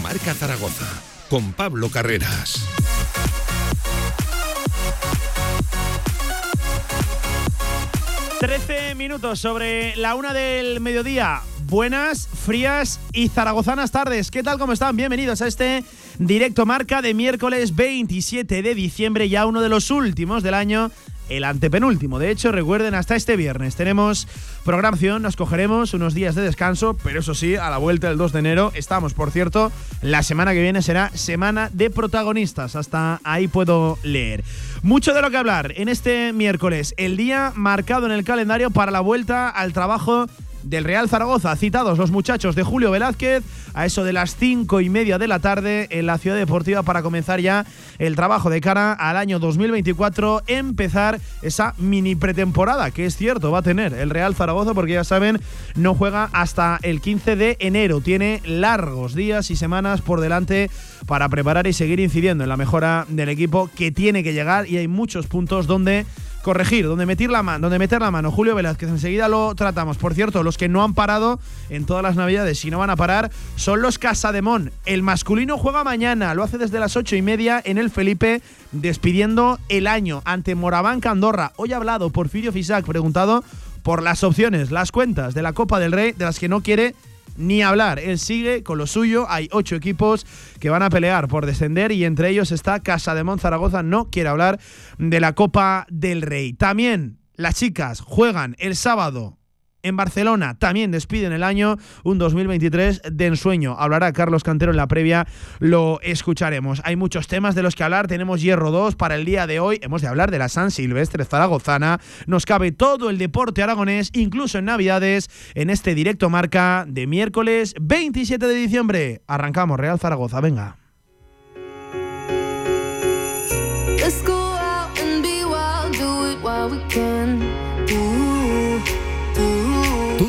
Marca Zaragoza con Pablo Carreras. Trece minutos sobre la una del mediodía. Buenas, frías y zaragozanas tardes. ¿Qué tal? ¿Cómo están? Bienvenidos a este directo marca de miércoles 27 de diciembre, ya uno de los últimos del año el antepenúltimo. De hecho, recuerden, hasta este viernes tenemos programación, nos cogeremos unos días de descanso, pero eso sí, a la vuelta del 2 de enero estamos, por cierto, la semana que viene será semana de protagonistas, hasta ahí puedo leer. Mucho de lo que hablar en este miércoles, el día marcado en el calendario para la vuelta al trabajo del Real Zaragoza. Citados los muchachos de Julio Velázquez a eso de las cinco y media de la tarde en la Ciudad Deportiva para comenzar ya el trabajo de cara al año 2024, empezar esa mini pretemporada que es cierto va a tener el Real Zaragoza porque ya saben no juega hasta el 15 de enero. Tiene largos días y semanas por delante para preparar y seguir incidiendo en la mejora del equipo que tiene que llegar y hay muchos puntos donde corregir, donde meter la mano, donde meter la mano. Julio Velázquez, enseguida lo tratamos. Por cierto, los que no han parado en todas las navidades y no van a parar son los Casademón. El masculino juega mañana, lo hace desde las ocho y media en el Felipe, despidiendo el año ante Moraván Andorra. Hoy ha hablado Porfirio Fisac, preguntado por las opciones, las cuentas de la Copa del Rey, de las que no quiere ni hablar. Él sigue con lo suyo. Hay ocho equipos que van a pelear por descender y entre ellos está Casa de Zaragoza. No quiere hablar de la Copa del Rey. También las chicas juegan el sábado en Barcelona también despiden el año, un 2023 de ensueño. Hablará Carlos Cantero en la previa, lo escucharemos. Hay muchos temas de los que hablar, tenemos Hierro 2 para el día de hoy, hemos de hablar de la San Silvestre Zaragozana, nos cabe todo el deporte aragonés, incluso en Navidades, en este directo marca de miércoles 27 de diciembre. Arrancamos Real Zaragoza, venga.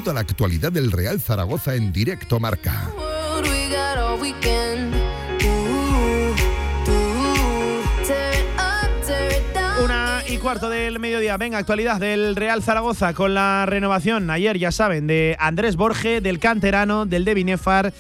Toda la actualidad del Real Zaragoza en directo marca. Una y cuarto del mediodía. Venga, actualidad del Real Zaragoza con la renovación ayer, ya saben, de Andrés Borge, del canterano, del de Binefar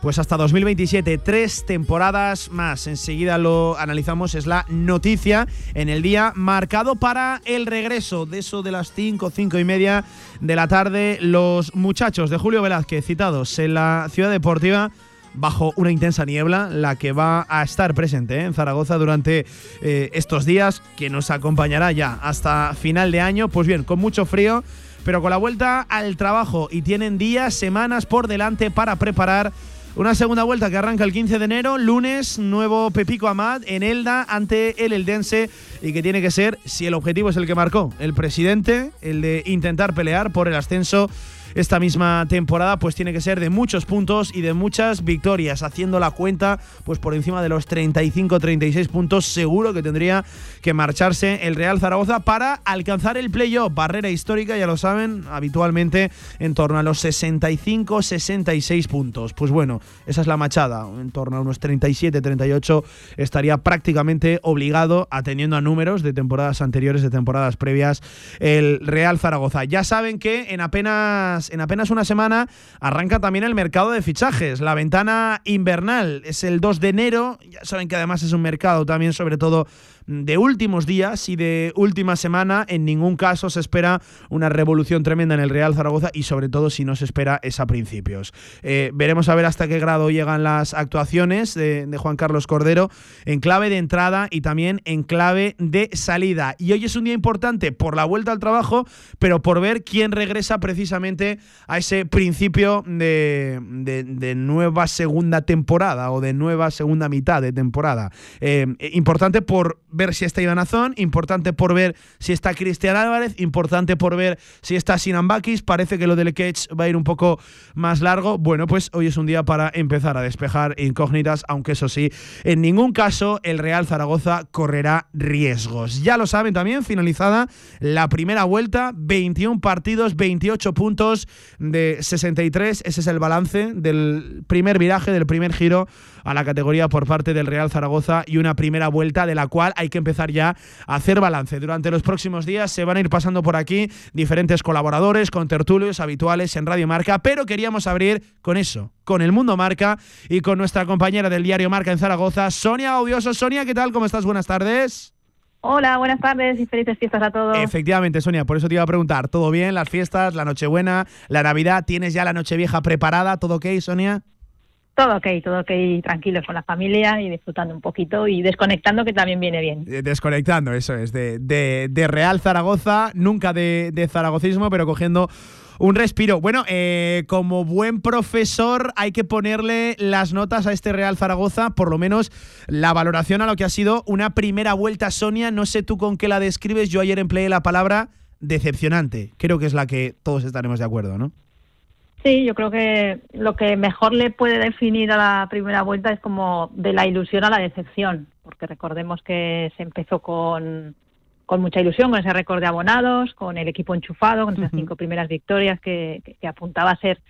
pues hasta 2027, tres temporadas más. Enseguida lo analizamos, es la noticia en el día marcado para el regreso de eso de las 5, 5 y media de la tarde. Los muchachos de Julio Velázquez citados en la ciudad deportiva bajo una intensa niebla, la que va a estar presente ¿eh? en Zaragoza durante eh, estos días, que nos acompañará ya hasta final de año. Pues bien, con mucho frío, pero con la vuelta al trabajo y tienen días, semanas por delante para preparar una segunda vuelta que arranca el 15 de enero, lunes, nuevo Pepico Amad en Elda ante el Eldense y que tiene que ser, si el objetivo es el que marcó el presidente, el de intentar pelear por el ascenso esta misma temporada, pues tiene que ser de muchos puntos y de muchas victorias, haciendo la cuenta pues por encima de los 35-36 puntos, seguro que tendría que marcharse el Real Zaragoza para alcanzar el playoff, barrera histórica, ya lo saben, habitualmente en torno a los 65-66 puntos. Pues bueno, esa es la machada, en torno a unos 37-38 estaría prácticamente obligado, atendiendo a números de temporadas anteriores, de temporadas previas, el Real Zaragoza. Ya saben que en apenas en apenas una semana arranca también el mercado de fichajes. La ventana invernal es el 2 de enero. Ya saben que además es un mercado también, sobre todo de últimos días y de última semana. En ningún caso se espera una revolución tremenda en el Real Zaragoza y sobre todo si no se espera es a principios. Eh, veremos a ver hasta qué grado llegan las actuaciones de, Juan Carlos Cordero en clave de entrada y también en clave de salida. Y hoy es un día importante por la vuelta al trabajo, pero por ver quién regresa precisamente a ese principio de, de, nueva segunda temporada o de nueva segunda mitad de temporada. Eh, importante por ver si está Iván Azón, importante por ver si está Cristian Álvarez, importante por ver si está Sinan Bakis. Parece que lo del Ketch va a ir un poco más largo. Bueno, pues hoy es un día para empezar a despejar incógnitas, aunque eso sí, en ningún caso el Real Zaragoza correrá riesgos. Ya lo saben también, finalizada la primera vuelta, 21 partidos, 28 puntos puntos de 63. Ese es el balance del primer viraje, del primer giro a la categoría por parte del Real Zaragoza y una primera vuelta de la cual hay que empezar ya a hacer balance. Durante los próximos días se van a ir pasando por aquí diferentes colaboradores con tertulios habituales en Radio Marca, pero queríamos abrir con eso, con el Mundo Marca y con nuestra compañera del diario Marca en Zaragoza, Sonia Audioso. Sonia, ¿qué tal? ¿Cómo estás? Buenas tardes. Hola, buenas tardes y felices fiestas a todos. Efectivamente, Sonia, por eso te iba a preguntar, ¿todo bien? ¿Las fiestas, la Nochebuena, la Navidad? ¿Tienes ya la Nochevieja preparada? ¿Todo ok, Sonia? Todo ok, todo ok, tranquilos con la familia y disfrutando un poquito y desconectando, que también viene bien. Eh, desconectando, eso es, de, de, Real Zaragoza, nunca de, de zaragocismo, pero cogiendo un respiro. Bueno, eh, como buen profesor hay que ponerle las notas a este Real Zaragoza, por lo menos la valoración a lo que ha sido una primera vuelta, Sonia. No sé tú con qué la describes, yo ayer empleé la palabra decepcionante. Creo que es la que todos estaremos de acuerdo, ¿no? Sí, yo creo que lo que mejor le puede definir a la primera vuelta es como de la ilusión a la decepción, porque recordemos que se empezó con, con mucha ilusión, con ese récord de abonados, con el equipo enchufado, con esas cinco primeras victorias que, que, apuntaba a ser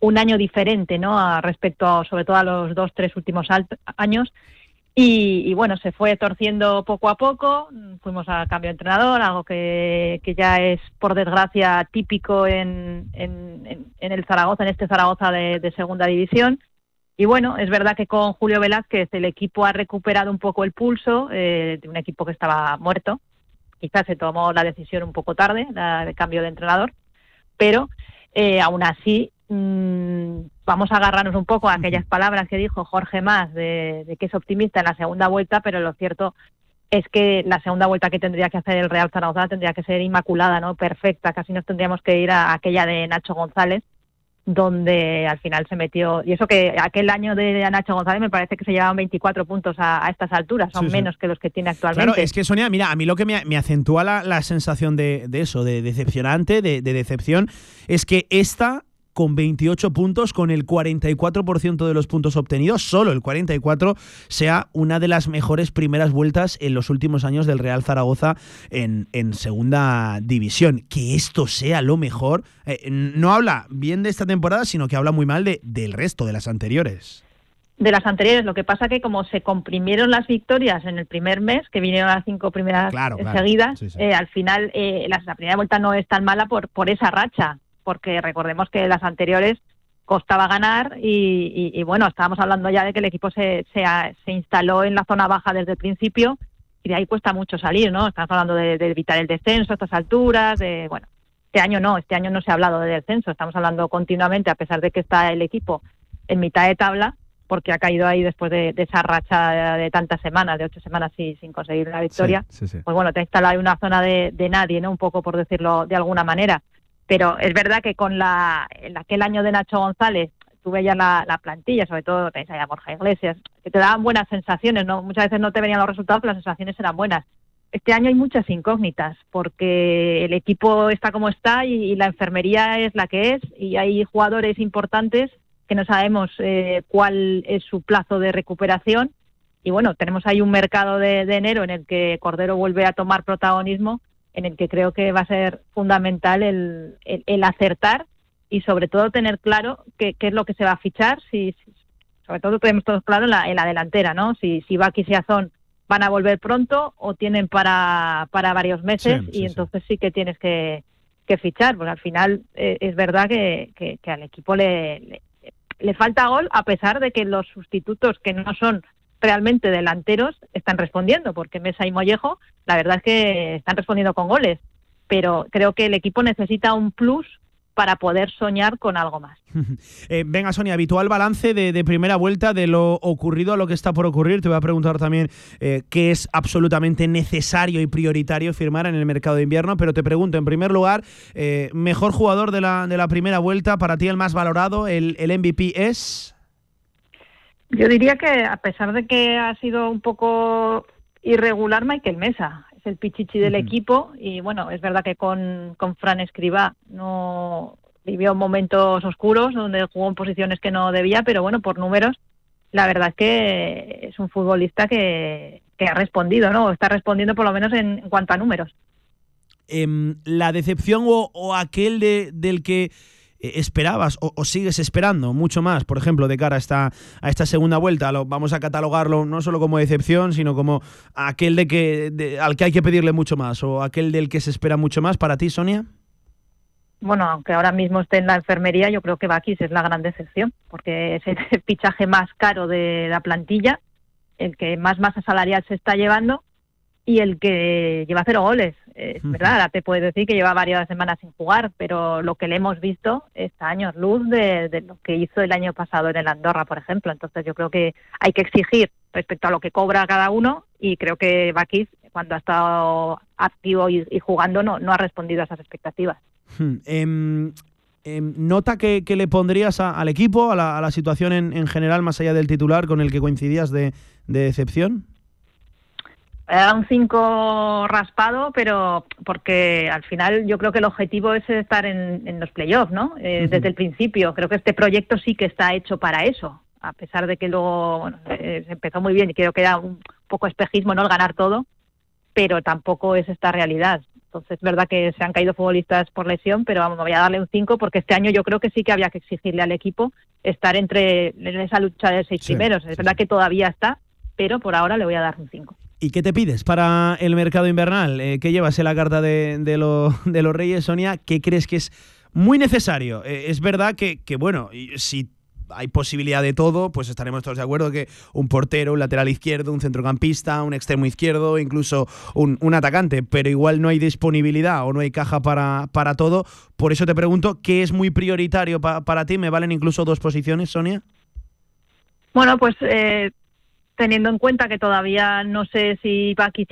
un año diferente, ¿no? A respecto, sobre todo a los dos, tres últimos años. Y, bueno, se fue torciendo poco a poco, fuimos a cambio de entrenador, algo que, ya es, por desgracia, típico en, en, el Zaragoza, en este Zaragoza de, segunda división. Y bueno, es verdad que con Julio Velázquez el equipo ha recuperado un poco el pulso eh, de un equipo que estaba muerto. Quizás se tomó la decisión un poco tarde, la de cambio de entrenador, pero eh, aún así Mm, vamos a agarrarnos un poco a aquellas palabras que dijo Jorge Más de, que es optimista en la segunda vuelta, pero lo cierto es que la segunda vuelta que tendría que hacer el Real Zaragoza tendría que ser inmaculada, no perfecta, casi nos tendríamos que ir a aquella de Nacho González, donde al final se metió, y eso que aquel año de Nacho González me parece que se llevaban 24 puntos a, estas alturas, son menos que los que tiene actualmente. Claro, es que Sonia, mira, a mí lo que me, acentúa la, sensación de, eso, de decepcionante, de, de decepción, es que esta con 28 puntos, con el 44% de los puntos obtenidos, solo el 44, sea una de las mejores primeras vueltas en los últimos años del Real Zaragoza en, en segunda división. Que esto sea lo mejor, eh, no habla bien de esta temporada, sino que habla muy mal de, del resto de las anteriores de las anteriores. Lo que pasa que como se comprimieron las victorias en el primer mes, que vinieron las cinco primeras seguidas, eh, al final eh, la, la, primera vuelta no es tan mala por, por esa racha porque recordemos que las anteriores costaba ganar y, bueno, estábamos hablando ya de que el equipo se, se, instaló en la zona baja desde el principio y de ahí cuesta mucho salir, ¿no? Estamos hablando de, evitar el descenso a estas alturas, de, bueno, este año no, este año no se ha hablado de descenso, estamos hablando continuamente, a pesar de que está el equipo en mitad de tabla, porque ha caído ahí después de, esa racha de, tantas semanas, de ocho semanas y, sin conseguir la victoria, pues bueno, te ha instalado en una zona de, de nadie, ¿no? Un poco por decirlo de alguna manera pero es verdad que con la, aquel año de Nacho González tuve ya la, plantilla, sobre todo tenéis a Borja Iglesias, que te daban buenas sensaciones, ¿no? Muchas veces no te venían los resultados, pero las sensaciones eran buenas. Este año hay muchas incógnitas, porque el equipo está como está y, la enfermería es la que es, y hay jugadores importantes que no sabemos eh, cuál es su plazo de recuperación. Y bueno, tenemos ahí un mercado de enero en el que Cordero vuelve a tomar protagonismo en el que creo que va a ser fundamental el, el, acertar y sobre todo tener claro qué, qué, es lo que se va a fichar, si, sobre todo tenemos todos claro en la, en la delantera, ¿no? Si, si Baki y Siazón van a volver pronto o tienen para, para varios meses y entonces sí. que tienes que, que fichar, porque al final eh, es verdad que, que, al equipo le, le, le falta gol a pesar de que los sustitutos que no son realmente delanteros están respondiendo, porque Mesa y Mollejo, la verdad es que están respondiendo con goles, pero creo que el equipo necesita un plus para poder soñar con algo más. Eh, venga, Sonia, habitual balance de, primera vuelta de lo ocurrido a lo que está por ocurrir. Te voy a preguntar también eh, qué es absolutamente necesario y prioritario firmar en el mercado de invierno, pero te pregunto, en primer lugar, eh, mejor jugador de la, de la primera vuelta, para ti el más valorado, el, el MVP es... Yo diría que a pesar de que ha sido un poco irregular Michael Mesa, es el pichichi del equipo y bueno, es verdad que con, con Fran Escriba no vivió momentos oscuros donde jugó en posiciones que no debía, pero bueno, por números, la verdad es que es un futbolista que, que ha respondido, ¿no? Está respondiendo por lo menos en, cuanto a números. Em, la decepción o, aquel de, del que esperabas o, sigues esperando mucho más, por ejemplo, de cara a esta, a esta segunda vuelta? Lo, vamos a catalogarlo no solo como decepción, sino como aquel de que, al que hay que pedirle mucho más o aquel del que se espera mucho más para ti, Sonia bueno, aunque ahora mismo esté en la enfermería, yo creo que Bakis es la gran decepción, porque es el fichaje más caro de la plantilla, el que más masa salarial se está llevando y el que lleva cero goles. Es verdad, ahora te puedes decir que lleva varias semanas sin jugar, pero lo que le hemos visto está años luz de, lo que hizo el año pasado en el Andorra, por ejemplo. Entonces yo creo que hay que exigir respecto a lo que cobra cada uno y creo que Bakis, cuando ha estado activo y, jugando, no, no ha respondido a esas expectativas. Hmm, em, em, ¿Nota que, le pondrías al equipo, a la, situación en, general, más allá del titular con el que coincidías de, de decepción? Era un 5 raspado, pero porque al final yo creo que el objetivo es estar en, los playoffs, ¿no? Eh, desde el principio. Creo que este proyecto sí que está hecho para eso, a pesar de que luego eh, se empezó muy bien y creo que era un poco espejismo, ¿no? El ganar todo, pero tampoco es esta realidad. Entonces, es verdad que se han caído futbolistas por lesión, pero vamos, voy a darle un 5 porque este año yo creo que sí que había que exigirle al equipo estar entre en esa lucha de seis primeros. Es verdad que todavía está, pero por ahora le voy a dar un 5. ¿Y qué te pides para el mercado invernal? Eh, ¿Qué llevas en la carta de, los Reyes, Sonia? ¿Qué crees que es muy necesario? Eh, es verdad que, que, bueno, si hay posibilidad de todo, pues estaremos todos de acuerdo que un portero, un lateral izquierdo, un centrocampista, un extremo izquierdo, incluso un, atacante, pero igual no hay disponibilidad o no hay caja para, para todo. Por eso te pregunto, ¿qué es muy prioritario para ti? ¿Me valen incluso dos posiciones, Sonia? Bueno, pues eh, teniendo en cuenta que todavía no sé si Paqui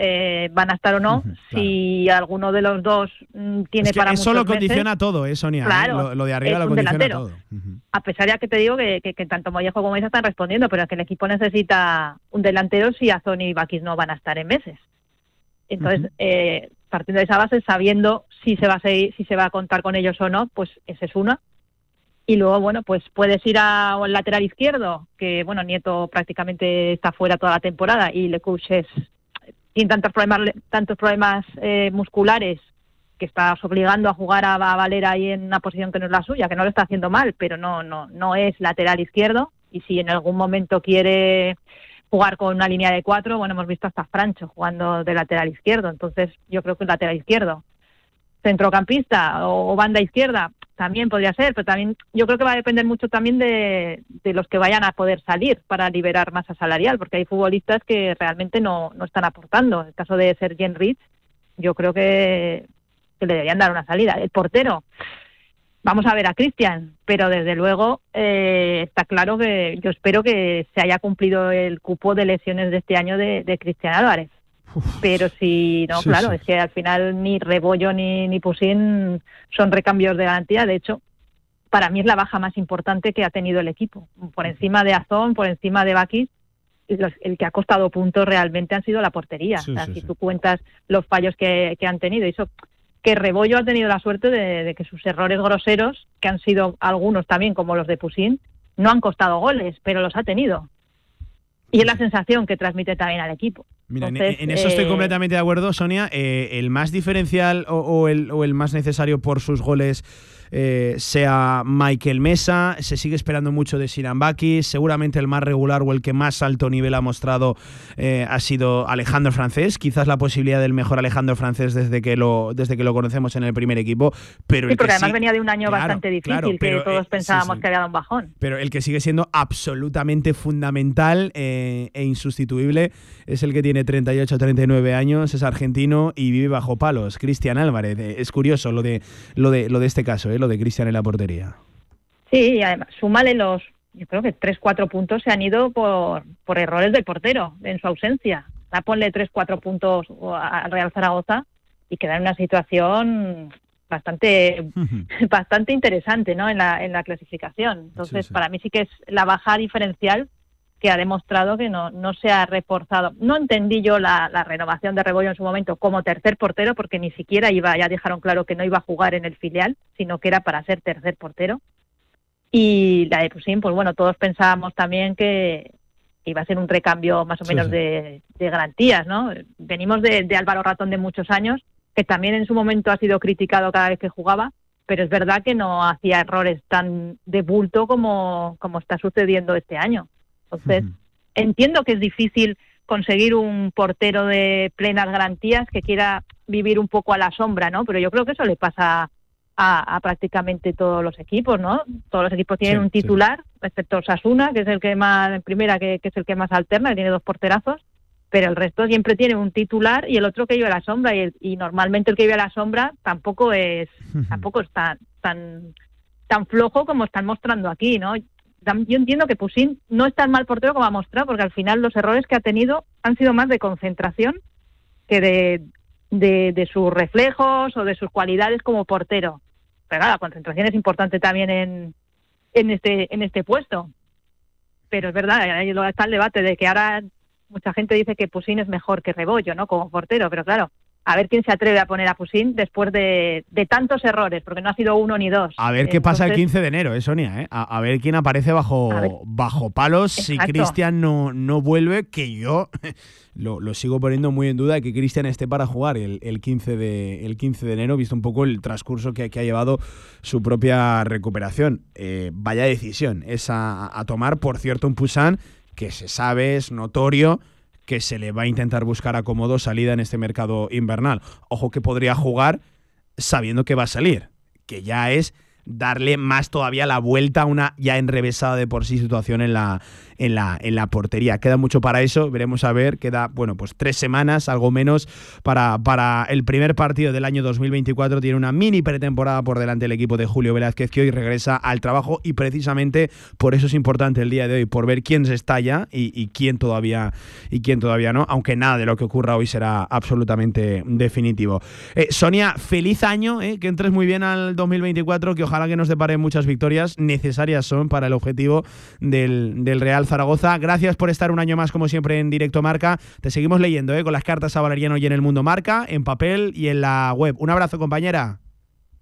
eh, van a estar o no. Si alguno de los dos mm, tiene para eso lo condiciona todo, ¿eh, Sonia? Claro, lo, de arriba lo condiciona todo. A pesar de que te digo que, tanto Mollejo como Isa están respondiendo, pero es que el equipo necesita un delantero si Azón y Bakis no van a estar en meses. Entonces, eh, partiendo de esa base, sabiendo si se va a seguir, si se va a contar con ellos o no, pues esa es una. Y luego, bueno, pues puedes ir al lateral izquierdo, que bueno, Nieto prácticamente está fuera toda la temporada y Le es tiene tantos problemas, tantos problemas eh, musculares que estás obligando a jugar a, Valera ahí en una posición que no es la suya, que no lo está haciendo mal, pero no, no, no es lateral izquierdo. Y si en algún momento quiere jugar con una línea de cuatro, bueno, hemos visto hasta Francho jugando de lateral izquierdo, entonces yo creo que es lateral izquierdo. Centrocampista o banda izquierda, también podría ser, pero también yo creo que va a depender mucho también de, los que vayan a poder salir para liberar masa salarial, porque hay futbolistas que realmente no, no están aportando. En el caso de Sergen Rich, yo creo que, le deberían dar una salida. El portero, vamos a ver a Cristian, pero desde luego eh, está claro que yo espero que se haya cumplido el cupo de lesiones de este año de, de Cristian Álvarez pero si no, claro, es que al final ni Rebollo ni, ni Pusín son recambios de garantía. De hecho, para mí es la baja más importante que ha tenido el equipo. Por encima de Azón, por encima de Bakis, el que ha costado puntos realmente han sido la portería. si tú cuentas los fallos que, han tenido, y eso que Rebollo ha tenido la suerte de, de, que sus errores groseros, que han sido algunos también como los de Pusín, no han costado goles, pero los ha tenido. Y es la sensación que transmite también al equipo. Mira, en, eso estoy eh, completamente de acuerdo, Sonia. Eh, el más diferencial o, el, o el más necesario por sus goles eh, sea Michael Mesa, se sigue esperando mucho de Sinan seguramente el más regular o el que más alto nivel ha mostrado eh, ha sido Alejandro Francés, quizás la posibilidad del mejor Alejandro Francés desde que lo, desde que lo conocemos en el primer equipo. Pero sí, porque además venía de un año bastante difícil, que todos eh, pensábamos que había dado un bajón. Pero el que sigue siendo absolutamente fundamental e insustituible es el que tiene 38 39 años, es argentino y vive bajo palos, Cristian Álvarez. Es curioso lo de, lo de, lo de este caso, ¿eh? Lo de Cristian en la portería. Sí, y además, súmale los, yo creo que tres, cuatro puntos se han ido por, por errores del portero en su ausencia. Da ponle tres, cuatro puntos al Real Zaragoza y queda en una situación bastante bastante interesante ¿no? en, la, en la clasificación. Entonces, para mí sí que es la baja diferencial que ha demostrado que no, no se ha reforzado. No entendí yo la, renovación de Rebollo en su momento como tercer portero, porque ni siquiera iba, ya dejaron claro que no iba a jugar en el filial, sino que era para ser tercer portero. Y la de Pusín, pues bueno, todos pensábamos también que iba a ser un recambio más o menos De, garantías, ¿no? Venimos de, de Álvaro Ratón de muchos años, que también en su momento ha sido criticado cada vez que jugaba, pero es verdad que no hacía errores tan de bulto como, como está sucediendo este año. Entonces, entiendo que es difícil conseguir un portero de plenas garantías que quiera vivir un poco a la sombra, ¿no? Pero yo creo que eso le pasa a, prácticamente todos los equipos, ¿no? Todos los equipos tienen un titular, excepto Sasuna, que es el que más, en primera, que, es el que más alterna, que tiene dos porterazos, pero el resto siempre tiene un titular y el otro que vive a la sombra, y, normalmente el que vive a la sombra tampoco es, tampoco está tan, tan flojo como están mostrando aquí, ¿no? Yo entiendo que Pusin no es tan mal portero como ha mostrado, porque al final los errores que ha tenido han sido más de concentración que de, de, sus reflejos o de sus cualidades como portero. Pero la concentración es importante también en, en, este, en este puesto. Pero es verdad, está el debate de que ahora mucha gente dice que Pusin es mejor que Rebollo, ¿no? Como portero, pero claro, a ver quién se atreve a poner a Pusin después de, tantos errores, porque no ha sido uno ni dos. A ver qué pasa el 15 de enero, ¿eh, Sonia? ¿eh? A, ver quién aparece bajo, bajo palos si Cristian no, no vuelve, que yo lo, sigo poniendo muy en duda que Cristian esté para jugar el, el, 15 de, el 15 de enero, visto un poco el transcurso que, ha llevado su propia recuperación. Eh, vaya decisión esa a, tomar, por cierto, un Pusan que se sabe, es notorio, que se le va a intentar buscar acomodo salida en este mercado invernal. Ojo que podría jugar sabiendo que va a salir, que ya es darle más todavía la vuelta a una ya enrevesada de por sí situación en la, en la, en la portería. Queda mucho para eso, veremos a ver, queda, bueno, pues tres semanas, algo menos, para, para el primer partido del año 2024. Tiene una mini pretemporada por delante el equipo de Julio Velázquez, que hoy regresa al trabajo y precisamente por eso es importante el día de hoy, por ver quién se estalla y, quién todavía y quién todavía no, aunque nada de lo que ocurra hoy será absolutamente definitivo. Eh, Sonia, feliz año, eh, que entres muy bien al 2024, que ojalá que nos depare muchas victorias, necesarias son para el objetivo del, Real Zaragoza. Gracias por estar un año más, como siempre, en Directo Marca. Te seguimos leyendo ¿eh? con las cartas a Valeriano y en el Mundo Marca, en papel y en la web. Un abrazo, compañera.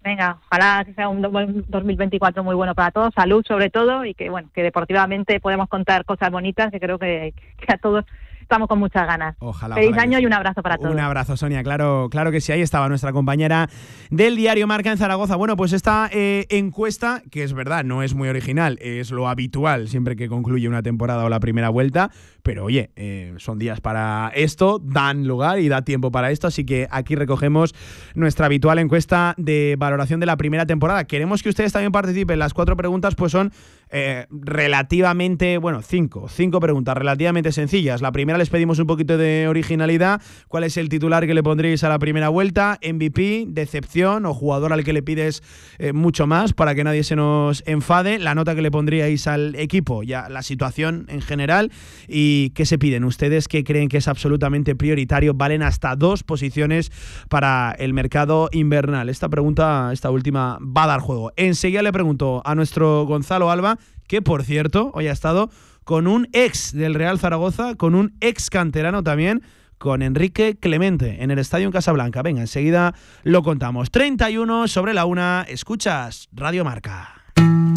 Venga, ojalá que sea un 2024 muy bueno para todos, salud sobre todo y que bueno, que deportivamente podemos contar cosas bonitas que creo que a todos estamos con muchas ganas. Ojalá. Feliz año y un abrazo para todos. Un abrazo, Sonia. Claro, claro que sí. Ahí estaba nuestra compañera del diario Marca en Zaragoza. Bueno, pues esta eh, encuesta, que es verdad, no es muy original, es lo habitual siempre que concluye una temporada o la primera vuelta, pero oye, eh, son días para esto, dan lugar y da tiempo para esto, así que aquí recogemos nuestra habitual encuesta de valoración de la primera temporada. Queremos que ustedes también participen. Las cuatro preguntas pues son eh, relativamente, bueno, cinco, cinco preguntas relativamente sencillas. La primera les pedimos un poquito de originalidad. ¿Cuál es el titular que le pondréis a la primera vuelta? MVP, decepción o jugador al que le pides eh, mucho más para que nadie se nos enfade. La nota que le pondríais al equipo, ya la situación en general y qué se piden. Ustedes que creen que es absolutamente prioritario, valen hasta dos posiciones para el mercado invernal. Esta pregunta, esta última, va a dar juego. Enseguida le pregunto a nuestro Gonzalo Alba, que por cierto, hoy ha estado con un ex del Real Zaragoza, con un ex canterano también, con Enrique Clemente en el Estadio en Casablanca. Venga, enseguida lo contamos. 31 sobre la una, escuchas Radio Marca.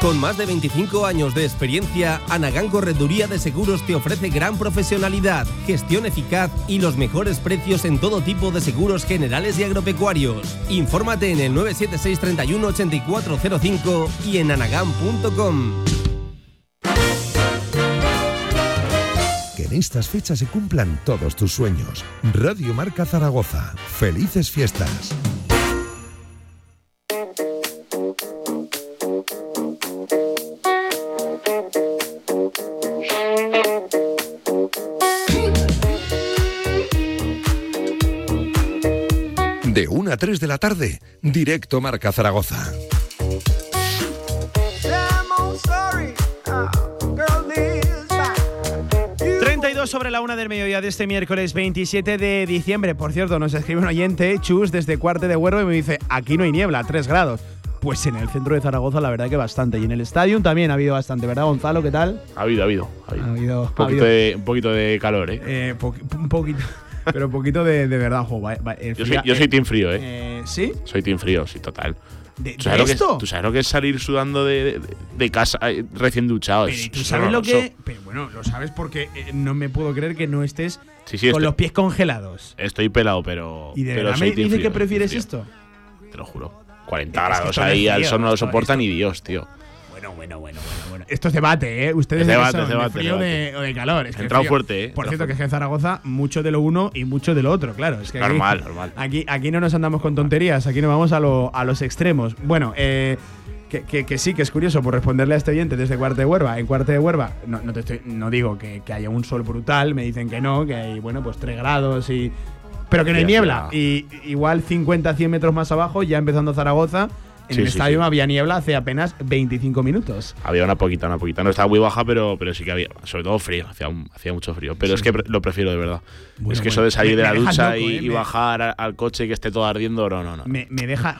Con más de 25 años de experiencia, Anagán Correduría de Seguros te ofrece gran profesionalidad, gestión eficaz y los mejores precios en todo tipo de seguros generales y agropecuarios. Infórmate en el 976 31 8405 y en anagán.com. Que en estas fechas se cumplan todos tus sueños. Radio Marca Zaragoza. Felices fiestas. 1 a 3 de la tarde, directo Marca Zaragoza. 32 sobre la una del mediodía de este miércoles 27 de diciembre. Por cierto, nos escribe un oyente, Chus, desde Cuarte de Huervo, y me dice: aquí no hay niebla, 3 grados. Pues en el centro de Zaragoza, la verdad que bastante. Y en el estadio también ha habido bastante, ¿verdad, Gonzalo? ¿Qué tal? Ha habido, ha habido. Ha habido. un, poquito De, un, poquito de, calor, ¿eh? eh un poquito. Pero un poquito de, verdad, juego. yo, soy, yo soy team frío, ¿eh? ¿eh? ¿Sí? Soy team frío, sí, total. ¿De, ¿Tú, sabes esto? ¿Tú sabes lo que es salir sudando de, casa eh, recién duchado? Pero, ¿Tú sabes lo que.? Pero bueno, lo sabes porque no me puedo creer que no estés con los pies congelados. Estoy pelado, pero. ¿Y de verdad me dice que prefieres esto? Te lo juro. 40 grados ahí, al sol no lo soporta ni Dios, tío. Bueno, bueno, bueno, bueno, Esto es debate, ¿eh? Ustedes es debate, son debate, de frío o de calor. Es entrado fuerte, ¿eh? Por cierto, que es en Zaragoza mucho de lo uno y mucho de lo otro, claro. Es que normal, aquí, normal. Aquí, aquí no nos andamos con tonterías, aquí nos vamos a, lo, a los extremos. Bueno, eh, que, que, sí, que es curioso, por responderle a este oyente desde Cuarte de Huerva. En Cuarte de Huerva, no, no, te estoy, no digo que, que, haya un sol brutal, me dicen que no, que hay, bueno, pues 3 grados y. Pero que no hay niebla. Y igual 50, 100 metros más abajo, ya empezando Zaragoza, en el estadio había niebla hace apenas 25 minutos. Había una poquita, una poquita. No estaba muy baja, pero, pero sí que había. Sobre todo frío, hacía, hacía mucho frío. Pero es que lo prefiero de verdad. es que eso de salir de la ducha y, ¿eh? bajar al coche y que esté todo ardiendo, no, no, no. Me, deja.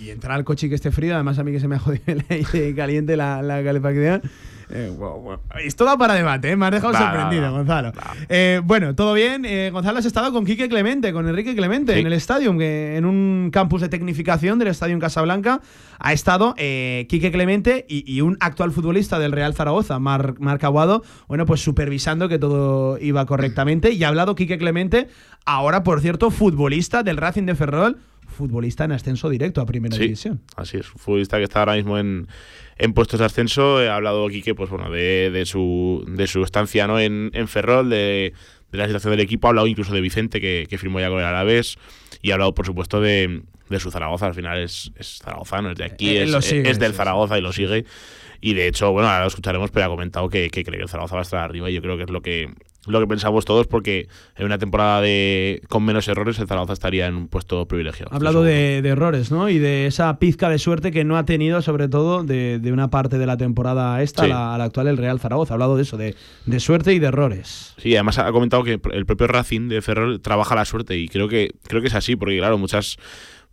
y entrar al coche y que esté frío, además a mí que se me ha jodido el aire caliente la, la calefacción. Eh, Esto da para debate, ¿eh? me has dejado sorprendido, Gonzalo. Eh, bueno, todo bien. Eh, Gonzalo, has estado con Quique Clemente, con Enrique Clemente, en el estadio, que en un campus de tecnificación del estadio en Casablanca ha estado Quique Clemente y, un actual futbolista del Real Zaragoza, Mar, Marc Aguado, bueno, pues supervisando que todo iba correctamente. Y ha hablado Quique Clemente, ahora, por cierto, futbolista del Racing de Ferrol futbolista en ascenso directo a primera división. Así es, futbolista que está ahora mismo en, en puestos de ascenso. He hablado aquí que, pues bueno, de, de su, de su estancia ¿no? en, en Ferrol, de, de, la situación del equipo. Ha hablado incluso de Vicente, que, que firmó ya con el Alavés. Y ha hablado, por supuesto, de, de su Zaragoza. Al final es, es zaragozano, es de aquí, eh, es, es, del Zaragoza y lo sigue. Y de hecho, bueno, ahora lo escucharemos, pero ha comentado que, que cree que el Zaragoza va a estar arriba. Y yo creo que es lo que, lo que pensamos todos, porque en una temporada de con menos errores el Zaragoza estaría en un puesto privilegiado. Ha hablado de, errores, ¿no? Y de esa pizca de suerte que no ha tenido, sobre todo, de, una parte de la temporada esta a, la, actual el Real Zaragoza. Ha hablado de eso, de, suerte y de errores. Sí, además ha comentado que el propio Racing de Ferrol trabaja la suerte y creo que, creo que es así, porque claro, muchas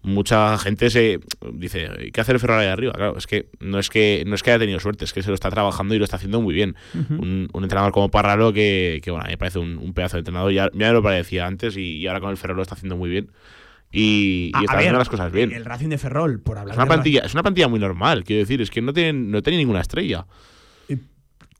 mucha gente se dice, ¿qué hace el Ferrari de arriba? Claro, es que no es que no es que haya tenido suerte, es que se lo está trabajando y lo está haciendo muy bien. un, entrenador como Parralo que, que bueno, a mí me parece un, pedazo de entrenador, ya, me lo parecía antes y, ahora con el Ferrari lo está haciendo muy bien. Y, está haciendo las cosas bien. El Racing de Ferrol, por hablar es una plantilla, Es una plantilla muy normal, quiero decir, es que no tienen, no tiene ninguna estrella.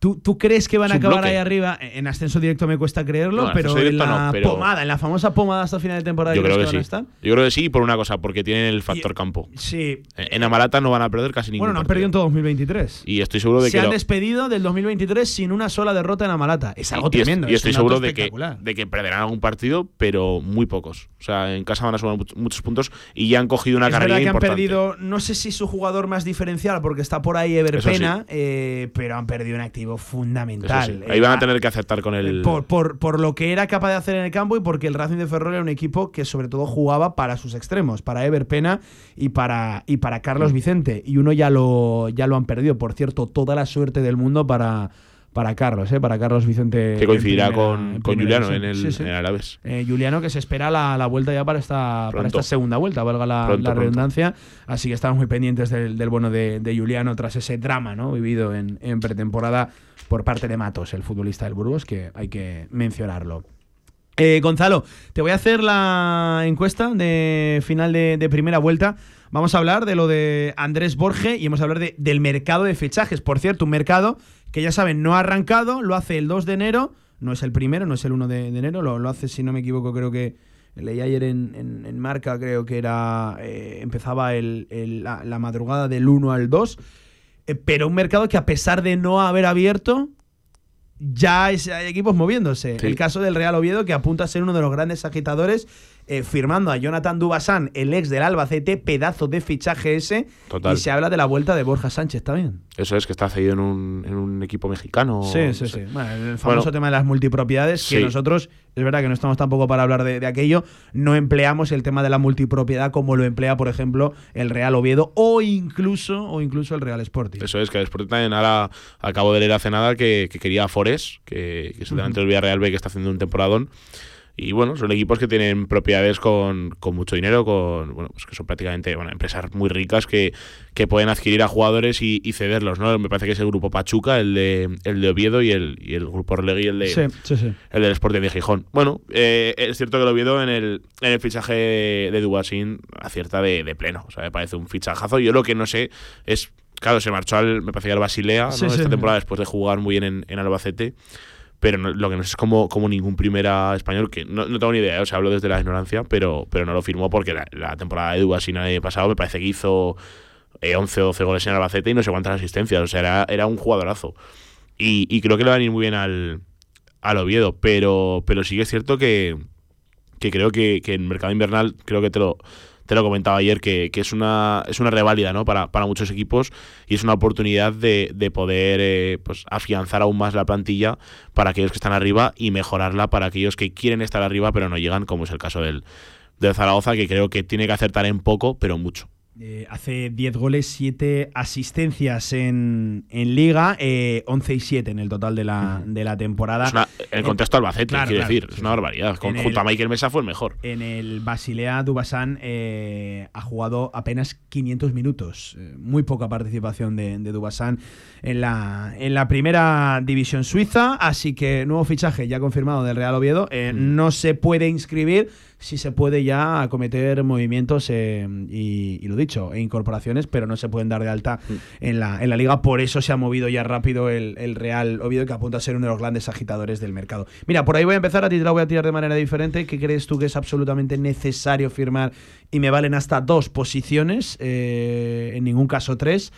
¿Tú, crees que van a acabar ahí arriba? En ascenso directo me cuesta creerlo, pero en la pomada, en la famosa pomada hasta final de temporada, yo creo que, sí. Yo creo que sí, por una cosa, porque tienen el factor campo. Sí. En Amalata no van a perder casi ningún Bueno, no han perdido en todo 2023. Y estoy seguro de que. Se han despedido del 2023 sin una sola derrota en Amalata. Es algo tremendo. Y, estoy seguro de que, de que perderán algún partido, pero muy pocos. O sea, en casa van a sumar muchos puntos y ya han cogido una es carrera que han perdido, no sé si su jugador más diferencial, porque está por ahí Everpena, eh, pero han perdido un activo fundamental. Ahí van a tener que aceptar con el. Por, por, lo que era capaz de hacer en el campo y porque el Racing de Ferrol era un equipo que sobre todo jugaba para sus extremos, para Ever Pena y para, y para Carlos mm. Vicente. Y uno ya lo, ya lo han perdido. Por cierto, toda la suerte del mundo para para Carlos, ¿eh? para Carlos Vicente. Que coincidirá con, con Juliano en el, En Alaves. Eh, Juliano que se espera la, la, vuelta ya para esta, para esta segunda vuelta, valga la, redundancia. Así que estamos muy pendientes del, del bueno de, de, Juliano tras ese drama ¿no? vivido en, en, pretemporada por parte de Matos, el futbolista del Burgos, que hay que mencionarlo. Eh, Gonzalo, te voy a hacer la encuesta de final de, de primera vuelta. Vamos a hablar de lo de Andrés Borge y vamos a hablar de, del mercado de fichajes. Por cierto, un mercado que ya saben, no ha arrancado, lo hace el 2 de enero, no es el primero, no es el 1 de, enero, lo, hace, si no me equivoco, creo que leí ayer en, en, Marca, creo que era eh, empezaba el, la, madrugada del 1 al 2, eh, pero un mercado que a pesar de no haber abierto, ya hay equipos moviéndose. El caso del Real Oviedo, que apunta a ser uno de los grandes agitadores eh, firmando a Jonathan Dubasan, el ex del Albacete, pedazo de fichaje ese. Y se habla de la vuelta de Borja Sánchez también. Eso es, que está cedido en un, en un equipo mexicano. Sí, sí, sí. el famoso tema de las multipropiedades, que nosotros, es verdad que no estamos tampoco para hablar de, aquello, no empleamos el tema de la multipropiedad como lo emplea, por ejemplo, el Real Oviedo o incluso, o incluso el Real Sporting. Eso es, que el Sporting también ahora acabo de leer hace nada que, quería a Forés, que, que es el delante del Villarreal B que está haciendo un temporadón. Y bueno, son equipos que tienen propiedades con, con mucho dinero, con bueno, pues que son prácticamente bueno, empresas muy ricas que, que pueden adquirir a jugadores y, cederlos, ¿no? Me parece que es el grupo Pachuca, el de, el de Oviedo y el, y el grupo Orlegui, el de el del Sporting de Gijón. Bueno, eh, es cierto que el Oviedo en el, en el fichaje de Dubasin acierta de, de pleno. O sea, me parece un fichajazo. Yo lo que no sé es, claro, se marchó al, me parece que al Basilea, Esta temporada después de jugar muy bien en, en Albacete pero lo que no es como, como ningún primera español, que no, tengo ni idea, o sea, hablo desde la ignorancia, pero, pero no lo firmó porque la, temporada de Dubas nadie pasado me parece que hizo 11 o 12 goles en Albacete y no sé cuántas asistencias, o sea, era, era un jugadorazo. Y, y, creo que le va a venir muy bien al, al Oviedo, pero, pero sí que es cierto que, que creo que, que en mercado invernal, creo que te lo te lo comentaba ayer, que, es, una, es una reválida ¿no? para, para muchos equipos y es una oportunidad de, de poder eh, pues, afianzar aún más la plantilla para aquellos que están arriba y mejorarla para aquellos que quieren estar arriba pero no llegan, como es el caso del, del Zaragoza, que creo que tiene que acertar en poco, pero mucho. Eh, hace 10 goles, 7 asistencias en, en Liga, eh, 11 y 7 en el total de la, de la temporada. en el contexto Albacete, quiero decir, es una barbaridad. junto a Michael Mesa fue el mejor. En el Basilea, Dubasan eh, ha jugado apenas 500 minutos. Eh, muy poca participación de, de Dubasan en la, en la primera división suiza. Así que nuevo fichaje ya confirmado del Real Oviedo. No se puede inscribir si se puede ya acometer movimientos eh, y, lo dicho, e incorporaciones, pero no se pueden dar de alta mm. en, la, en la liga. Por eso se ha movido ya rápido el, Real Oviedo, que apunta a ser uno de los grandes agitadores del mercado. Mira, por ahí voy a empezar, a ti te la voy a tirar de manera diferente. ¿Qué crees tú que es absolutamente necesario firmar y me valen hasta dos posiciones, eh, en ningún caso tres?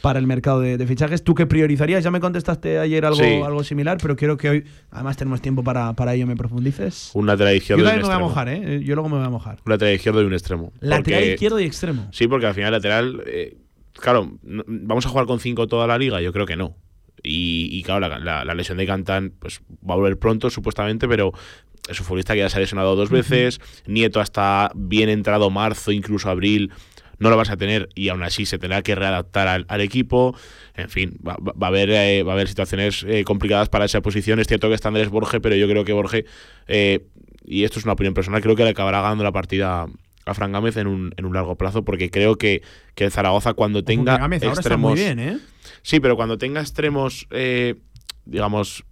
Para el mercado de, fichajes. ¿Tú qué priorizarías? Ya me contestaste ayer algo, algo similar, pero quiero que hoy, además tenemos tiempo para, para ello, me profundices. Un lateral izquierdo Yo también me voy a mojar, ¿eh? Yo luego me voy a mojar. Un lateral izquierdo y un extremo. Lateral izquierdo y extremo. Sí, porque al final lateral... Eh, claro, ¿vamos a jugar con cinco toda la liga? Yo creo que no. Y, claro, la, la, lesión de Cantán pues, va a volver pronto, supuestamente, pero es un futbolista que ya se ha lesionado dos veces. Nieto hasta bien entrado marzo, incluso abril, no lo vas a tener y aún así se tendrá que readaptar al, equipo. En fin, va, a, haber, eh, va a haber situaciones eh, complicadas para esa posición. Es cierto que está Andrés Borge, pero yo creo que Borge, eh, y esto es una opinión personal, creo que le acabará ganando la partida a Fran Gámez en un, en un largo plazo, porque creo que, que el Zaragoza cuando tenga extremos... Sí, pero cuando tenga extremos, digamos,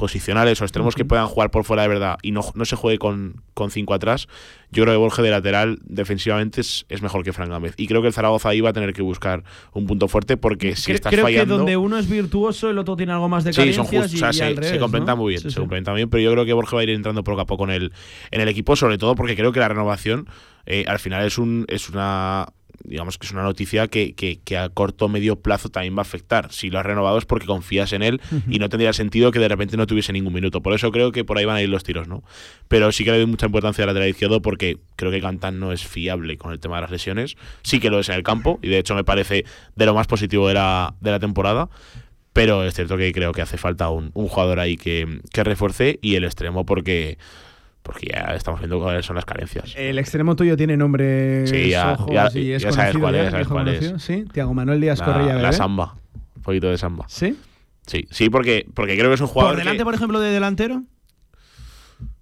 posicionales o extremos que puedan jugar por fuera de verdad y no, no se juegue con, con cinco atrás, yo creo que Borja de lateral defensivamente es, mejor que Fran Gámez. Y creo que el Zaragoza ahí va a tener que buscar un punto fuerte porque si estás creo fallando. que donde uno es virtuoso, el otro tiene algo más de sí, son justos, o sea, se, complementa muy bien, se complementa bien, pero yo creo que Borja va a ir entrando poco a poco en el, en el equipo, sobre todo porque creo que la renovación eh, al final es un es una digamos que es una noticia que, que, a corto o medio plazo también va a afectar. Si lo has renovado es porque confías en él y no tendría sentido que de repente no tuviese ningún minuto. Por eso creo que por ahí van a ir los tiros, ¿no? Pero sí que le doy mucha importancia al lateral izquierdo porque creo que Cantán no es fiable con el tema de las lesiones. Sí que lo es en el campo y de hecho me parece de lo más positivo de la, de la temporada. Pero es cierto que creo que hace falta un, un jugador ahí que, que refuerce y el extremo porque porque ya estamos viendo cuáles son las carencias. El extremo tuyo tiene nombre sí, ya, y es sabes cuál es, sabes cuál es. Sí, Tiago Manuel Díaz la, Correa. La samba, un poquito de samba. ¿Sí? Sí, sí, porque, porque creo que es un jugador. ¿Por delante, por ejemplo, de delantero?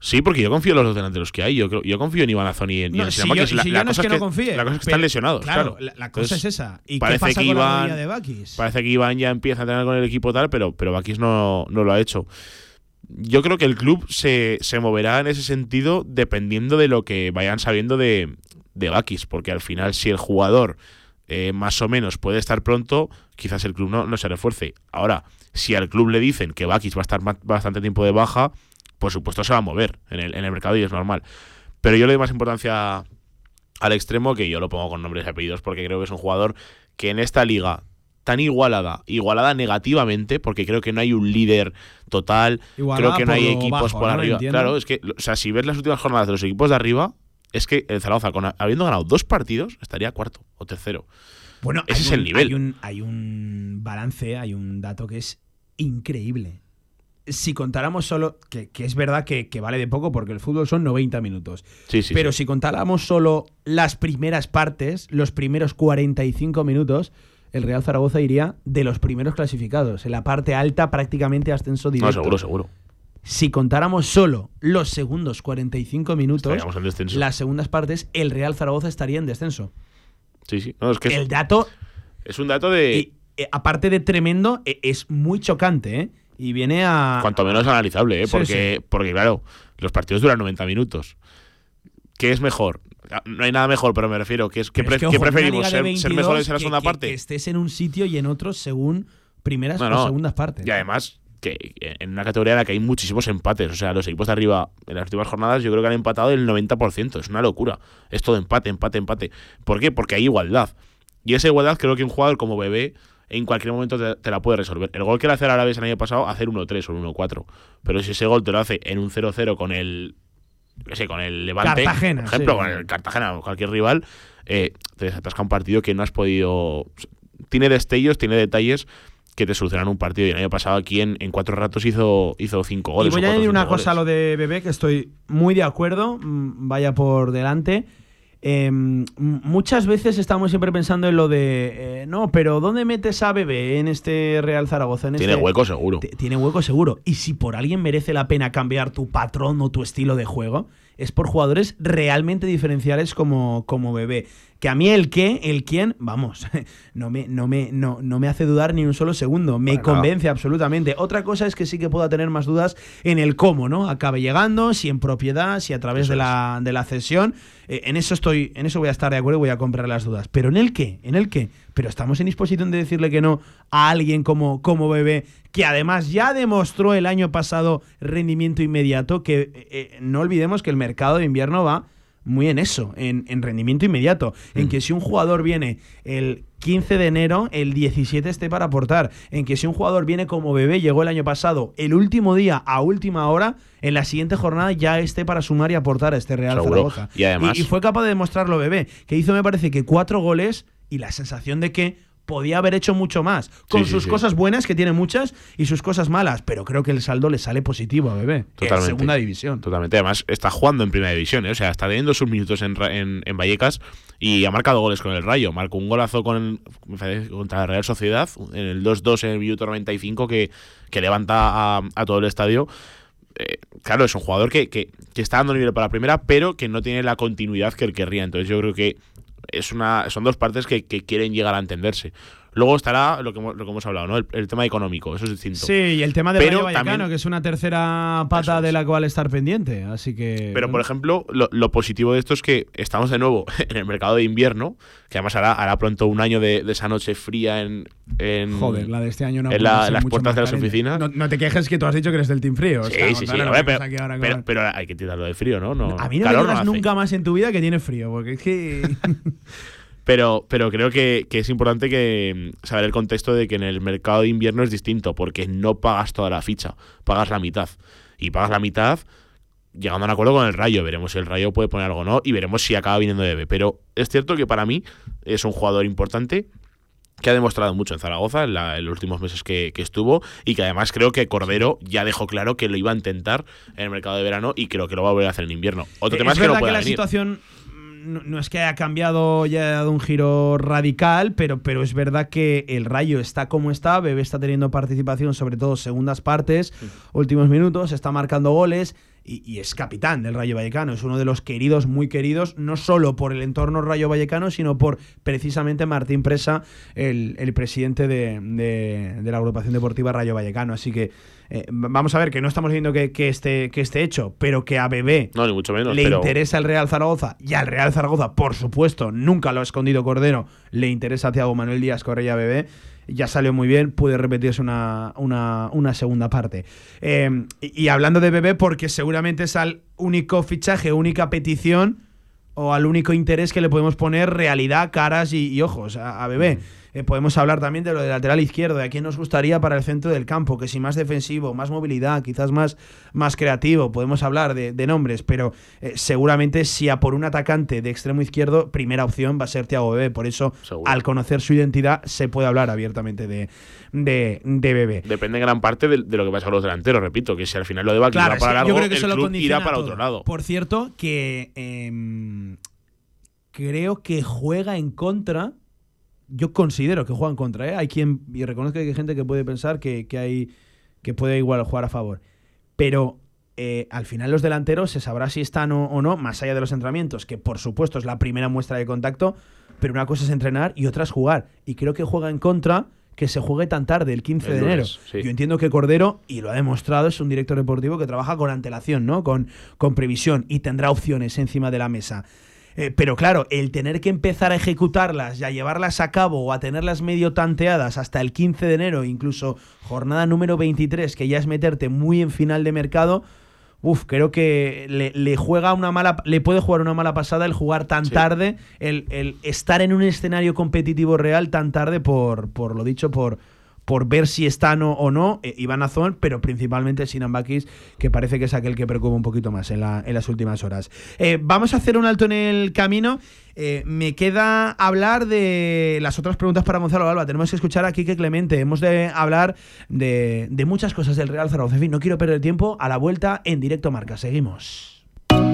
Sí, porque yo confío en los dos delanteros que hay. Yo, yo confío en Iván Azón y en, no, si yo, si la, no es que, no confíe. La cosa es que están lesionados. Claro, la, cosa es esa. ¿Y parece qué pasa que con Iván, la de Bakis? Parece que Iván ya empieza a entrenar con el equipo tal, pero, pero Bakis no, no lo ha hecho yo creo que el club se, moverá en ese sentido dependiendo de lo que vayan sabiendo de, de Bakis, porque al final si el jugador eh, más o menos puede estar pronto, quizás el club no, no, se refuerce. Ahora, si al club le dicen que Bakis va a estar bastante tiempo de baja, por supuesto se va a mover en el, en el mercado y es normal. Pero yo le doy más importancia al extremo que yo lo pongo con nombres y apellidos porque creo que es un jugador que en esta liga tan igualada, igualada negativamente, porque creo que no hay un líder total, creo que no hay equipos por arriba. Claro, es que, o sea, si ves las últimas jornadas de los equipos de arriba, es que el Zaragoza, habiendo ganado dos partidos, estaría cuarto o tercero. Bueno, ese es el nivel. Hay un, hay un balance, hay un dato que es increíble. Si contáramos solo, que, es verdad que, vale de poco porque el fútbol son 90 minutos. Sí, sí, pero si contáramos solo las primeras partes, los primeros 45 minutos, el Real Zaragoza iría de los primeros clasificados. En la parte alta, prácticamente ascenso directo. No, seguro, seguro. Si contáramos solo los segundos 45 minutos, las segundas partes, el Real Zaragoza estaría en descenso. Sí, sí. es que el dato. Es un dato de. Eh, aparte de tremendo, e, es muy chocante, ¿eh? Y viene a. Cuanto menos analizable, ¿eh? porque, porque, claro, los partidos duran 90 minutos. ¿Qué es mejor? No hay nada mejor, pero me refiero, ¿qué, es, ¿qué, preferimos? Ser, mejores en la segunda parte? Que estés en un sitio y en otro según primeras o segundas partes. Y además, que en una categoría en la que hay muchísimos empates. O sea, los equipos de arriba en las últimas jornadas yo creo que han empatado el 90%. Es una locura. Es todo empate, empate, empate. ¿Por qué? Porque hay igualdad. Y esa igualdad creo que un jugador como Bebé en cualquier momento te, la puede resolver. El gol que le hace a vez el año pasado, hacer 1-3 o 1-4. Pero si ese gol te lo hace en un 0-0 con el. Sé, con el Levante, Cartagena, por ejemplo, con el Cartagena o cualquier rival, eh, te desatasca un partido que no has podido. Tiene destellos, tiene detalles que te solucionan un partido. Y el año pasado aquí en, cuatro ratos hizo, hizo cinco goles. Y voy a añadir una cosa a lo de Bebé, que estoy muy de acuerdo, mm, vaya por delante. Em, muchas veces estamos siempre pensando en lo de, eh, no, pero ¿dónde metes a Bebé en este Real Zaragoza? tiene este hueco seguro. Tiene hueco seguro. Y si por alguien merece la pena cambiar tu patrón o tu estilo de juego, es por jugadores realmente diferenciales como, como Bebé. Que a mí el qué, el quién, vamos, no me, no me, no, no me hace dudar ni un solo segundo. Me convence absolutamente. Otra cosa es que sí que pueda tener más dudas en el cómo, ¿no? Acabe llegando, si en propiedad, si a través de la, de la cesión. Eh, en eso estoy, en eso voy a estar de acuerdo y voy a comprar las dudas. Pero en el qué, en el qué. Pero estamos en disposición de decirle que no a alguien como, como Bebé, que además ya demostró el año pasado rendimiento inmediato, que eh, eh, no olvidemos que el mercado de invierno va muy en eso, en, rendimiento inmediato. En mm. que si un jugador viene el 15 de enero, el 17 esté para aportar. En que si un jugador viene como bebé, llegó el año pasado, el último día a última hora, en la siguiente jornada ya esté para sumar y aportar a este Real Zaragoza. Y, además... y, fue capaz de demostrarlo bebé, que hizo me parece que cuatro goles y la sensación de que podía haber hecho mucho más, con sus cosas buenas, que tiene muchas, y sus cosas malas, pero creo que el saldo le sale positivo a Bebé. Totalmente. En segunda división. Totalmente. Además, está jugando en primera división, ¿eh? o sea, está teniendo sus minutos en, en, Vallecas y ha marcado goles con el Rayo. Marcó un golazo con contra la Real Sociedad en el 2-2 en el minuto 95 que, que levanta a, todo el estadio. Eh, claro, es un jugador que, que, que, está dando nivel para la primera, pero que no tiene la continuidad que él querría. Entonces yo creo que es una, son dos partes que, quieren llegar a entenderse. Luego estará lo que, lo que hemos hablado, ¿no? El, tema económico, eso es distinto. Sí, y el tema de Rayo Vallecano, que es una tercera pata de la cual estar pendiente. Así que. Pero, por ejemplo, lo, positivo de esto es que estamos de nuevo en el mercado de invierno, que además hará, hará pronto un año de, esa noche fría en, Joder, la de este año no. En, las puertas de las oficinas. No, te quejes que tú has dicho que eres del Team Frío. Sí, sí, sí. pero, hay que tirarlo de frío, ¿no? no a mí no me digas nunca más en tu vida que tiene frío, porque es que. Pero, pero creo que, es importante que mm, saber el contexto de que en el mercado de invierno es distinto, porque no pagas toda la ficha, pagas la mitad. Y pagas la mitad llegando a un acuerdo con el Rayo. Veremos si el Rayo puede poner algo o no y veremos si acaba viniendo de B. Pero es cierto que para mí es un jugador importante que ha demostrado mucho en Zaragoza en, los últimos meses que, estuvo y que además creo que Cordero ya dejó claro que lo iba a intentar en el mercado de verano y creo que lo va a volver a hacer en invierno. Otro tema es que no puede la situación no, es que haya cambiado y haya dado un giro radical, pero, pero es verdad que el Rayo está como está, Bebé está teniendo participación, sobre todo segundas partes, últimos minutos, está marcando goles y, es capitán del Rayo Vallecano. Es uno de los queridos, muy queridos, no solo por el entorno Rayo Vallecano, sino por precisamente Martín Presa, el, presidente de, la agrupación deportiva Rayo Vallecano. Así que eh, vamos a ver que no estamos diciendo que, que, esté, que esté hecho, pero que a Bebé no, ni mucho menos, le interesa el Real Zaragoza y al Real Zaragoza, por supuesto, nunca lo ha escondido Cordero, le interesa a Thiago Manuel Díaz Correa Bebé ya salió muy bien, puede repetirse una, una, segunda parte. Em, y, hablando de Bebé, porque seguramente es al único fichaje, única petición o al único interés que le podemos poner realidad, caras y, ojos a, Bebé. Eh, podemos hablar también de lo de lateral izquierdo, de a quién nos gustaría para el centro del campo, que si más defensivo, más movilidad, quizás más, más creativo, podemos hablar de, nombres, pero eh, seguramente si a por un atacante de extremo izquierdo, primera opción va a ser Thiago Bebé. Por eso, al conocer su identidad, se puede hablar abiertamente de, de, Bebé. Depende en gran parte de, lo que pasa con los delanteros, repito, que si al final lo de Baki claro, para largo, yo creo que el club irá para otro lado. Por cierto, que em, creo que juega en contra yo considero que juega en contra, ¿eh? Hay quien, y reconozco que hay gente que puede pensar que, hay, que puede igual jugar a favor. Pero eh, al final los delanteros se sabrá si están o, no, más allá de los entrenamientos, que por supuesto es la primera muestra de contacto, pero una cosa es entrenar y otra es jugar. Y creo que juega en contra que se juegue tan tarde, el 15 de enero. Yo entiendo que Cordero, y lo ha demostrado, es un director deportivo que trabaja con antelación, ¿no? Con, con previsión y tendrá opciones encima de la mesa. Eh, pero claro, el tener que empezar a ejecutarlas y a llevarlas a cabo o a tenerlas medio tanteadas hasta el 15 de enero, incluso jornada número 23, que ya es meterte muy en final de mercado, Uf, creo que le, juega una mala, le puede jugar una mala pasada el jugar tan tarde, el, el, estar en un escenario competitivo real tan tarde por, por lo dicho, por, por ver si están o, no eh, Iván Azón, pero principalmente Sinan Bakis, que parece que es aquel que preocupa un poquito más en, la, en las últimas horas. Eh, vamos a hacer un alto en el camino. Eh, me queda hablar de las otras preguntas para Gonzalo Alba. Tenemos que escuchar a Quique Clemente. Hemos de hablar de, de muchas cosas del Real Zaragoza. En fin, no quiero perder tiempo. A la vuelta en directo marca. Seguimos.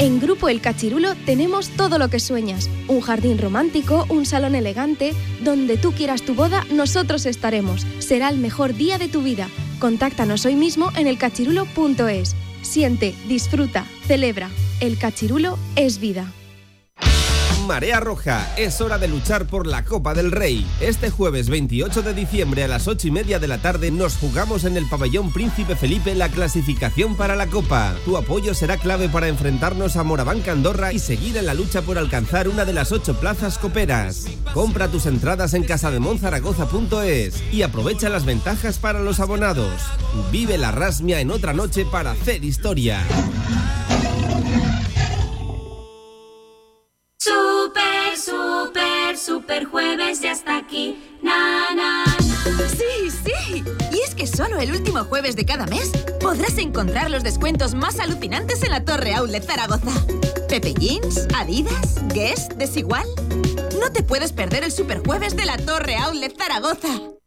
En Grupo El Cachirulo tenemos todo lo que sueñas. Un jardín romántico, un salón elegante. Donde tú quieras tu boda, nosotros estaremos. Será el mejor día de tu vida. Contáctanos hoy mismo en elcachirulo.es. Siente, disfruta, celebra. El Cachirulo es vida. Marea Roja, es hora de luchar por la Copa del Rey. Este jueves 28 de diciembre a las 8 y media de la tarde nos jugamos en el pabellón Príncipe Felipe la clasificación para la Copa. Tu apoyo será clave para enfrentarnos a Moraván Andorra y seguir en la lucha por alcanzar una de las ocho plazas coperas. Compra tus entradas en casademonzaragoza.es y aprovecha las ventajas para los abonados. Vive la rasmia en otra noche para hacer historia. Jueves de cada mes podrás encontrar los descuentos más alucinantes en la Torre Outlet Zaragoza. Pepe Jeans, Adidas, Guess, Desigual. No te puedes perder el super jueves de la Torre Outlet Zaragoza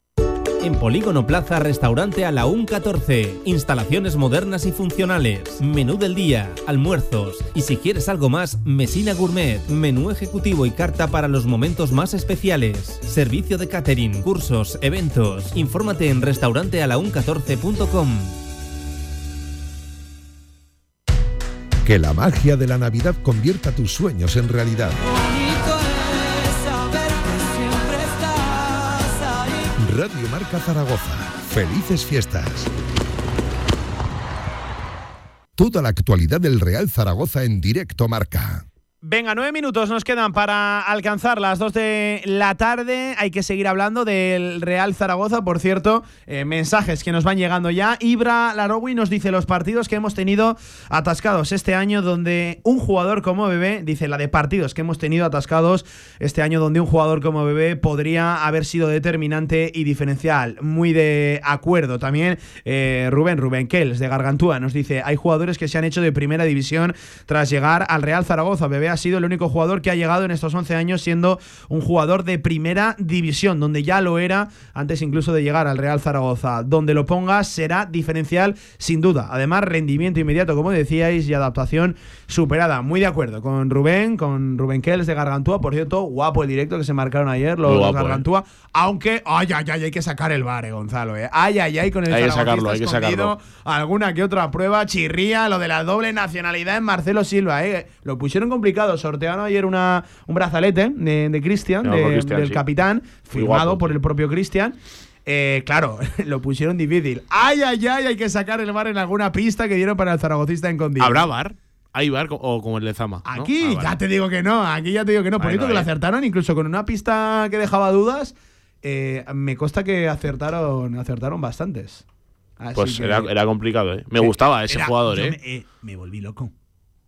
en Polígono Plaza Restaurante a la 14. Instalaciones modernas y funcionales, menú del día, almuerzos y si quieres algo más, Mesina Gourmet, menú ejecutivo y carta para los momentos más especiales, servicio de catering, cursos, eventos. Infórmate en restaurantealaun14.com. Que la magia de la Navidad convierta tus sueños en realidad. Radio Marca Zaragoza. Felices fiestas. Toda la actualidad del Real Zaragoza en directo Marca. Venga, nueve minutos nos quedan para alcanzar las dos de la tarde. Hay que seguir hablando del Real Zaragoza. Por cierto, eh, mensajes que nos van llegando ya. Ibra Larowi nos dice los partidos que hemos tenido atascados este año, donde un jugador como Bebé, dice la de partidos que hemos tenido atascados este año, donde un jugador como Bebé podría haber sido determinante y diferencial. Muy de acuerdo. También eh, Rubén, Rubén Kells de Gargantúa nos dice: hay jugadores que se han hecho de primera división tras llegar al Real Zaragoza. Bebé ha sido el único jugador que ha llegado en estos 11 años siendo un jugador de primera división, donde ya lo era antes incluso de llegar al Real Zaragoza. Donde lo pongas será diferencial sin duda. Además, rendimiento inmediato, como decíais, y adaptación superada. Muy de acuerdo con Rubén, con Rubén Kells de Gargantúa. Por cierto, guapo el directo que se marcaron ayer los, ¿eh? Gargantúa. Aunque, ay, ay, ay, hay que sacar el bar, eh, Gonzalo. Eh. Ay, ay, ay, con el Hay que sacarlo, hay que sacarlo. Alguna que otra prueba, chirría, lo de la doble nacionalidad en Marcelo Silva. Eh. Lo pusieron complicado Sortearon ayer una, un brazalete de, Cristian, del capitán, firmado por el propio Cristian. Eh, claro, lo pusieron difícil. ¡Ay, ay, ay! Hay que sacar el bar en alguna pista que dieron para el zaragocista en condición. ¿Habrá bar? ¿Hay bar o como el de Zama? Aquí ah, ya te digo que no, aquí ya te digo que no. Por que lo acertaron, incluso con una pista que dejaba dudas, eh, me consta que acertaron, acertaron bastantes. pues era, complicado, ¿eh? Me gustaba ese jugador, ¿eh? me volví loco.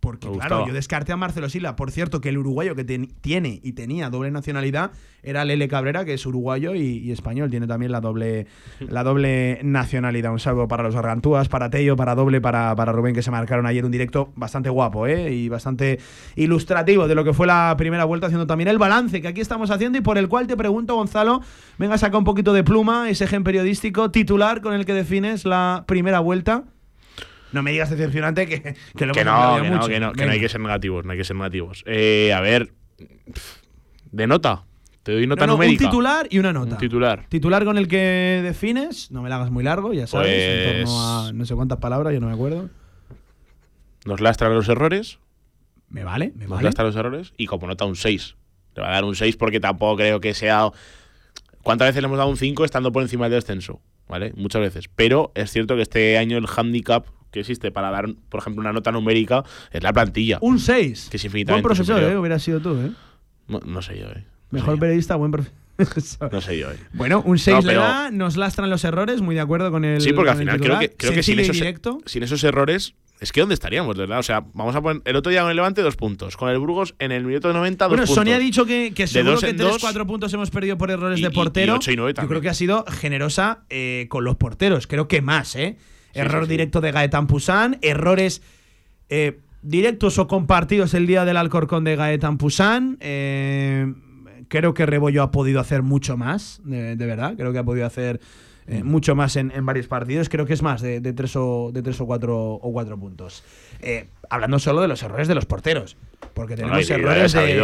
Porque, claro, yo descarté a Marcelo Sila. Por cierto, que el uruguayo que tiene y tenía doble nacionalidad era Lele Cabrera, que es uruguayo y, español. Tiene también la doble, la doble nacionalidad. Un saludo para los Gargantúas, para Tello, para Doble, para, para Rubén, que se marcaron ayer un directo bastante guapo ¿eh? y bastante ilustrativo de lo que fue la primera vuelta, haciendo también el balance que aquí estamos haciendo y por el cual te pregunto, Gonzalo, venga, saca un poquito de pluma, ese gen periodístico titular con el que defines la primera vuelta. No me digas decepcionante que, que lo que no, que mucho. No, que no, que no hay que ser negativos, no hay que ser negativos. Eh, a ver, de nota. Te doy nota no, numérica. Un titular y una nota. Un titular. Titular con el que defines, no me la hagas muy largo, ya sabes, en torno a pues no sé cuántas palabras, yo no me acuerdo. Nos lastran los errores. Me vale, me Nos lastran los errores y como nota un 6. Le va a dar un 6 porque tampoco creo que sea... ¿Cuántas veces le hemos dado un 5 estando por encima del descenso? ¿Vale? Muchas veces. Pero es cierto que este año el handicap que existe para dar, por ejemplo, una nota numérica es la plantilla. Un 6. Que es infinitamente Buen profesor, ¿eh? Hubiera sido tú, ¿eh? No, sé yo, ¿eh? Mejor periodista, buen profesor. No sé yo, ¿eh? Bueno, un 6 le da, nos lastran los errores, muy de acuerdo con el. Sí, porque al final creo que, creo que sin, esos, sin esos errores es que ¿dónde estaríamos, verdad? O sea, vamos a poner el otro día con el Levante dos puntos, con el Burgos en el minuto 90 dos bueno, puntos. Sonia ha dicho que, que seguro que tres, cuatro puntos hemos perdido por errores de portero. Y, y Yo creo que ha sido generosa eh, con los porteros, creo que más, ¿eh? Error directo de Gaetan Poussin, errores eh, directos o compartidos el día del Alcorcón de Gaetan Poussin. Eh, creo que Rebollo ha podido hacer mucho más, de, verdad. Creo que ha podido hacer eh, mm. mucho más en, varios partidos. Creo que es más de, tres, o, de tres o cuatro, o cuatro puntos. hablando solo de los errores de los porteros. Porque tenemos errores de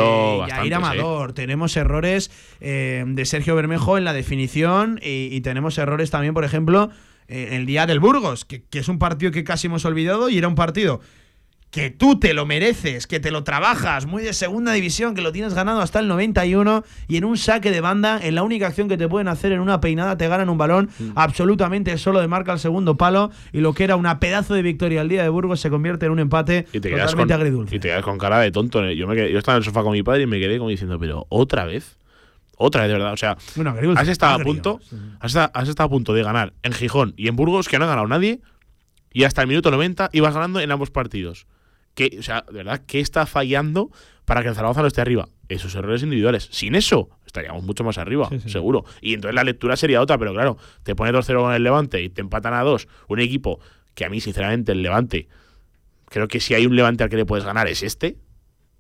Yair Amador, tenemos errores de Sergio Bermejo en la definición y tenemos errores también, por ejemplo, eh, el día del Burgos, que, es un partido que casi hemos olvidado y era un partido que tú te lo mereces, que te lo trabajas, muy de segunda división, que lo tienes ganado hasta el 91 y en un saque de banda, en la única acción que te pueden hacer en una peinada, te ganan un balón mm. absolutamente solo de marca al segundo palo y lo que era una pedazo de victoria al día de Burgos se convierte en un empate totalmente agridulce. Y te quedas con cara de tonto. Yo, me yo estaba en el sofá con mi padre y me quedé como diciendo, pero otra vez otra vez, de verdad. O sea, has, estado a punto, has, estado a punto de ganar en Gijón y en Burgos, que no ha ganado nadie, y hasta el minuto 90 ibas ganando en ambos partidos. Que, o sea, de verdad, ¿qué está fallando para que el Zaragoza no esté arriba? Esos errores individuales. Sin eso, estaríamos mucho más arriba, seguro. Y entonces la lectura sería otra, pero claro, te pone 2-0 con el Levante y te empatan a 2. Un equipo que a mí, sinceramente, el Levante, creo que si hay un Levante al que le puedes ganar es este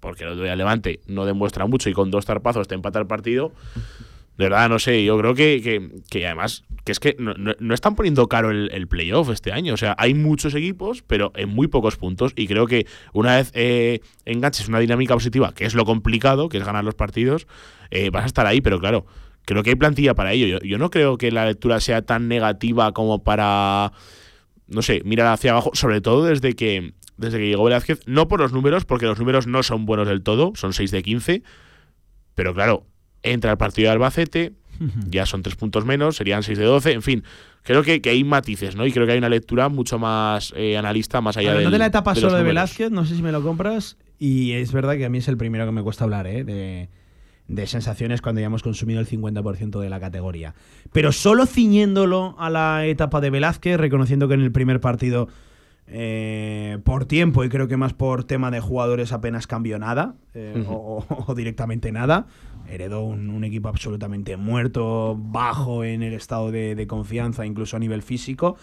porque el otro día Levante no demuestra mucho y con dos tarpazos te empata el partido. De verdad, no sé, yo creo que, que, además, que es que no, están poniendo caro el, playoff este año. O sea, hay muchos equipos, pero en muy pocos puntos. Y creo que una vez eh, enganches una dinámica positiva, que es lo complicado, que es ganar los partidos, eh, vas a estar ahí, pero claro, creo que hay plantilla para ello. Yo no creo que la lectura sea tan negativa como para, no sé, mirar hacia abajo, sobre todo desde que desde que llegó Velázquez, no por los números, porque los números no son buenos del todo, son 6 de 15, pero claro, entra el partido de Albacete, ya son 3 puntos menos, serían 6 de 12, en fin, creo que, hay matices, ¿no? Y creo que hay una lectura mucho más eh, analista, más allá de. de la etapa solo de Velázquez, no sé si me lo compras, y es verdad que a mí es el primero que me cuesta hablar, ¿eh? De, de sensaciones cuando ya hemos consumido el 50% de la categoría. Pero solo ciñéndolo a la etapa de Velázquez, reconociendo que en el primer partido eh, por tiempo y creo que más por tema de jugadores apenas cambió nada eh, o, directamente nada. Heredó un, equipo absolutamente muerto, bajo en el estado de, confianza, incluso a nivel físico.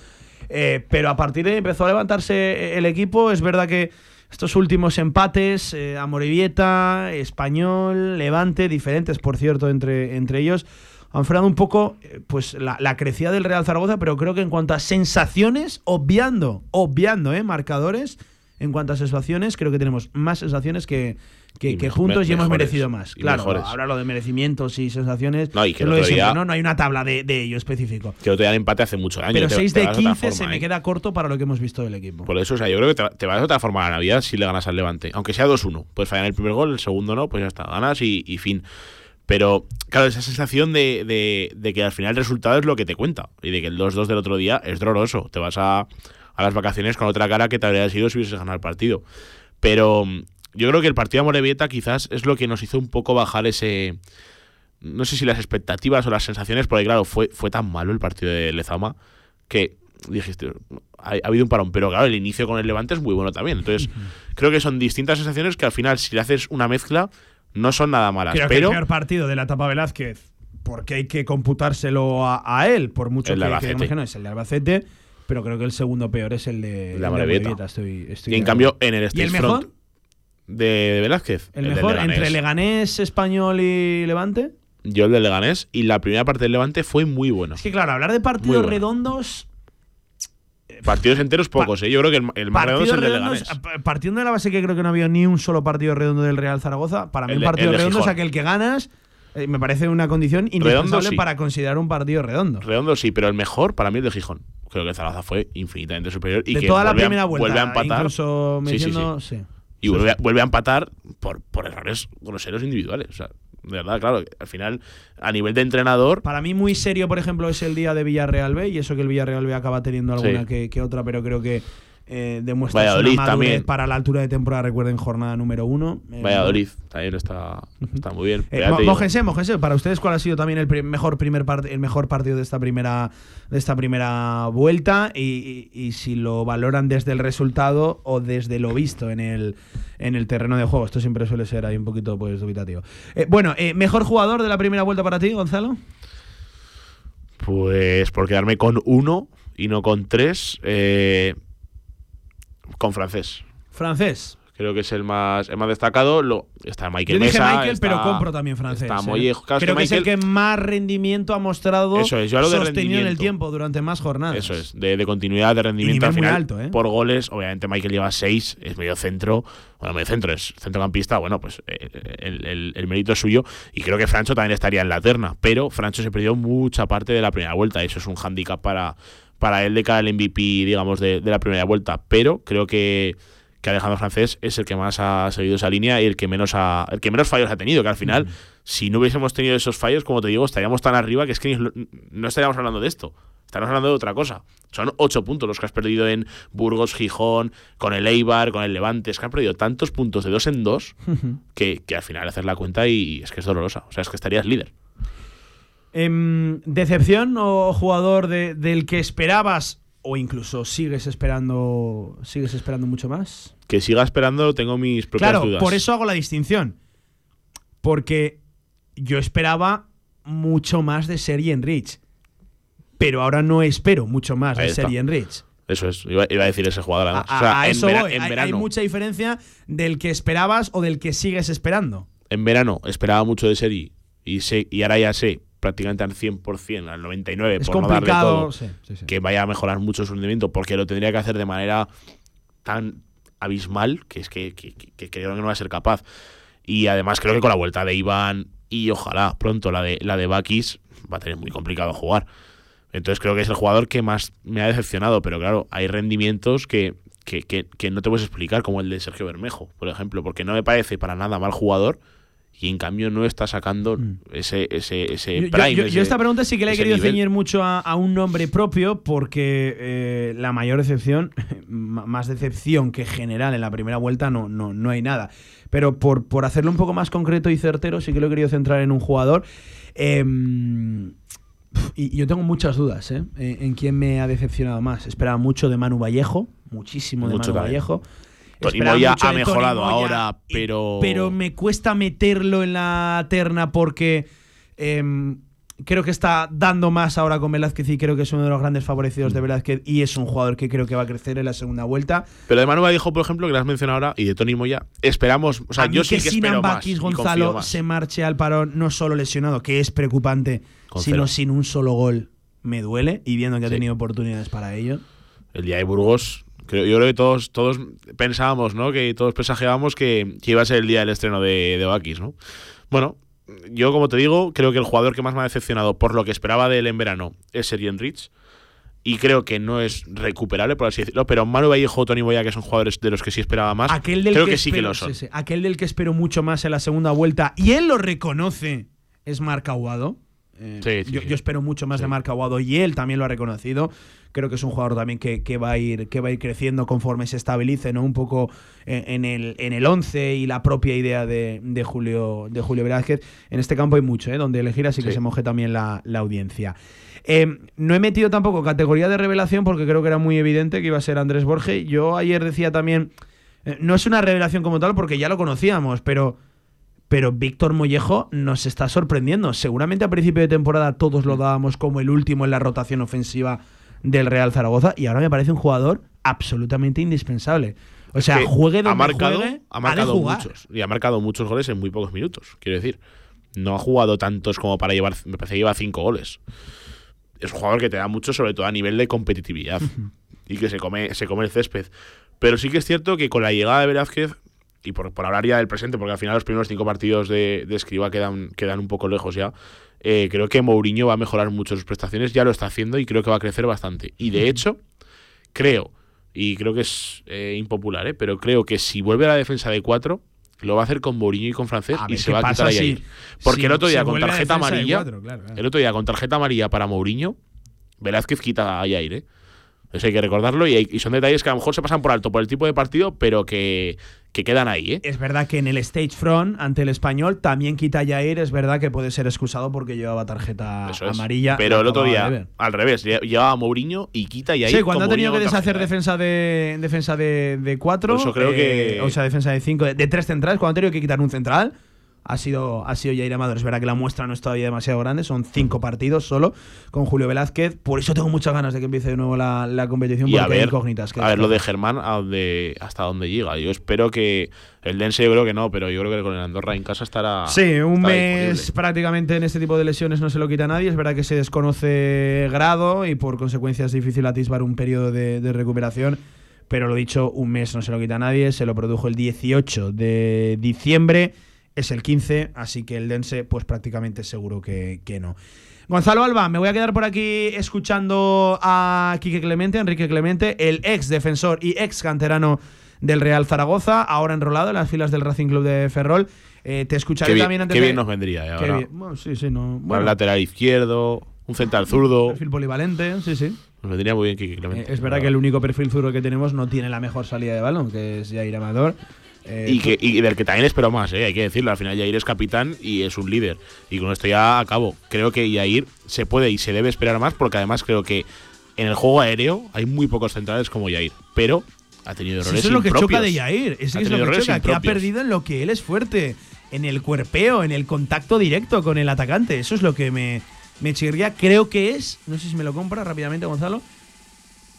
Eh, pero a partir de ahí empezó a levantarse el equipo. Es verdad que estos últimos empates, Amorebieta, Español, Levante, diferentes por cierto entre, entre ellos, han frenado un poco eh, pues la, la, crecida del Real Zaragoza, pero creo que en cuanto a sensaciones, obviando, obviando, ¿eh? Marcadores, en cuanto a sensaciones, creo que tenemos más sensaciones que, que, juntos y hemos merecido más. Claro, ahora lo de merecimientos y sensaciones. No, y que ¿no? no hay una tabla de, ello específico. Que otro día el empate hace mucho años. Pero 6 de 15 se me ¿eh? queda corto para lo que hemos visto del equipo. Por eso, o sea, yo creo que te, vas de otra forma a la Navidad si le ganas al Levante. Aunque sea 2-1. Puedes fallar el primer gol, el segundo no, pues ya está, ganas y fin. Pero, claro, esa sensación de, de, que al final el resultado es lo que te cuenta. Y de que el 2-2 del otro día es doloroso. Te vas a, a las vacaciones con otra cara que te habría sido si hubieses ganado el partido. Pero mm, yo creo que el partido de Morevieta quizás es lo que nos hizo un poco bajar ese. No sé si las expectativas o las sensaciones, porque claro, fue, fue tan malo el partido de Lezama que dijiste, ha, habido un parón, pero claro, el inicio con el Levante es muy bueno también. Entonces, creo que son distintas sensaciones que al final, si le haces una mezcla, no son nada malas. Creo pero que el peor partido de la etapa Velázquez, porque hay que computárselo a, él, por mucho el que, que no es el de Albacete, pero creo que el segundo peor es el de la Morevieta. Estoy, y en cambio, en el State Front de, Velázquez. ¿El, mejor entre Leganés, Español y Levante? Yo el de Leganés y la primera parte del Levante fue muy buena. Es que claro, hablar de partidos redondos Partidos enteros pocos, ¿eh? Yo creo que el, más redondo es el de Leganés. Partiendo de la base que creo que no había ni un solo partido redondo del Real Zaragoza, para mí un partido redondo es aquel que ganas. Eh, me parece una condición indispensable para considerar un partido redondo. Redondo sí, pero el mejor para mí es de Gijón. Creo que Zaragoza fue infinitamente superior. Y de que toda la primera vuelta. Vuelve a empatar. Incluso sí, sí, Y vuelve, vuelve, a empatar por, por errores groseros individuales. O sea, de verdad, claro, al final, a nivel de entrenador. Para mí, muy serio, por ejemplo, es el día de Villarreal B, y eso que el Villarreal B acaba teniendo alguna que, que, otra, pero creo que eh, demuestra una también. para la altura de temporada, recuerden, jornada número uno. Eh, Valladolid también está, está muy bien. Eh, mójense, para ustedes, ¿cuál ha sido también el mejor primer el mejor partido de esta primera de esta primera vuelta? Y, si lo valoran desde el resultado o desde lo visto en el, en el terreno de juego. Esto siempre suele ser ahí un poquito pues dubitativo. Eh, bueno, ¿mejor jugador de la primera vuelta para ti, Gonzalo? Pues por quedarme con uno y no con tres. Eh, con francés. Francés. Creo que es el más, el más destacado. Lo, está Michael Yo dije Mesa, Michael, pero compro también francés. Está ¿eh? Creo que, es el que más rendimiento ha mostrado eso es, yo sostenido en el tiempo durante más jornadas. Eso es, de, continuidad de rendimiento al final. alto, ¿eh? Por goles, obviamente Michael lleva seis, es medio centro. Bueno, medio centro es centrocampista, bueno, pues eh, el, el, mérito es suyo. Y creo que Francho también estaría en la terna. Pero Francho se perdió mucha parte de la primera vuelta. Eso es un hándicap para, para él de cara al MVP, digamos, de, de la primera vuelta. Pero creo que que Alejandro Francés es el que más ha seguido esa línea y el que menos ha, el que menos fallos ha tenido, que al final, si no hubiésemos tenido esos fallos, como te digo, estaríamos tan arriba que es que no estaríamos hablando de esto. Estaríamos hablando de otra cosa. Son ocho puntos los que has perdido en Burgos, Gijón, con el Eibar, con el Levante. Es que han perdido tantos puntos de dos en dos que, al final hacer la cuenta y es que es dolorosa. O sea, es que estarías líder. Em, ¿Decepción o jugador del que esperabas o incluso sigues esperando sigues esperando mucho más? Que siga esperando, tengo mis propias claro, dudas. por eso hago la distinción. Porque yo esperaba mucho más de Sergi Enrich. Pero ahora no espero mucho más de Sergi Enrich. Eso es, iba, a decir ese jugador. A, eso voy. hay, mucha diferencia del que esperabas o del que sigues esperando. En verano esperaba mucho de Sergi y, sé, y ahora ya sé prácticamente al 100%, al 99%, por no darle todo, que vaya a mejorar mucho su rendimiento, porque lo tendría que hacer de manera tan abismal que es que, creo que no va a ser capaz. Y además creo que con la vuelta de Iván y ojalá pronto la de, la de Bakis va a tener muy complicado jugar. Entonces creo que es el jugador que más me ha decepcionado, pero claro, hay rendimientos que, que, que no te puedes explicar, como el de Sergio Bermejo, por ejemplo, porque no me parece para nada mal jugador, y en cambio no está sacando mm. ese, ese, ese prime. Yo, esta pregunta sí que le he querido ceñir mucho a, un nombre propio porque eh, la mayor decepción, más decepción que general en la primera vuelta no, no, no hay nada. Pero por, por hacerlo un poco más concreto y certero, sí que lo he querido centrar en un jugador. Em, y yo tengo muchas dudas ¿eh? en quién me ha decepcionado más. Esperaba mucho de Manu Vallejo, muchísimo de Manu Vallejo. Tony Moya ha mejorado ahora, pero. pero me cuesta meterlo en la terna porque. Em, creo que está dando más ahora con Velázquez y creo que es uno de los grandes favorecidos de mm. Velázquez y es un jugador que creo que va a crecer en la segunda vuelta. Pero de Manuel dijo, por ejemplo, que lo has mencionado ahora, y de Tony Moya, esperamos, o sea, yo sí que, espero más Gonzalo se marche al parón no solo lesionado, que es preocupante, sino sin un solo gol. Me duele y viendo que ha tenido oportunidades para ello. El día de Burgos yo creo que todos, todos pensábamos, ¿no? Que todos presagiábamos que, iba a ser el día del estreno de, de ¿no? Bueno, yo como te digo, creo que el jugador que más me ha decepcionado por lo que esperaba de él en verano es Serien Rich. Y creo que no es recuperable, por así decirlo. Pero Manu Vallejo, Tony Boya, que son jugadores de los que sí esperaba más, aquel del creo que, sí que lo son. Aquel del que espero mucho más en la segunda vuelta. Y él lo reconoce es Marc Aguado. Eh, yo, espero mucho más de Marc Aguado y él también lo ha reconocido. Creo que es un jugador también que, va, a ir, que va a ir creciendo conforme se estabilice ¿no? un poco en, el, en el 11 y la propia idea de, Julio, de Julio Velázquez. En este campo hay mucho, ¿eh? donde elegir, así que se moje también la, audiencia. Eh, no he metido tampoco categoría de revelación porque creo que era muy evidente que iba a ser Andrés Borges. Yo ayer decía también, eh, no es una revelación como tal porque ya lo conocíamos, pero pero Víctor Mollejo nos está sorprendiendo. Seguramente a principio de temporada todos lo dábamos como el último en la rotación ofensiva del Real Zaragoza y ahora me parece un jugador absolutamente indispensable. O sea, juegue donde ha marcado, juegue, ha marcado muchos y ha marcado muchos goles en muy pocos minutos. Quiero decir, no ha jugado tantos como para llevar, me parece que lleva cinco goles. Es un jugador que te da mucho, sobre todo a nivel de competitividad y que se come, se come el césped. Pero sí que es cierto que con la llegada de Velázquez y por, hablar ya del presente, porque al final los primeros cinco partidos de, de Escriba quedan, quedan un poco lejos ya, eh, creo que Mourinho va a mejorar mucho sus prestaciones, ya lo está haciendo y creo que va a crecer bastante. Y de hecho, creo, y creo que es eh, impopular, ¿eh? pero creo que si vuelve a la defensa de cuatro, lo va a hacer con Mourinho y con Francés y se va a quitar ahí. Porque el otro día con tarjeta amarilla, el otro día con tarjeta amarilla para Mourinho, Velázquez quita a Yair, ¿eh? Eso hay que recordarlo y, son detalles que a lo mejor se pasan por alto por el tipo de partido, pero que, quedan ahí. ¿eh? Es verdad que en el stage front ante el español también quita Jair, es verdad que puede ser excusado porque llevaba tarjeta amarilla. Pero el otro día, al revés, llevaba a Mourinho y quita Jair. Sí, cuando ha tenido que deshacer defensa de defensa de, cuatro, creo que... Eh, o sea, defensa de cinco, de, de tres centrales, cuando ha tenido que quitar un central ha sido, ha sido Jair Amador. Es verdad que la muestra no es todavía demasiado grande, son cinco partidos solo con Julio Velázquez. Por eso tengo muchas ganas de que empiece de nuevo la, competición, y a ver, incógnitas. a ver lo de Germán, a hasta dónde llega. Yo espero que el Dense, yo creo que no, pero yo creo que con el Andorra en casa estará. Sí, un mes prácticamente en este tipo de lesiones no se lo quita a nadie. Es verdad que se desconoce grado y por consecuencia es difícil atisbar un periodo de, de recuperación pero lo dicho, un mes no se lo quita a nadie, se lo produjo el 18 de diciembre es el 15, así que el Dense, pues prácticamente seguro que, no. Gonzalo Alba, me voy a quedar por aquí escuchando a Quique Clemente, Enrique Clemente, el ex defensor y ex canterano del Real Zaragoza, ahora enrolado en las filas del Racing Club de Ferrol. Eh, te escucharé también antes qué bien nos vendría, eh, ahora. Bueno, sí, sí, no. Bueno. lateral izquierdo, un central zurdo. Perfil polivalente, sí, sí. Nos vendría muy bien Quique Clemente. Eh, es verdad que el único perfil zurdo que tenemos no tiene la mejor salida de balón, que es Jair Amador. Eh, y, que, y del que también espero más, eh, hay que decirlo. Al final Yair es capitán y es un líder. Y con esto ya acabo. Creo que Yair se puede y se debe esperar más porque además creo que en el juego aéreo hay muy pocos centrales como Yair. Pero ha tenido errores Eso es lo que choca de Yair. es lo que choca, que ha perdido en lo que él es fuerte. En el cuerpeo, en el contacto directo con el atacante. Eso es lo que me, me chirría. Creo que es, no sé si me lo compra rápidamente Gonzalo,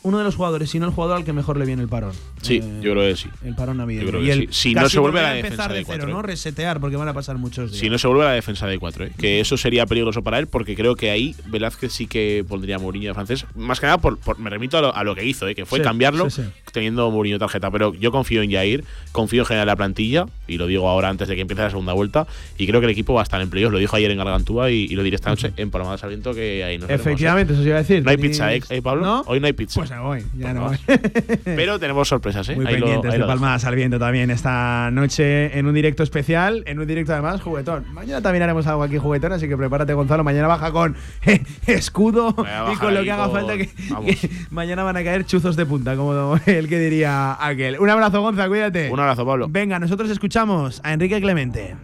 uno de los jugadores, si no el jugador al que mejor le viene el parón. Sí, eh, yo creo que sí. El parón navideño. y el, Si no se vuelve a la defensa de, cero, ¿no? Resetear porque van a pasar muchos días. Si no se vuelve a la defensa de cuatro, ¿eh? que eso sería peligroso para él porque creo que ahí Velázquez sí que pondría Mourinho de francés. Más que nada, por, me remito a lo, que hizo, ¿eh? que fue cambiarlo teniendo Mourinho tarjeta. Pero yo confío en Jair, confío en generar la plantilla y lo digo ahora antes de que empiece la segunda vuelta. Y creo que el equipo va a estar en playoffs. Lo dijo ayer en Gargantúa y, lo diré esta noche en Palma de que ahí nos Efectivamente, eso se iba a decir. No hay pizza, ¿eh, Pablo? Hoy no hay pizza. Pues voy, ya no Pero tenemos sorpresas, ¿eh? Muy pendientes de Palmas al viento también esta noche en un directo especial, en un directo además juguetón. Mañana también haremos algo aquí juguetón, así que prepárate Gonzalo. Mañana baja con escudo y con lo que haga falta que, mañana van a caer chuzos de punta, como el que diría aquel. Un abrazo Gonzalo, cuídate. Un abrazo Pablo. Venga, nosotros escuchamos a Enrique Clemente.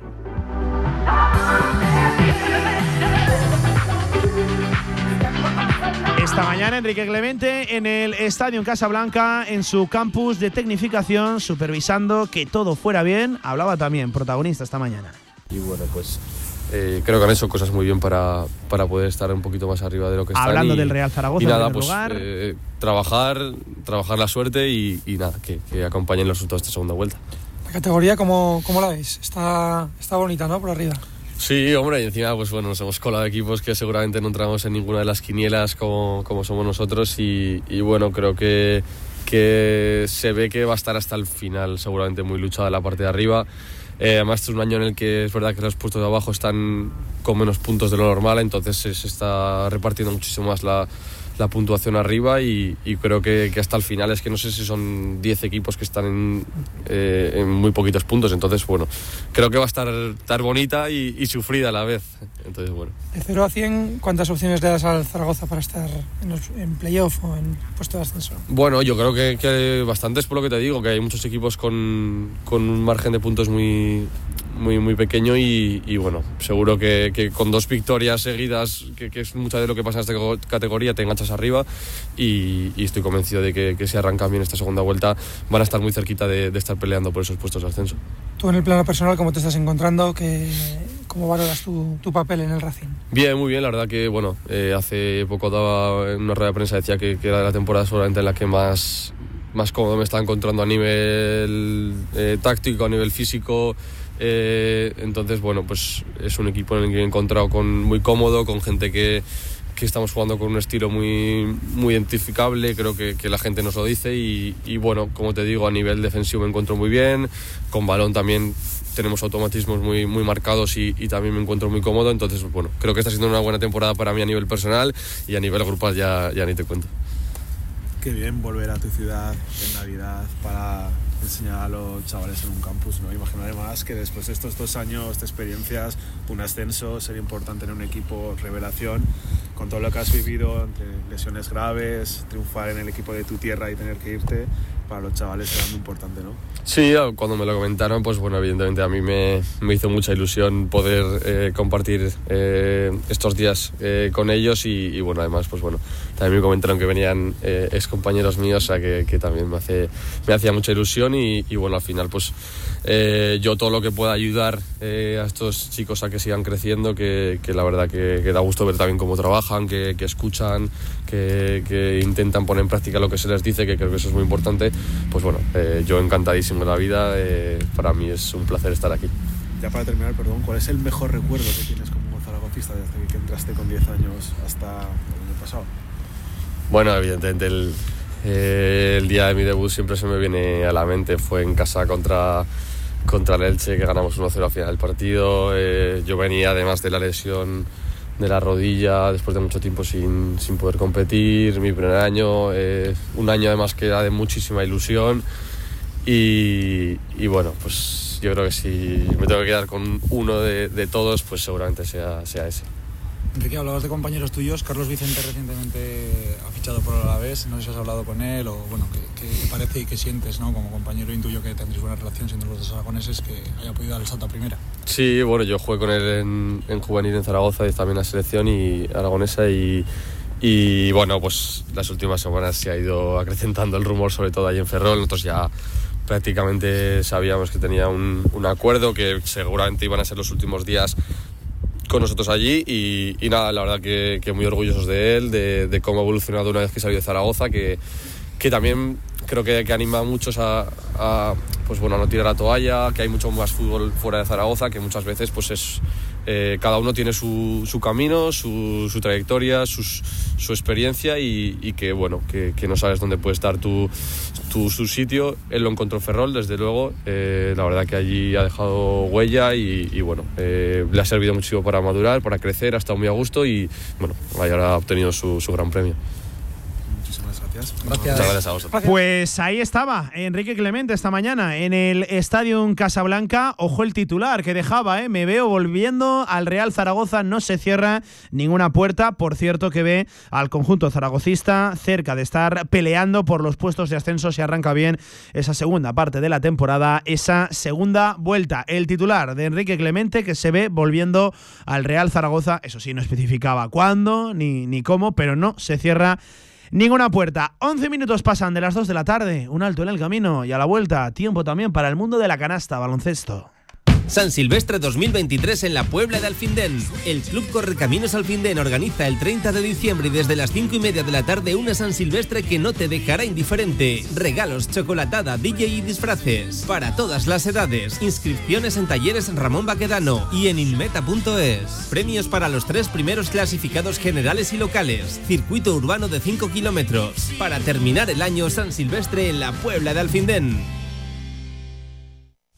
Esta mañana Enrique Clemente en el Estadio en Casablanca, en su campus de tecnificación, supervisando que todo fuera bien. Hablaba también, protagonista esta mañana. Y bueno, pues eh, creo que han hecho cosas muy bien para, para poder estar un poquito más arriba de lo que están. Hablando del Real Zaragoza, y nada, pues, eh, trabajar, trabajar la suerte y, nada, que, acompañen los resultados de esta segunda vuelta. La categoría, ¿cómo, cómo la veis? Está, está bonita, ¿no? Por arriba. Sí, hombre, y encima pues bueno, nos hemos colado equipos que seguramente no entramos en ninguna de las quinielas como, como somos nosotros y, bueno, creo que, que se ve que va a estar hasta el final seguramente muy luchada la parte de arriba. Eh, además, este es un año en el que es verdad que los puestos de abajo están con menos puntos de lo normal, entonces se, está repartiendo muchísimo más la, la puntuación arriba y, creo que, hasta el final es que no sé si son 10 equipos que están en, eh, en, muy poquitos puntos, entonces bueno, creo que va a estar, estar bonita y, sufrida a la vez. Entonces, bueno. De 0 a 100, ¿cuántas opciones le das al Zaragoza para estar en, en playoff o en puesto de ascenso? Bueno, yo creo que, que bastantes por lo que te digo, que hay muchos equipos con, con un margen de puntos muy, muy, muy pequeño y, bueno, seguro que, con dos victorias seguidas, que, es mucha de lo que pasa en esta categoría, te enganchas arriba y, estoy convencido de que, si arrancan bien esta segunda vuelta van a estar muy cerquita de, estar peleando por esos puestos de ascenso. Tú en el plano personal, ¿cómo te estás encontrando? ¿Qué, ¿Cómo valoras tu, tu, papel en el Racing? Bien, muy bien, la verdad que bueno, eh, hace poco daba en una rueda de prensa decía que, era de la temporada seguramente en la que más, más cómodo me está encontrando a nivel eh, táctico, a nivel físico. Eh, entonces, bueno, pues es un equipo en el que he encontrado con, muy cómodo, con gente que, que estamos jugando con un estilo muy, muy identificable, creo que, que la gente nos lo dice y, bueno, como te digo, a nivel defensivo me encuentro muy bien, con balón también tenemos automatismos muy, muy marcados y, y, también me encuentro muy cómodo, entonces bueno, creo que está siendo una buena temporada para mí a nivel personal y a nivel grupal ya, ya ni te cuento. Qué bien volver a tu ciudad en Navidad para enseñar a los chavales en un campus, ¿no? Imagino además que después de estos dos años de experiencias, un ascenso, sería importante en un equipo revelación, con todo lo que has vivido, entre lesiones graves, triunfar en el equipo de tu tierra y tener que irte, para los chavales era muy importante, ¿no? Sí, cuando me lo comentaron, pues bueno, evidentemente a mí me, me hizo mucha ilusión poder eh, compartir eh, estos días eh, con ellos y, bueno, además, pues bueno, también me comentaron que venían ex compañeros míos, o sea que, que, también me, hace, me hacía mucha ilusión y, y bueno, al final pues yo todo lo que pueda ayudar a estos chicos a que sigan creciendo, que, que la verdad que, que, da gusto ver también cómo trabajan, que, escuchan, que, intentan poner en práctica lo que se les dice, que creo que eso es muy importante, pues bueno, yo encantadísimo de la vida. Eh, para mí es un placer estar aquí. Ya para terminar, perdón, ¿cuál es el mejor recuerdo que tienes como zaragocista desde que entraste con 10 años hasta el año pasado? Bueno, evidentemente el, eh, día de mi debut siempre se me viene a la mente. Fue en casa contra, contra el Elche, que ganamos 1-0 al final del partido. Eh, yo venía además de la lesión de la rodilla después de mucho tiempo sin, sin poder competir, mi primer año, un año además que era de muchísima ilusión y, bueno, pues yo creo que si me tengo que quedar con uno de, todos, pues seguramente sea, sea ese. Enrique, hablabas de compañeros tuyos. Carlos Vicente recientemente ha fichado por Alavés. No sé si has hablado con él o, bueno, qué, te parece y qué sientes, ¿no? Como compañero intuyo que tendréis buena relación siendo los dos aragoneses, que haya podido dar el salto a primera. Sí, bueno, yo jugué con él en, en juvenil en Zaragoza y también en la selección y aragonesa y, y bueno, pues las últimas semanas se ha ido acrecentando el rumor, sobre todo ahí en Ferrol. Nosotros ya prácticamente sabíamos que tenía un, acuerdo, que seguramente iban a ser los últimos días con nosotros allí y, nada, la verdad que, muy orgullosos de él, de, cómo ha evolucionado una vez que salió de Zaragoza, que, que también creo que, anima a muchos a, pues bueno, no tirar la toalla, que hay mucho más fútbol fuera de Zaragoza, que muchas veces pues es, eh, cada uno tiene su, su camino, su, su trayectoria, sus, su experiencia y, y que bueno, que, que, no sabes dónde puede estar tu, su sitio. Él lo encontró Ferrol, desde luego. Eh, la verdad que allí ha dejado huella y, bueno, eh, le ha servido muchísimo para madurar, para crecer, ha estado muy a gusto y bueno, ahora ha obtenido su gran premio. Gracias. Pues ahí estaba Enrique Clemente esta mañana en el Estadio Casablanca. Ojo el titular que dejaba, ¿eh? Me veo volviendo al Real Zaragoza. No se cierra ninguna puerta. Por cierto, que ve al conjunto zaragocista cerca de estar peleando por los puestos de ascenso si arranca bien esa segunda parte de la temporada, esa segunda vuelta. El titular de Enrique Clemente que se ve volviendo al Real Zaragoza. Eso sí, no especificaba cuándo ni, ni cómo, pero no se cierra ninguna puerta. 11 minutos pasan de las 2 de la tarde, un alto en el camino y a la vuelta, tiempo también para el mundo de la canasta, baloncesto. San Silvestre 2023 en la Puebla de Alfindén. El Club Correcaminos Alfindén organiza el 30 de diciembre y desde las 5 y media de la tarde una San Silvestre que no te dejará indiferente. Regalos, chocolatada, DJ y disfraces. Para todas las edades. Inscripciones en talleres Ramón Baquedano y en inmeta.es. Premios para los tres primeros clasificados generales y locales. Circuito urbano de 5 kilómetros. Para terminar el año San Silvestre en la Puebla de Alfindén.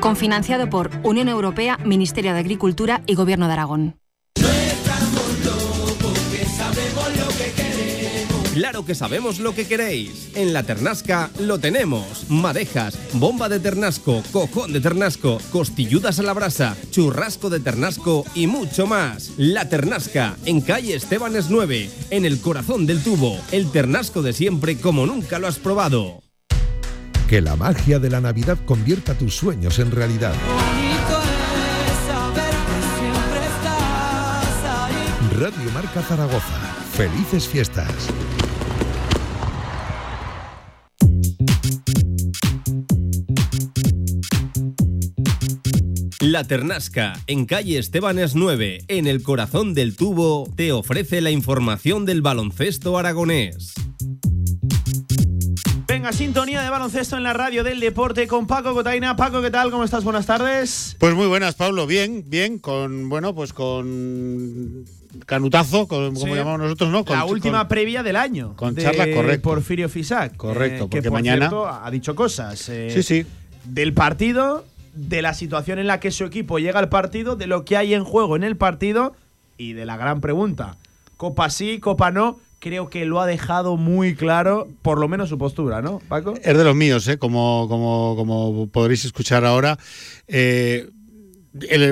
Confinanciado por Unión Europea, Ministerio de Agricultura y Gobierno de Aragón. Claro que sabemos lo que queréis. En la Ternasca lo tenemos. Madejas, bomba de ternasco, cojón de ternasco, costilludas a la brasa, churrasco de ternasco y mucho más. La Ternasca, en calle Estebanes 9, en el corazón del tubo. El ternasco de siempre como nunca lo has probado. Que la magia de la Navidad convierta tus sueños en realidad. Radio Marca Zaragoza. Felices fiestas. La Ternasca, en calle Estebanes 9, en el corazón del tubo, te ofrece la información del baloncesto aragonés. Venga, sintonía de baloncesto en la radio del deporte con Paco Cotaina. Paco, ¿qué tal? ¿Cómo estás? Buenas tardes. Pues muy buenas, Pablo. Bien, bien, con, bueno, pues con canutazo, como, llamamos nosotros, ¿no? la última previa del año. Con charla, correcto. Porfirio Fisac. Correcto, eh, porque que, mañana. ha dicho cosas. Eh, sí, sí. Del partido, de la situación en la que su equipo llega al partido, de lo que hay en juego en el partido y de la gran pregunta. Copa sí, Copa no. Creo que lo ha dejado muy claro, por lo menos su postura, ¿no, Paco? Es de los míos, ¿eh? como, como, como podréis escuchar ahora. Eh,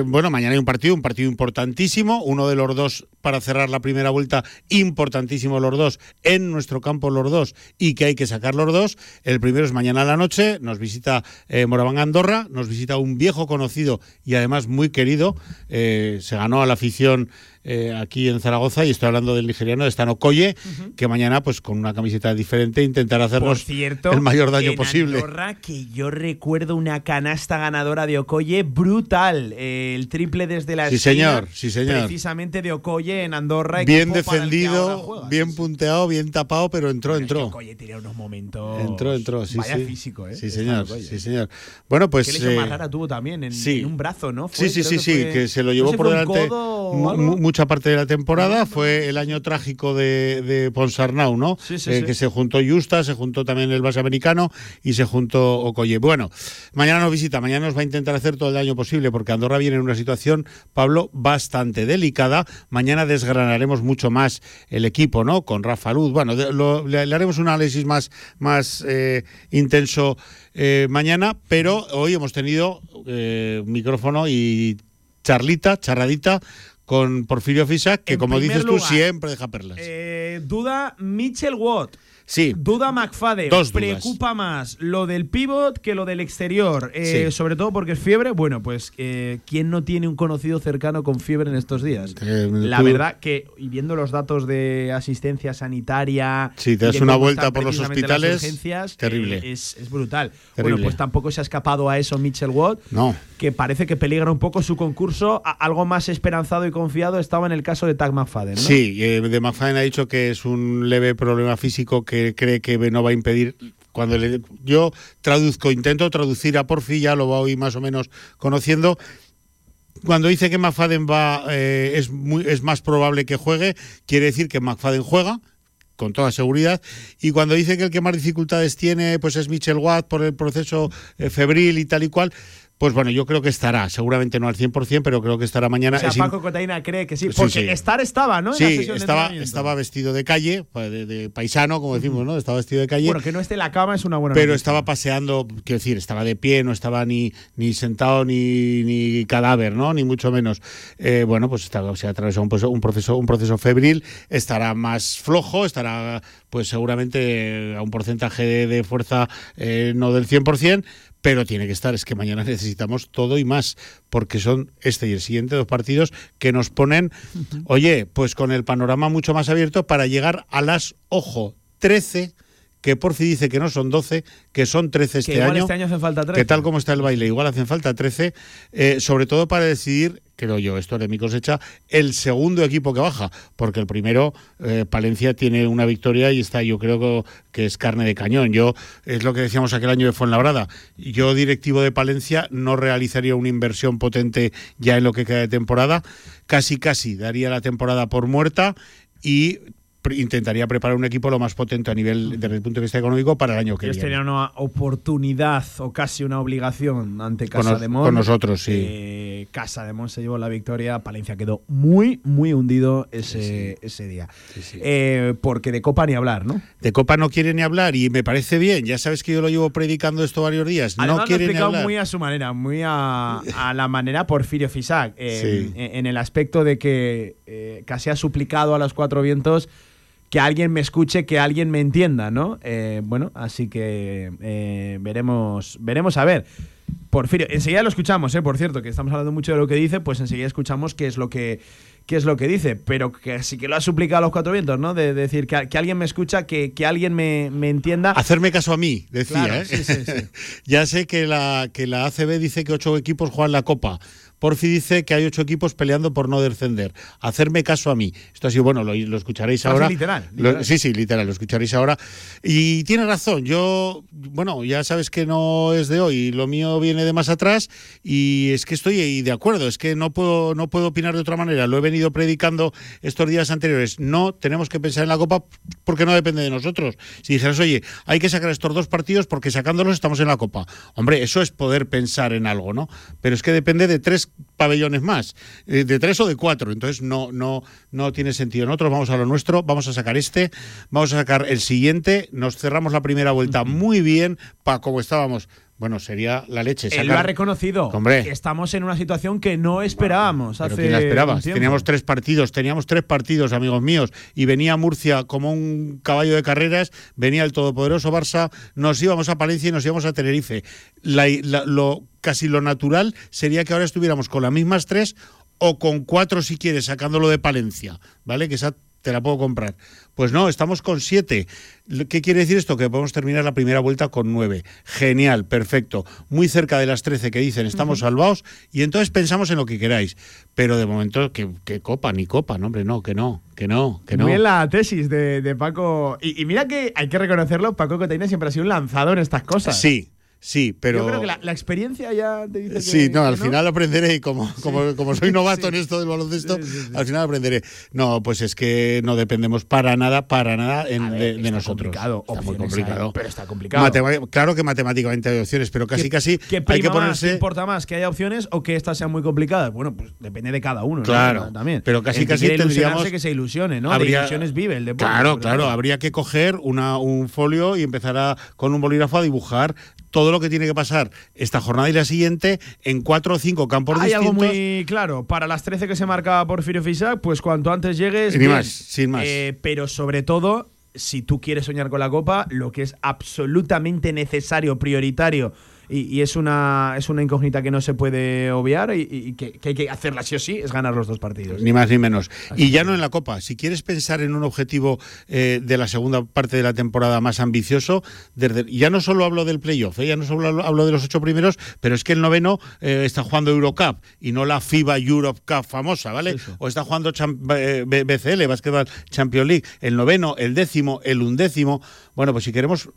bueno, mañana hay un partido, un partido importantísimo, uno de los dos para cerrar la primera vuelta, importantísimo los dos, en nuestro campo los dos, y que hay que sacar los dos. El primero es mañana a la noche, nos visita eh, Moraván Andorra, nos visita un viejo conocido y además muy querido, eh, se ganó a la afición eh, aquí en Zaragoza y estoy hablando del nigeriano de Stan Okoye, que mañana pues con una camiseta diferente intentará hacernos el mayor daño en posible. Andorra, que yo recuerdo una canasta ganadora de Okoye brutal, eh, el triple desde la sí señor, sí señor, precisamente de Okoye en Andorra. Bien defendido, bien punteado, bien tapado, pero entró, entró. Okoye tenía unos momentos. Entró, entró, sí, Vaya sí. físico, ¿eh? Sí señor, sí señor. Bueno pues. ¿Qué lesión más eh, rara tuvo también en, un brazo, no? sí, sí, sí, sí, que se lo llevó por delante mucha parte de la temporada. Fue el año trágico de, de Ponsarnau, ¿no? Sí, sí, Eh, sí. Que se juntó Justa, se juntó también el base americano y se juntó Okoye. Bueno, mañana nos visita, mañana nos va a intentar hacer todo el daño posible porque Andorra viene en una situación, Pablo, bastante delicada. Mañana desgranaremos mucho más el equipo, ¿no? Con Rafa Luz. Bueno, lo- le, le haremos un análisis más, más eh, intenso eh, mañana, pero hoy hemos tenido micrófono y charlita, charradita con Porfirio Fisac, que En como dices tú, siempre deja perlas. Eh, duda Mitchell Watt. Sí. Duda McFadden. Dos dudas. Preocupa más lo del pivot que lo del exterior. Eh, Sí. Sobre todo porque es fiebre. Bueno, pues, eh, ¿quién no tiene un conocido cercano con fiebre en estos días? Eh, La tú- verdad que, y viendo los datos de asistencia sanitaria. Sí, te das una vuelta por los hospitales, terrible. es, es brutal. Terrible. Bueno, pues tampoco se ha escapado a eso Mitchell Watt. No. Que parece que peligra un poco su concurso. A- algo más esperanzado y confiado estaba en el caso de Tag McFadden. ¿no? Sí, de McFadden ha dicho que es un leve problema físico que cree que no va a impedir. Cuando le- yo traduzco, intento traducir a Porfi, ya lo voy más o menos conociendo. Cuando dice que McFadden va, eh, es, muy, es más probable que juegue, quiere decir que McFadden juega, con toda seguridad. Y cuando dice que el que más dificultades tiene pues es Mitchell Watt por el proceso eh, febril y tal y cual, pues bueno, yo creo que estará, seguramente no al 100%, pero creo que estará mañana. O sea, Es Paco Cotaina cree que sí. Porque sí. estar estaba, ¿no? En la Sí, sesión estaba, estaba vestido de calle, pues, de, de paisano, como decimos, ¿no? Estaba vestido de calle. Bueno, que no esté en la cama es una buena pero noticia. estaba paseando, quiero decir, estaba de pie, no estaba ni, ni sentado ni, ni cadáver, ¿no? Ni mucho menos. Eh, bueno, pues está, se ha atravesado un, proceso- un proceso, un proceso febril, estará más flojo, estará pues seguramente a un porcentaje de, de fuerza eh, no del 100%, pero tiene que estar. Es que mañana necesitamos todo y más, porque son este y el siguiente dos partidos que nos ponen, oye, pues con el panorama mucho más abierto para llegar a las, ojo, 13 que Porfi dice que no son 12, que son 13 este igual año. este año hacen falta 13. Que tal como está el baile, igual hacen falta 13, eh, sobre todo para decidir, creo yo, esto de mi cosecha, el segundo equipo que baja, porque el primero, eh, Palencia, tiene una victoria y está, yo creo que, que es carne de cañón. Yo, es lo que decíamos aquel año de Fuenlabrada, yo, directivo de Palencia, no realizaría una inversión potente ya en lo que queda de temporada, casi, casi daría la temporada por muerta y intentaría preparar un equipo lo más potente a nivel desde el punto de vista económico para el año que Ellos viene. tenían una oportunidad o casi una obligación ante Casa de Mon. con nosotros, sí. Eh, Casa de Mon se llevó la victoria. Palencia quedó muy, muy hundido ese, ese día. Eh, porque de Copa ni hablar, ¿no? De Copa no quiere ni hablar y me parece bien. Ya sabes que yo lo llevo predicando esto varios días. Además, no lo ha quiere ni explicado hablar. muy a su manera, muy a, a la manera Porfirio Fisac, eh, Sí. en, en el aspecto de que eh, casi ha suplicado a los cuatro vientos que alguien me escuche, que alguien me entienda, ¿no? Eh, bueno, así que eh, veremos, veremos a ver. Porfirio, enseguida lo escuchamos, ¿eh? por cierto, que estamos hablando mucho de lo que dice, pues enseguida escuchamos qué es lo que, qué es lo que dice, pero que sí que lo ha suplicado a los cuatro vientos, ¿no? De, decir que, que alguien me escucha, que, que alguien me, me entienda. Hacerme caso a mí, decía. Claro, ¿eh? sí, sí, sí. ya sé que la, que la ACB dice que ocho equipos juegan la Copa. Porfi dice que hay ocho equipos peleando por no descender. Hacerme caso a mí. Esto ha sido, bueno, lo, lo escucharéis ahora. literal, Lo- literal. sí, sí, literal, lo escucharéis ahora. Y tiene razón. Yo, bueno, ya sabes que no es de hoy. Lo mío viene de más atrás y es que estoy ahí de acuerdo. Es que no puedo, no puedo opinar de otra manera. Lo he venido predicando estos días anteriores. No tenemos que pensar en la Copa porque no depende de nosotros. Si dijeras, oye, hay que sacar estos dos partidos porque sacándolos estamos en la Copa. Hombre, eso es poder pensar en algo, ¿no? Pero es que depende de tres pabellones más, eh, de tres o de cuatro. Entonces no, no, no tiene sentido. Nosotros vamos a lo nuestro, vamos a sacar este, vamos a sacar el siguiente, nos cerramos la primera vuelta muy bien para como estábamos. Bueno, sería la leche. Él lo sacar- ha reconocido. Hombre. Estamos en una situación que no esperábamos. Hace ¿quién la esperaba? un tiempo. Teníamos tres partidos, teníamos tres partidos, amigos míos, y venía Murcia como un caballo de carreras, venía el todopoderoso Barça, nos íbamos a Palencia y nos íbamos a Tenerife. La- la- lo, casi lo natural sería que ahora estuviéramos con las mismas tres o con cuatro si quieres, sacándolo de Palencia, ¿vale? Que esa te la puedo comprar. Pues no, estamos con siete. ¿Qué quiere decir esto? Que podemos terminar la primera vuelta con nueve. Genial, perfecto. Muy cerca de las trece que dicen estamos salvados y entonces pensamos en lo que queráis. Pero de momento, que, que copa, ni copa, no, hombre, no, que no, que no, que no. Muy la tesis de, de Paco. Y, y mira que hay que reconocerlo, Paco Cotaina siempre ha sido un lanzado en estas cosas. Sí, sí, pero... Yo creo que la, la experiencia ya te dice que. Sí, no, que al final aprenderé y como, como, como soy novato en esto del baloncesto, al final aprenderé. No, pues es que no dependemos para nada, para nada en- de, de nosotros. complicado, está muy complicado. hay, pero está complicado. Claro que matemáticamente hay opciones, pero casi ¿Qué- casi ¿Qué hay que más, ponerse. importa más que haya opciones o que estas sean muy complicadas? Bueno, pues depende de cada uno. ¿no? Claro, También. pero casi El que casi tendríamos- que se ilusione, ¿no? habría- de ilusiones vive el deporte. Claro, claro, habría que coger una, un folio y empezar a, con un bolígrafo a dibujar todo lo que tiene que pasar esta jornada y la siguiente en cuatro o cinco campos Hay algo distintos. muy claro. Para las 13 que se marca Porfirio Fisac, pues cuanto antes llegues. Ni bien. más, sin más. Eh, pero sobre todo, si tú quieres soñar con la Copa, lo que es absolutamente necesario, prioritario. Y, y es una es una incógnita que no se puede obviar y, y que, que hay que hacerla sí o sí, es ganar los dos partidos. Ni más ni menos. Y ya no en la Copa. Si quieres pensar en un objetivo eh, de la segunda parte de la temporada más ambicioso, desde, ya no solo hablo del playoff, eh, ya no solo hablo, hablo de los ocho primeros, pero es que el noveno eh, está jugando Eurocup y no la FIBA Europe Cup famosa, ¿vale? O está jugando Cham- eh, BCL, Basketball Champions League. El noveno, el décimo, el undécimo. Bueno, pues si queremos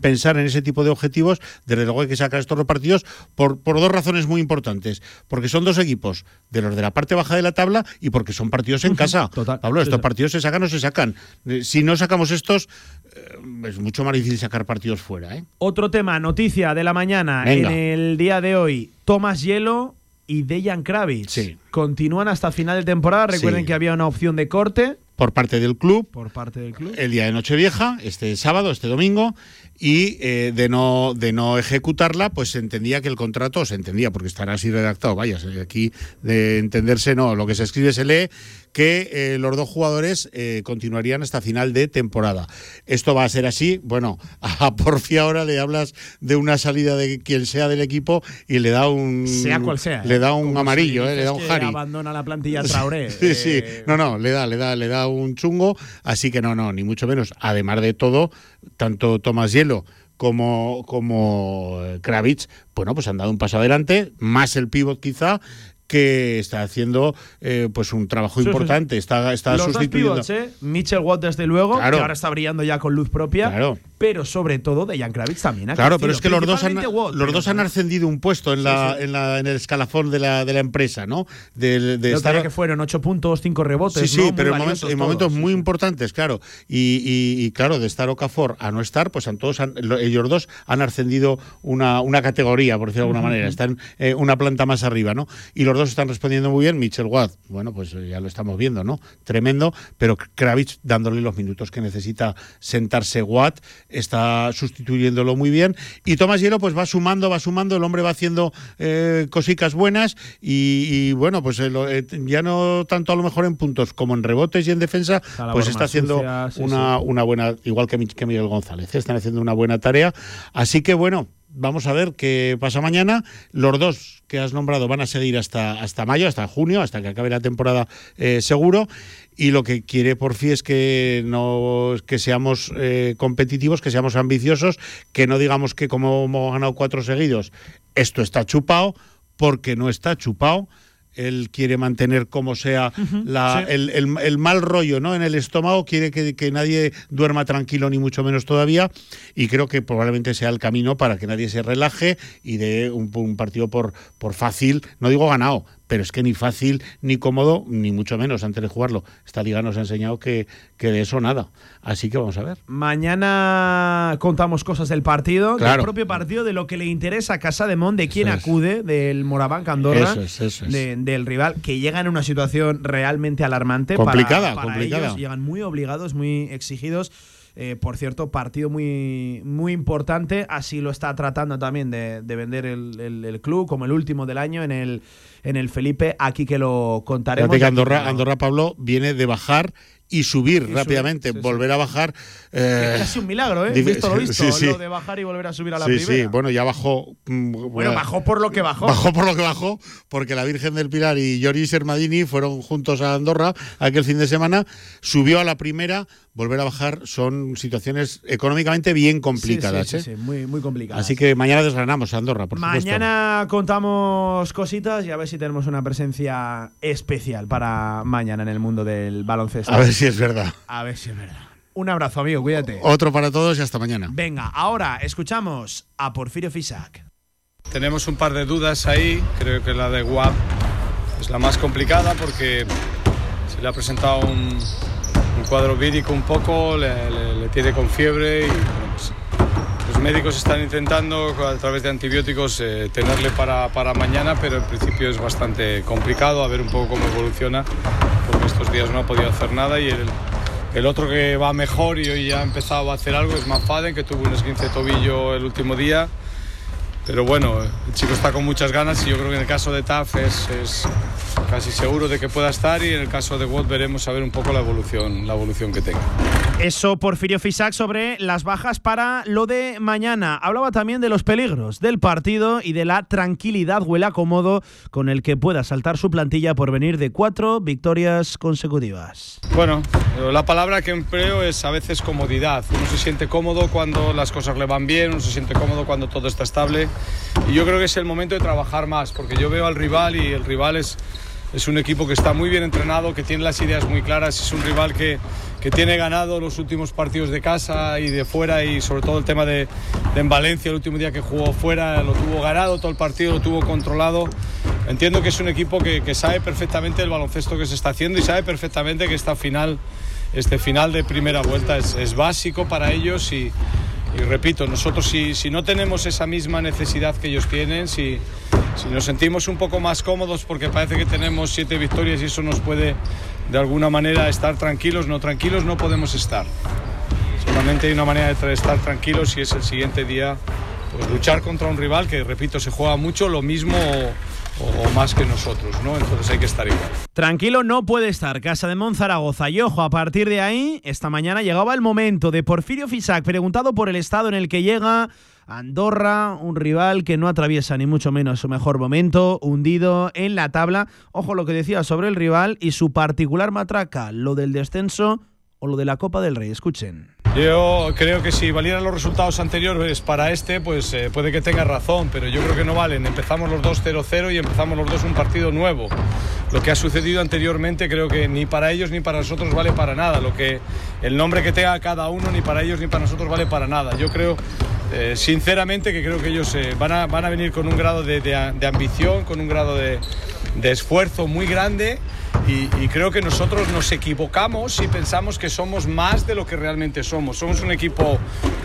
pensar en ese tipo de objetivos, desde luego hay que sacar estos dos partidos por, por dos razones muy importantes. Porque son dos equipos de los de la parte baja de la tabla y porque son partidos en casa. Pablo, sí, estos sí. partidos se sacan o se sacan. Eh, Si no sacamos estos, eh, es mucho más difícil sacar partidos fuera. ¿eh? Otro tema, noticia de la mañana. Venga. En el día de hoy, Tomás Hielo y Dejan Kravitz continúan hasta final de temporada. Recuerden Sí. que había una opción de corte Por parte del club, por parte del club. el día de Nochevieja, este sábado, este domingo, y eh, de no de no ejecutarla, pues se entendía que el contrato, se entendía, porque estará así redactado, vaya, aquí de entenderse no, lo que se escribe se lee, que eh, los dos jugadores eh, continuarían hasta final de temporada. Esto va a ser así, bueno, a Porfi ahora le hablas de una salida de quien sea del equipo y le da un... Sea cual sea. Le ¿eh? da un amarillo, si le da un Harry. abandona la plantilla Traoré. Sí, sí. No, no, le da, le da, le da un chungo, así que no, no, ni mucho menos. Además de todo, tanto Tomás Hielo como, como Kravitz, bueno, pues han dado un paso adelante, más el pivot quizá, que está haciendo eh, pues un trabajo importante. Está, está Los sustituyendo. Dos pivots, ¿eh? Mitchell Watt, desde luego, Claro. que ahora está brillando ya con luz propia. Claro. Pero sobre todo de Jan Kravitz también. ha Claro, pero crecido. es que los dos han, Watt, los pero dos han ascendido un puesto en, la, En, la, en el escalafón de la, de la empresa, ¿no? De, de estar- que fueron 8 puntos, 5 rebotes. Sí, sí, pero en, momentos, en momentos muy importantes, claro. Y, y- y, claro, de estar Okafor a no estar, pues han todos han- ellos dos han ascendido una, una categoría, por decirlo de alguna manera. Están eh, una planta más arriba, ¿no? Y los dos están respondiendo muy bien. Mitchell Watt, bueno, pues ya lo estamos viendo, ¿no? Tremendo, pero Kravitz dándole los minutos que necesita sentarse Watt, está sustituyéndolo muy bien. Y Tomás Hielo, pues va sumando, va sumando, el hombre va haciendo eh, cosicas buenas y, y, bueno, pues eh, eh, ya no tanto a lo mejor en puntos como en rebotes y en defensa, pues está haciendo sucia, sí, una, sí. una buena, igual que, Mi- que Miguel González, están haciendo una buena tarea. Así que bueno, vamos a ver qué pasa mañana. Los dos que has nombrado van a seguir hasta, hasta mayo, hasta junio, hasta que acabe la temporada eh, seguro. Y lo que quiere Porfi es que no que seamos eh, competitivos, que seamos ambiciosos, que no digamos que como hemos ganado cuatro seguidos, esto está chupado, porque no está chupado. Él quiere mantener como sea la- sí. el, el- el mal rollo ¿no? en el estómago, quiere que, que nadie duerma tranquilo, ni mucho menos todavía, y creo que probablemente sea el camino para que nadie se relaje y dé un, un partido por, por fácil, no digo ganado, pero es que ni fácil, ni cómodo, ni mucho menos antes de jugarlo. Esta liga nos ha enseñado que, que de eso nada. Así que vamos a ver. Mañana contamos cosas del partido, del propio partido, de lo que le interesa a Casa de Mon, de quién Eso es. acude, del Moraván Andorra, Eso es, eso es. de- del rival, que llega en una situación realmente alarmante. para- Complicada, para, complicada. ellos. Llegan muy obligados, muy exigidos. Eh, por cierto, partido muy, muy importante. Así lo está tratando también de, de vender el, el- el club, como el último del año en el, en el Felipe. Aquí que lo contaremos. Andorra Pablo viene de bajar y subir rápidamente, sí. volver a bajar. eh, Es casi un milagro, ¿eh? Visto lo visto, sí, sí. lo de bajar y volver a subir a la primera. sí, bueno, ya bajó. mm, Bueno, bajó por lo que bajó. Bajó por lo que bajó, porque la Virgen del Pilar y Joris Sermadini fueron juntos a Andorra aquel fin de semana. Subió a la primera, volver a bajar son situaciones económicamente bien complicadas. Sí, sí, ¿eh? sí, muy, muy complicadas. Así que mañana desgranamos a Andorra, por supuesto. Mañana contamos cositas y a ver si tenemos una presencia especial para mañana en el mundo del baloncesto. A ver si es verdad. A ver si es verdad. Un abrazo, amigo, cuídate. Otro para todos y hasta mañana. Venga, ahora escuchamos a Porfirio Fisac. Tenemos un par de dudas ahí, creo que la de WAP es la más complicada porque se le ha presentado un, un cuadro vírico un poco, le, le- le tiene con fiebre y bueno, pues, los médicos están intentando a través de antibióticos eh, tenerle para, para mañana, pero en principio es bastante complicado a ver un poco cómo evoluciona estos días no ha podido hacer nada y el, el otro que va mejor y hoy ya ha empezado a hacer algo es Manfaden, que tuvo un esguince de tobillo el último día. Pero bueno, el chico está con muchas ganas y yo creo que en el caso de Taf es, es casi seguro de que pueda estar y en el caso de Watt veremos a ver un poco la evolución, la evolución que tenga. Eso Porfirio Fisac sobre las bajas para lo de mañana. Hablaba también de los peligros del partido y de la tranquilidad o el acomodo con el que pueda saltar su plantilla por venir de cuatro victorias consecutivas. Bueno, la palabra que empleo es a veces comodidad. Uno se siente cómodo cuando las cosas le van bien, uno se siente cómodo cuando todo está estable. Y yo creo que es el momento de trabajar más, porque yo veo al rival y el rival es, es un equipo que está muy bien entrenado, que tiene las ideas muy claras, es un rival que, que tiene ganado los últimos partidos de casa y de fuera y sobre todo el tema de, de en Valencia, el último día que jugó fuera, lo tuvo ganado todo el partido, lo tuvo controlado. Entiendo que es un equipo que, que sabe perfectamente el baloncesto que se está haciendo y sabe perfectamente que esta final, este final de primera vuelta es, es básico para ellos y, y repito, nosotros si, si no tenemos esa misma necesidad que ellos tienen, si, si nos sentimos un poco más cómodos porque parece que tenemos siete victorias y eso nos puede de alguna manera estar tranquilos, no tranquilos no podemos estar. Solamente hay una manera de estar tranquilos y es el siguiente día pues luchar contra un rival que, repito, se juega mucho lo mismo o- más que nosotros, ¿no? Entonces hay que estar igual. Tranquilo no puede estar Casa de Monzaragoza. Y ojo, a partir de ahí, esta mañana llegaba el momento de Porfirio Fisac, preguntado por el estado en el que llega Andorra, un rival que no atraviesa ni mucho menos su mejor momento, hundido en la tabla. Ojo lo que decía sobre el rival y su particular matraca, lo del descenso o lo de la Copa del Rey. Escuchen. Yo creo que si valieran los resultados anteriores para este, pues eh, puede que tenga razón, pero yo creo que no valen. Empezamos los dos 0-0 y empezamos los dos un partido nuevo. Lo que ha sucedido anteriormente creo que ni para ellos ni para nosotros vale para nada. Lo que el nombre que tenga cada uno ni para ellos ni para nosotros vale para nada. Yo creo eh, sinceramente que creo que ellos eh, van, a, van, a, venir con un grado de, de, ambición, con un grado de, de esfuerzo muy grande y, creo que nosotros nos equivocamos si pensamos que somos más de lo que realmente somos. Somos un equipo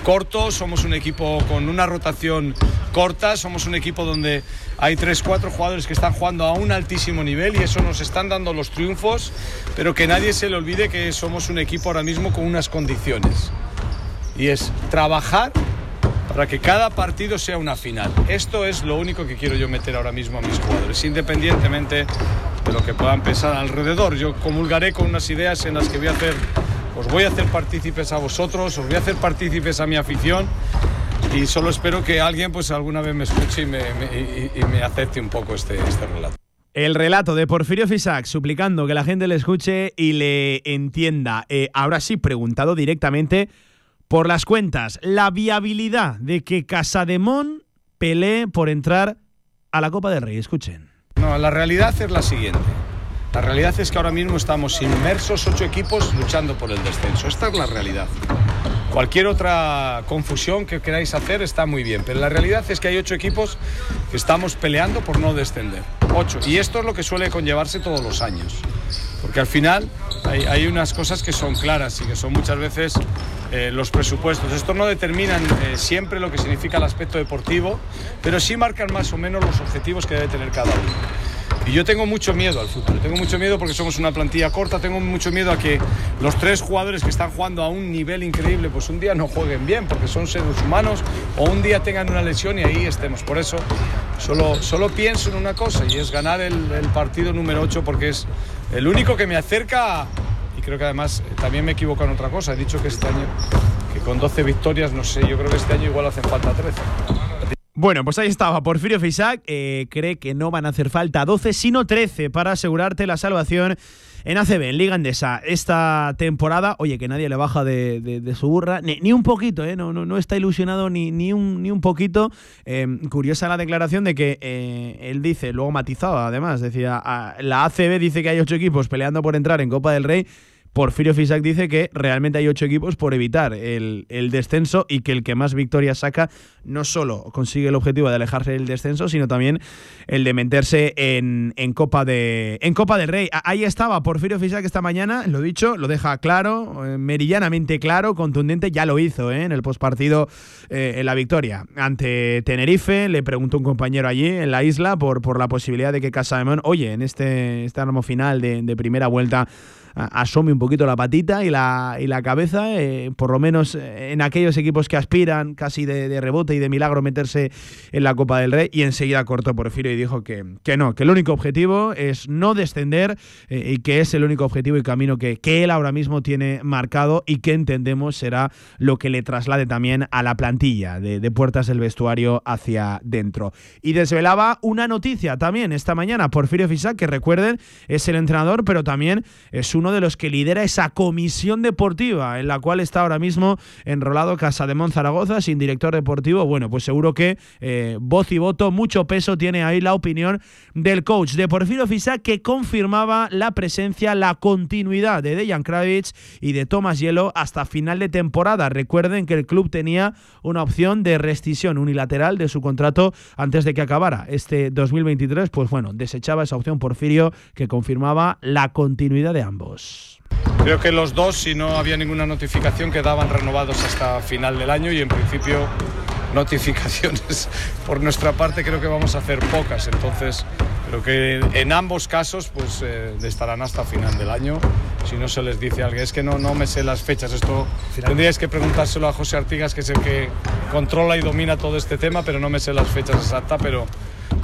corto, somos un equipo con una rotación corta, somos un equipo donde hay 3-4 jugadores que están jugando a un altísimo nivel y eso nos están dando los triunfos, pero que nadie se le olvide que somos un equipo ahora mismo con unas condiciones. Y es trabajar para que cada partido sea una final. Esto es lo único que quiero yo meter ahora mismo a mis jugadores, independientemente de lo que puedan pensar alrededor. Yo comulgaré con unas ideas en las que voy a hacer, os voy a hacer partícipes a vosotros, os voy a hacer partícipes a mi afición y solo espero que alguien pues alguna vez me escuche y me, acepte un poco este, este relato. El relato de Porfirio Fisac suplicando que la gente le escuche y le entienda. Eh, ahora sí, preguntado directamente por las cuentas, la viabilidad de que Casademón pelee por entrar a la Copa del Rey. Escuchen. No, la realidad es la siguiente. La realidad es que ahora mismo estamos inmersos ocho equipos luchando por el descenso. Esta es la realidad. Cualquier otra confusión que queráis hacer está muy bien, pero la realidad es que hay ocho equipos que estamos peleando por no descender. Ocho. Y esto es lo que suele conllevarse todos los años. Porque al final hay, unas cosas que son claras y que son muchas veces eh, los presupuestos. Estos no determinan eh, siempre lo que significa el aspecto deportivo, pero sí marcan más o menos los objetivos que debe tener cada uno. Y yo tengo mucho miedo al fútbol, tengo mucho miedo porque somos una plantilla corta, tengo mucho miedo a que los tres jugadores que están jugando a un nivel increíble, pues un día no jueguen bien porque son seres humanos o un día tengan una lesión y ahí estemos. Por eso solo, solo pienso en una cosa y es ganar el, el partido número 8 porque es el único que me acerca y creo que además eh, también me equivoco en otra cosa. He dicho que este año, que con 12 victorias, no sé, yo creo que este año igual hacen falta 13. Bueno, pues ahí estaba. Porfirio Fisac eh, cree que no van a hacer falta 12, sino 13 para asegurarte la salvación en ACB, en Liga Endesa. Esta temporada, oye, que nadie le baja de, su burra, ni, un poquito, ¿eh? no, está ilusionado ni, un, poquito. Em, curiosa la declaración de que eh, él dice, luego matizado además, decía, la ACB dice que hay ocho equipos peleando por entrar en Copa del Rey Porfirio Fisac dice que realmente hay ocho equipos por evitar el, descenso y que el que más victorias saca no solo consigue el objetivo de alejarse del descenso, sino también el de meterse en, Copa, de, en Copa del Rey. Ahí estaba Porfirio Fisac esta mañana, lo dicho, lo deja claro, eh, merillanamente claro, contundente, ya lo hizo eh, en el postpartido eh, en la victoria ante Tenerife. Le preguntó un compañero allí en la isla por, por la posibilidad de que Casa de oye, en este, este final de, de primera vuelta, asome un poquito la patita y la, y la cabeza, eh, por lo menos eh, en aquellos equipos que aspiran casi de, rebote y de milagro meterse en la Copa del Rey. Y enseguida cortó Porfirio y dijo que, que no, que el único objetivo es no descender eh, y que es el único objetivo y camino que, que él ahora mismo tiene marcado y que entendemos será lo que le traslade también a la plantilla de, de puertas del vestuario hacia dentro. Y desvelaba una noticia también esta mañana, Porfirio Fisac, que recuerden, es el entrenador, pero también es un uno de los que lidera esa comisión deportiva en la cual está ahora mismo enrolado Casa de Zaragoza sin director deportivo. Bueno, pues seguro que eh, voz y voto, mucho peso tiene ahí la opinión del coach de Porfirio Fisac que confirmaba la presencia, la continuidad de Dejan Kravitz y de Thomas Hielo hasta final de temporada. Recuerden que el club tenía una opción de rescisión unilateral de su contrato antes de que acabara este 2023. Pues bueno, desechaba esa opción Porfirio que confirmaba la continuidad de ambos. Creo que los dos, si no había ninguna notificación, quedaban renovados hasta final del año y en principio notificaciones por nuestra parte creo que vamos a hacer pocas. Entonces, creo que en ambos casos pues eh, estarán hasta final del año. Si no se les dice a alguien, es que no, no me sé las fechas. Esto tendríais que preguntárselo a José Artigas, que es el que controla y domina todo este tema, pero no me sé las fechas exactas. Pero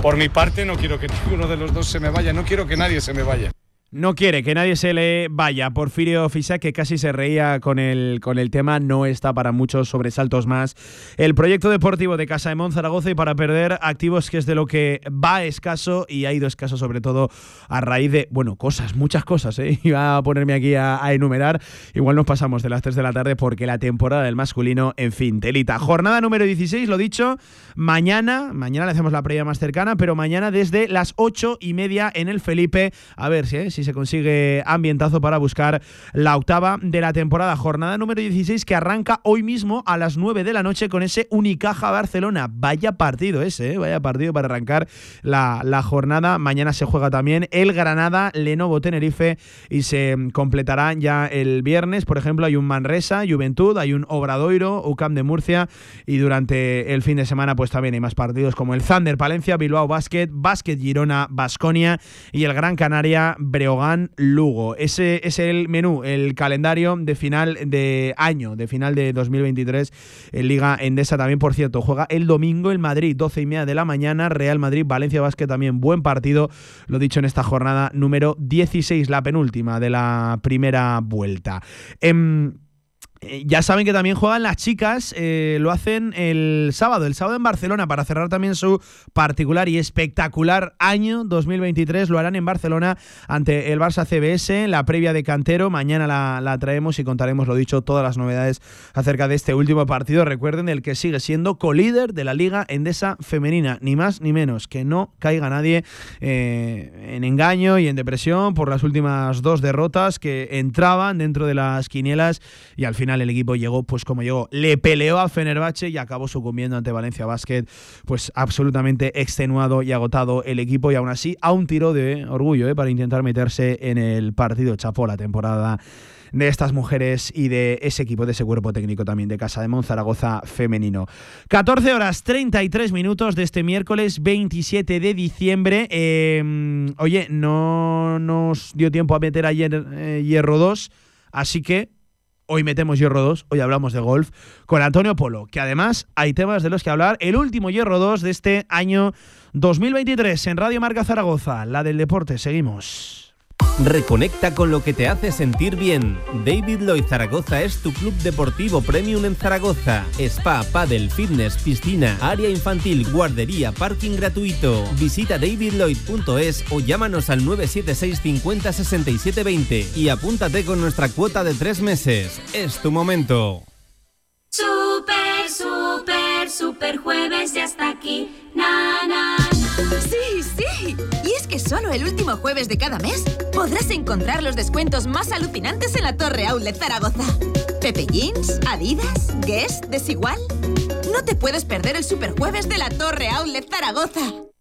por mi parte no quiero que ninguno de los dos se me vaya, no quiero que nadie se me vaya. No quiere que nadie se le vaya. Porfirio Fisac, que casi se reía con el, con el tema, no está para muchos sobresaltos más. El proyecto deportivo de Casa de Monzaragoza y para perder activos, que es de lo que va escaso y ha ido escaso sobre todo a raíz de, bueno, cosas, muchas cosas. ¿eh? Iba a ponerme aquí a, enumerar. Igual nos pasamos de las 3 de la tarde porque la temporada del masculino, en fin, telita. Jornada número 16, lo dicho, mañana, mañana le hacemos la previa más cercana, pero mañana desde las 8 y media en el Felipe. A ver si, ¿eh? si se consigue ambientazo para buscar la octava de la temporada. Jornada número 16 que arranca hoy mismo a las 9 de la noche con ese Unicaja Barcelona. Vaya partido ese, ¿eh? vaya partido para arrancar la, la, jornada. Mañana se juega también el Granada, Lenovo Tenerife y se completará ya el viernes. Por ejemplo, hay un Manresa, Juventud, hay un Obradoiro, UCAM de Murcia y durante el fin de semana pues también hay más partidos como el Thunder Palencia, Bilbao Basket, Basket Girona, Basconia y el Gran Canaria, Breogán Lugo. Ese es el menú, el calendario de final de año, de final de 2023 en Liga Endesa también, por cierto. Juega el domingo el Madrid, 12 y media de la mañana, Real Madrid, Valencia Basket también, buen partido, lo dicho en esta jornada número 16, la penúltima de la primera vuelta. Em, eh, ya saben que también juegan las chicas, eh, lo hacen el sábado, el sábado en Barcelona, para cerrar también su particular y espectacular año 2023. Lo harán en Barcelona ante el Barça CBS, la previa de Cantero. Mañana la, traemos y contaremos, lo dicho, todas las novedades acerca de este último partido. Recuerden, el que sigue siendo colíder de la Liga Endesa Femenina, ni más ni menos, que no caiga nadie eh, en engaño y en depresión por las últimas dos derrotas que entraban dentro de las quinielas y al final el equipo llegó pues como llegó. Le peleó a Fenerbahce y acabó sucumbiendo ante Valencia Basket, pues absolutamente extenuado y agotado el equipo y aún así a un tiro de orgullo ¿eh? para intentar meterse en el partido. Chapó la temporada de estas mujeres y de ese equipo, de ese cuerpo técnico también de Casa de Monzaragoza femenino. 14 horas 33 minutos de este miércoles 27 de diciembre. Em, oye, no nos dio tiempo a meter ayer eh, Hierro 2, así que Hoy metemos Hierro 2, hoy hablamos de golf con Antonio Polo, que además hay temas de los que hablar. El último Hierro 2 de este año 2023 en Radio Marca Zaragoza, la del deporte. Seguimos. Reconecta con lo que te hace sentir bien. David Lloyd Zaragoza es tu club deportivo premium en Zaragoza. Spa, paddle, fitness, piscina, área infantil, guardería, parking gratuito. Visita davidlloyd.es o llámanos al 976 50 67 20 y apúntate con nuestra cuota de tres meses. Es tu momento. Super, super, super jueves ya está aquí. Na, Sí, sí. Y es que solo el último jueves de cada mes podrás encontrar los descuentos más alucinantes en la Torre Outlet Zaragoza. Pepe Jeans, Adidas, Guess, Desigual. No te puedes perder el super jueves de la Torre Outlet Zaragoza.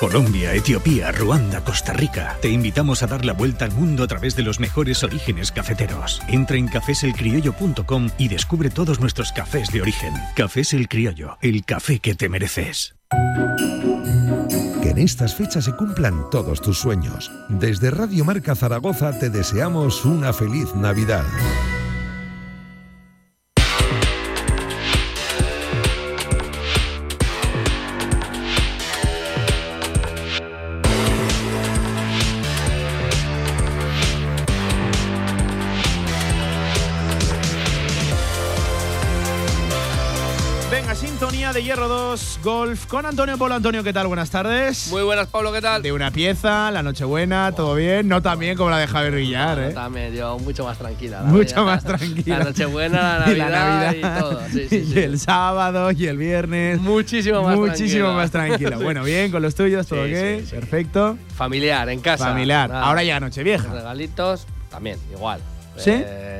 Colombia, Etiopía, Ruanda, Costa Rica. Te invitamos a dar la vuelta al mundo a través de los mejores orígenes cafeteros. Entra en cafeselcriollo.com y descubre todos nuestros cafés de origen. Cafés El Criollo, el café que te mereces. Que en estas fechas se cumplan todos tus sueños. Desde Radio Marca Zaragoza te deseamos una feliz Navidad. De Hierro 2, Golf, con Antonio Polo. Antonio, ¿qué tal? Buenas tardes. Muy buenas, Pablo, ¿qué tal? De una pieza, la Nochebuena, todo bien. No tan bien como la de Javier Villar, ¿eh? también, yo mucho más tranquila. mucho más tranquila. La Nochebuena, la Navidad y, todo. y el sábado y el viernes. Muchísimo más Muchísimo más tranquila. Bueno, bien, con los tuyos, todo ok. Perfecto. Familiar, en casa. Familiar. Ahora ya Nochevieja. Regalitos, también, igual. ¿Sí? Eh,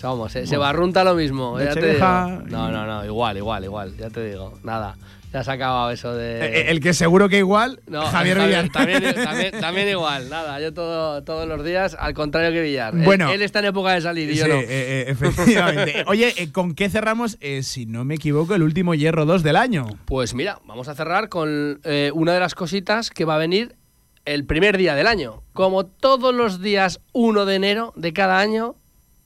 somos, se barrunta lo mismo. Ya te digo. No, no, no, igual, igual, igual. Ya te digo, nada. Ya se ha acabado eso de. Eh, eh, el que seguro que igual, Javier, Villar. También, igual, nada. Yo todo, todos los días, al contrario que Villar. Bueno. Él, está en época de salir y yo no. Eh, efectivamente. Oye, ¿con qué cerramos, si no me equivoco, el último Hierro 2 del año? Pues mira, vamos a cerrar con una de las cositas que va a venir el primer día del año. Como todos los días 1 de enero de cada año,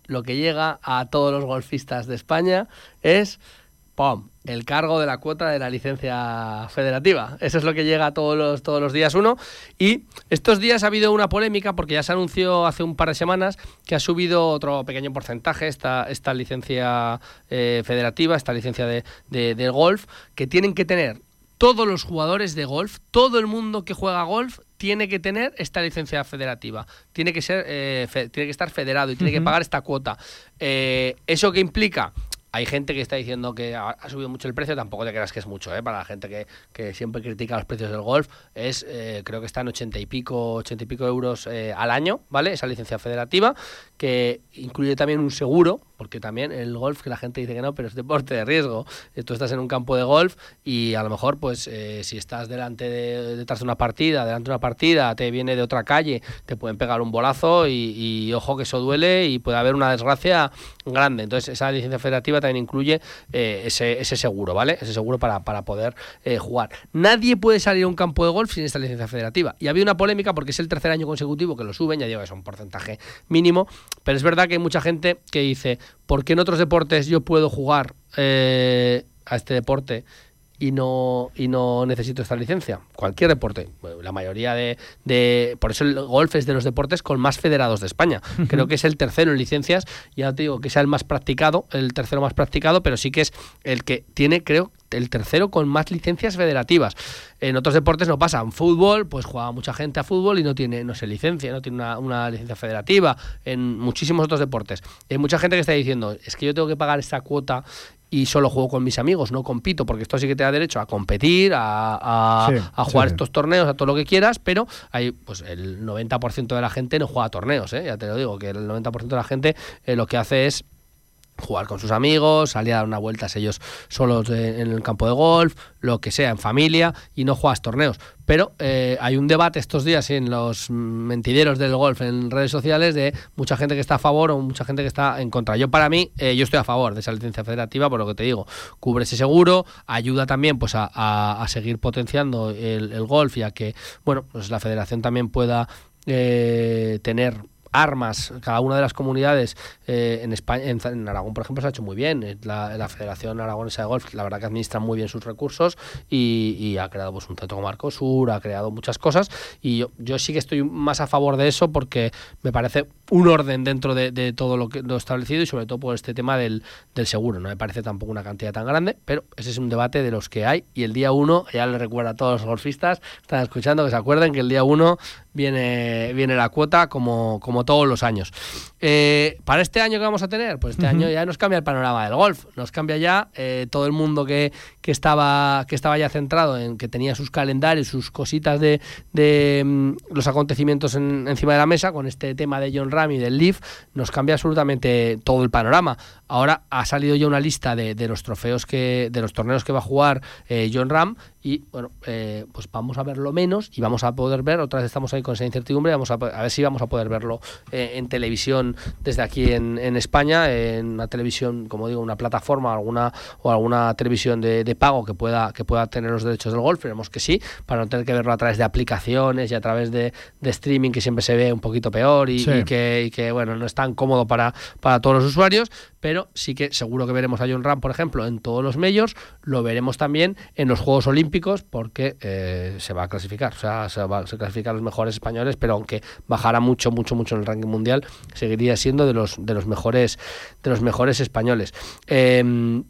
lo que llega a todos los golfistas de España es ¡pum! el cargo de la cuota de la licencia federativa. Eso es lo que llega todos los, todos los días uno. Y estos días ha habido una polémica porque ya se anunció hace un par de semanas que ha subido otro pequeño porcentaje esta, esta licencia eh, federativa, esta licencia de, de, golf, que tienen que tener todos los jugadores de golf, todo el mundo que juega golf tiene que tener esta licencia federativa, tiene que ser, eh, tiene que estar federado y tiene que pagar esta cuota. Eh, ¿Eso qué implica? Hay gente que está diciendo que ha, subido mucho el precio, tampoco te creas que es mucho, ¿eh? para la gente que, que siempre critica los precios del golf, es eh, creo que está en 80 y pico, 80 y pico euros eh, al año, ¿vale? Esa licencia federativa, que incluye también un seguro, porque también el golf, que la gente dice que no, pero es deporte de riesgo. Tú estás en un campo de golf y a lo mejor, pues, eh, si estás delante de, detrás de una partida, delante de una partida, te viene de otra calle, te pueden pegar un bolazo y, ojo que eso duele y puede haber una desgracia grande. Entonces, esa licencia federativa también incluye eh, ese, seguro, ¿vale? Ese seguro para, para poder eh, jugar. Nadie puede salir a un campo de golf sin esta licencia federativa. Y había una polémica porque es el tercer año consecutivo que lo suben, ya digo, es un porcentaje mínimo, pero es verdad que hay mucha gente que dice, ¿por qué en otros deportes yo puedo jugar eh, a este deporte y no, y no necesito esta licencia. Cualquier deporte. La mayoría de, de, Por eso el golf es de los deportes con más federados de España. Creo que es el tercero en licencias. Ya te digo que sea el más practicado, el tercero más practicado, pero sí que es el que tiene, creo, el tercero con más licencias federativas. En otros deportes no pasa. En fútbol, pues juega mucha gente a fútbol y no tiene, no se licencia, no tiene una, una licencia federativa. En muchísimos otros deportes. hay mucha gente que está diciendo, es que yo tengo que pagar esta cuota y solo juego con mis amigos, no compito, porque esto sí que te da derecho a competir, a, jugar estos torneos, a todo lo que quieras, pero hay pues el 90% de la gente no juega torneos, ¿eh? ya te lo digo, que el 90% de la gente eh, lo que hace es jugar con sus amigos, salir a dar una vuelta ellos solos en el campo de golf, lo que sea, en familia, y no juegas torneos. Pero eh, hay un debate estos días en los mentideros del golf en redes sociales de mucha gente que está a favor o mucha gente que está en contra. Yo para mí, eh, yo estoy a favor de esa licencia federativa, por lo que te digo, cubre ese seguro, ayuda también pues a, seguir potenciando el, golf y a que, bueno, pues la federación también pueda eh, tener armas, cada una de las comunidades eh, en España, en, Aragón, por ejemplo, se ha hecho muy bien. Eh, la, Federación Aragonesa de Golf, la verdad que administra muy bien sus recursos y, ha creado pues, un centro como Marcosur, ha creado muchas cosas. Y yo, yo, sí que estoy más a favor de eso porque me parece un orden dentro de, todo lo que lo establecido y sobre todo por este tema del, del, seguro. No me parece tampoco una cantidad tan grande, pero ese es un debate de los que hay. Y el día uno, ya le recuerda a todos los golfistas, están escuchando que se acuerden que el día uno viene, viene la cuota como, como todos los años. Eh, para este año que vamos a tener, pues este año ya nos cambia el panorama del golf, nos cambia ya eh, todo el mundo que, que, estaba, que estaba ya centrado en que tenía sus calendarios, sus cositas de, de mm, los acontecimientos encima de la mesa, con este tema de John Ram y del Leaf, nos cambia absolutamente todo el panorama. Ahora ha salido ya una lista de, de los trofeos que, de los torneos que va a jugar eh, John Ram y bueno, eh, pues vamos a verlo menos y vamos a poder ver, otra vez estamos ahí con esa incertidumbre, vamos a, a ver si vamos a poder verlo eh, en televisión desde aquí en, en, España, en una televisión, como digo, una plataforma alguna o alguna televisión de, de, pago que pueda, que pueda tener los derechos del golf, esperemos que sí, para no tener que verlo a través de aplicaciones y a través de, de streaming que siempre se ve un poquito peor y, que, y, que, bueno, no es tan cómodo para, para todos los usuarios, pero sí que seguro que veremos a John Ram, por ejemplo, en todos los medios, lo veremos también en los Juegos Olímpicos porque eh, se va a clasificar, o sea, se, va, a clasificar los mejores españoles, pero aunque bajara mucho, mucho, mucho en el ranking mundial, seguiría siendo de los, de los mejores, de los mejores españoles. Em,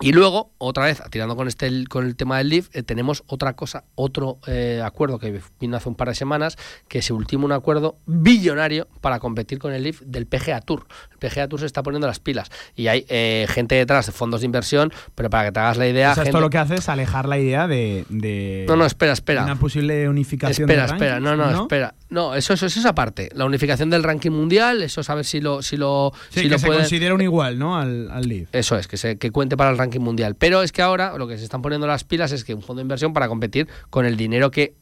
y luego, otra vez, tirando con este con el tema del LIF, eh, tenemos otra cosa, otro eh, acuerdo que vino hace un par de semanas, que se ultima un acuerdo billonario para competir con el LIF del PGA Tour. PGA Tour se está poniendo las pilas y hay eh, gente detrás de fondos de inversión, pero para que te hagas la idea... O sea, esto lo que hace es alejar la idea de... no, no, espera, espera. Una posible unificación Espera, espera, no, no, no, espera. No, eso, eso, es esa parte. La unificación del ranking mundial, eso es a ver si lo. Si lo, sí, si que se considera un igual, ¿no? Al, al. Eso es, que, se, que cuente para el ranking mundial. Pero es que ahora lo que se están poniendo las pilas es que un fondo de inversión para competir con el dinero que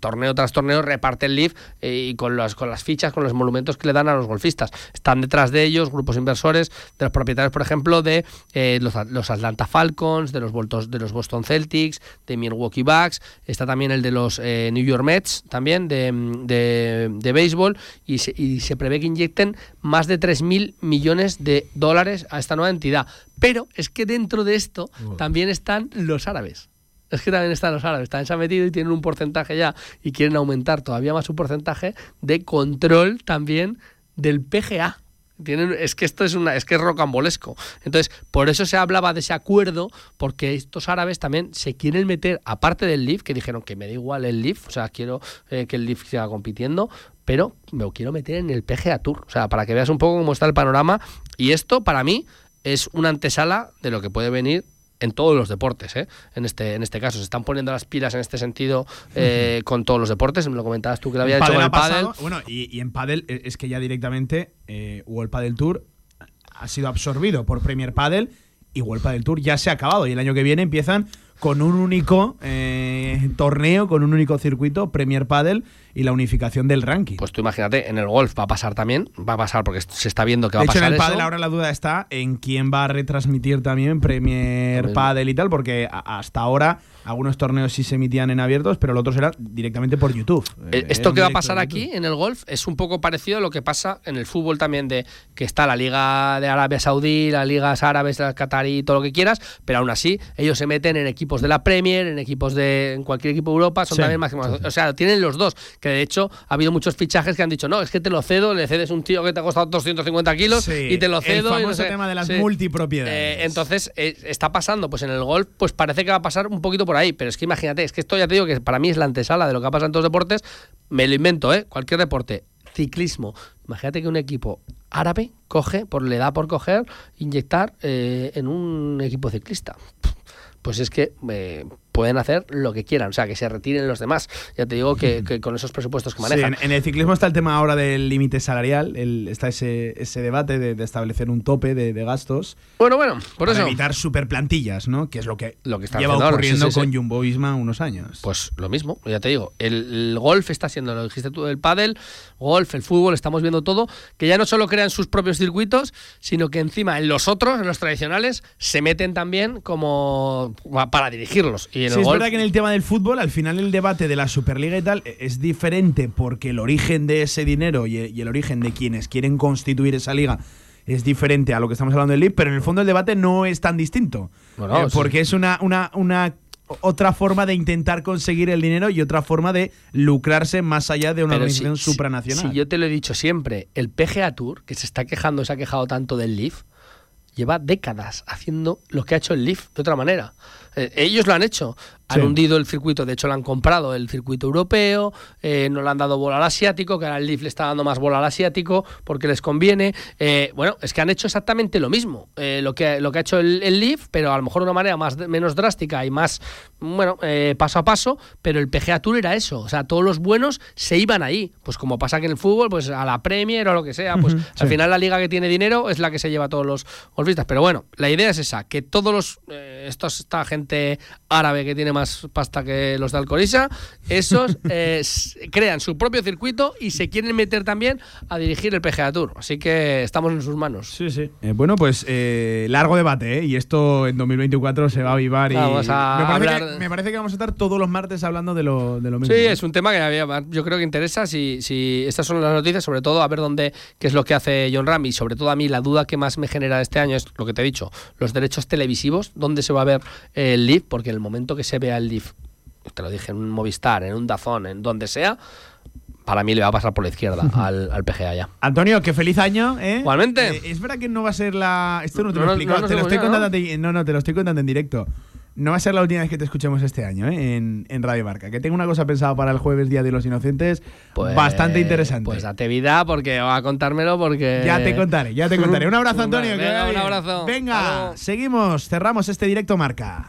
torneo tras torneo reparte el Leaf eh, y con las, con las fichas, con los monumentos que le dan a los golfistas. Están detrás de ellos grupos inversores, de los propietarios, por ejemplo, de eh, los, los, Atlanta Falcons, de los, de los Boston Celtics, de Milwaukee Bucks, está también el de los eh, New York Mets, también de, de, de béisbol, y se, y se prevé que inyecten más de 3.000 millones de dólares a esta nueva entidad. Pero es que dentro de esto también están los árabes. Es que también están los árabes, están se han metido y tienen un porcentaje ya y quieren aumentar todavía más su porcentaje de control también del PGA. Tienen, es que esto es una es que es rocambolesco. Entonces, por eso se hablaba de ese acuerdo, porque estos árabes también se quieren meter, aparte del LIF, que dijeron que me da igual el LIF, o sea, quiero eh, que el LIF siga compitiendo, pero me quiero meter en el PGA Tour. O sea, para que veas un poco cómo está el panorama. Y esto, para mí, es una antesala de lo que puede venir en todos los deportes, ¿eh? en, este, en este caso. Se están poniendo las pilas en este sentido eh, con todos los deportes. Me lo comentabas tú que lo había hecho con el pádel. Bueno, y, en pádel eh, es que ya directamente eh, World Padel Tour ha sido absorbido por Premier Padel y World Padel Tour ya se ha acabado. Y el año que viene empiezan con un único eh, torneo, con un único circuito, Premier Padel y la unificación del ranking. Pues tú imagínate, en el golf va a pasar también, va a pasar porque se está viendo que va de a hecho, pasar en el pádel ahora la duda está en quién va a retransmitir también Premier Padel y tal, porque hasta ahora algunos torneos sí se emitían en abiertos, pero el otro será directamente por YouTube. Eh, Eh, Esto que va a pasar aquí en el golf es un poco parecido a lo que pasa en el fútbol también de que está la liga de Arabia Saudí, las ligas árabes, la Qatarí, todo lo que quieras, pero aún así ellos se meten en equipos de la Premier, en equipos de en cualquier equipo de Europa, son Sí, también máximos, o sea, tienen los dos, que de hecho ha habido muchos fichajes que han dicho, "No, es que te lo cedo, le cedes un tío que te ha costado 250 kilos Sí, y te lo el cedo." y no famoso sé". tema de las Sí. multipropiedades. Eh, entonces, eh, está pasando, pues en el golf, pues parece que va a pasar un poquito por ahí, pero es que imagínate, es que esto ya te digo que para mí es la antesala de lo que ha pasado en todos los deportes, me lo invento, ¿eh? Cualquier deporte, ciclismo. Imagínate que un equipo árabe coge, por le da por coger, inyectar eh, en un equipo ciclista. Pues es que pueden hacer lo que quieran, o sea, que se retiren los demás. Ya te digo que, que con esos presupuestos que Sí, manejan. en, en el ciclismo está el tema ahora del límite salarial, el- está ese, ese debate de, de establecer un tope de, de gastos. Bueno, bueno, por para eso. evitar superplantillas, ¿no? Que es lo que, Lo que está lleva haciendo ocurriendo sí, sí, sí. con Jumbo Visma unos años. Pues lo mismo, ya te digo, el, el golf está siendo, lo dijiste tú, el pádel, golf, el fútbol, estamos viendo todo, que ya no solo crean sus propios circuitos, sino que encima en los otros, en los tradicionales, se meten también como para dirigirlos. Y en Sí, el es golf, verdad que en el tema del fútbol, al final el debate de la Superliga y tal e- es diferente porque el origen de ese dinero y e- y el origen de quienes quieren constituir esa liga es diferente a lo que estamos hablando del LIB, pero en el fondo el debate no es tan distinto. Eh, sí. porque es una, una, una otra forma de intentar conseguir el dinero y otra forma de lucrarse más allá de una Pero organización si- si- supranacional. Si yo te lo he dicho siempre, el PGA Tour, que se está quejando, se ha quejado tanto del Leaf, lleva décadas haciendo lo que ha hecho el Leaf de otra manera. Eh, ellos lo han hecho. Han Sí. hundido el circuito, de hecho lo han comprado el circuito europeo, eh, no le han dado bola al asiático, que ahora el Leaf le está dando más bola al asiático porque les conviene. Eh, bueno, es que han hecho exactamente lo mismo, eh, lo, que, lo que ha hecho el, el Leaf, pero a lo mejor de una manera más, menos drástica y más, bueno, paso a paso, pero el PGA Tour era eso, o sea, todos los buenos se iban ahí, pues como pasa que en el fútbol, pues a la Premier o lo que sea, pues al sí. final la liga que tiene dinero es la que se lleva a todos los golfistas, pero bueno, la idea es esa, que todos los, estos, esta gente árabe que tiene más pasta que los de Alcoriza, esos eh, crean su propio circuito y se quieren meter también a dirigir el PGA Tour, así que estamos en sus manos. Sí, sí. Eh, bueno, pues eh, largo debate, ¿eh? Y esto en 2024 se va a avivar. Y Vamos a me, parece hablar- que, me parece que vamos a estar todos los martes hablando de lo, de lo mismo. Sí, es un tema que había, yo creo que interesa. Si, si estas son las noticias, sobre todo a ver dónde, qué es lo que hace John Ram y sobre todo a mí la duda que más me genera este año es lo que te he dicho, los derechos televisivos, dónde se va a ver el Leaf, porque en el momento que se vea el Leaf, te lo dije en un Movistar, en un Dazón, en donde sea, para mí le va a pasar por la izquierda al, al PGA ya. Antonio, que feliz año, ¿eh? Igualmente. Eh, es verdad que no va a ser la. Esto no te No, lo he no, explicado, no te lo estoy ya, contando. ti- No, no, te lo estoy contando en directo. No va a ser la última vez que te escuchemos este año, ¿eh? En, en Radio Marca. Que tengo una cosa pensada para el jueves, Día de los Inocentes, Pues- bastante interesante. Pues date vida porque va a contármelo porque... ya te contaré, ya te contaré. Un abrazo, Antonio. que Venga, vaya un abrazo. Venga, seguimos, cerramos este directo Marca.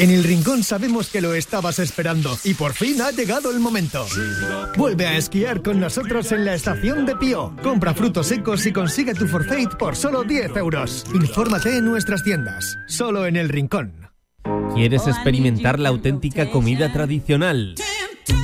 En el Rincón sabemos que lo estabas esperando y por fin ha llegado el momento. Vuelve a esquiar con nosotros en la estación de Pío. Compra frutos secos y consigue tu forfait por solo 10 euros. Infórmate en nuestras tiendas, solo en el Rincón. ¿Quieres experimentar la auténtica comida tradicional?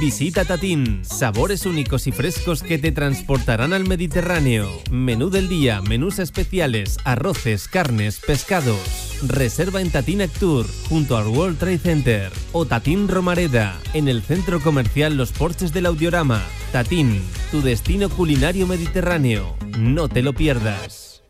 Visita Tatín, sabores únicos y frescos que te transportarán al Mediterráneo. Menú del día, menús especiales, arroces, carnes, pescados. Reserva en Tatín Actur, junto al World Trade Center. O Tatín Romareda, en el centro comercial Los Porches del Audiorama. Tatín, tu destino culinario mediterráneo. No te lo pierdas.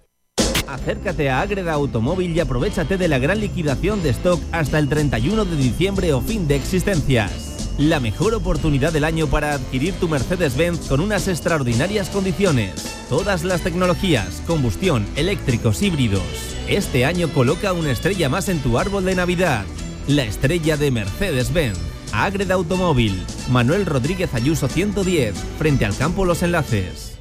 Acércate a Agreda Automóvil y aprovechate de la gran liquidación de stock hasta el 31 de diciembre o fin de existencias la mejor oportunidad del año para adquirir tu Mercedes-Benz con unas extraordinarias condiciones. Todas las tecnologías, combustión, eléctricos, híbridos. Este año coloca una estrella más en tu árbol de Navidad. La estrella de Mercedes-Benz. Agreda Automóvil. Manuel Rodríguez Ayuso 110, frente al campo Los Enlaces.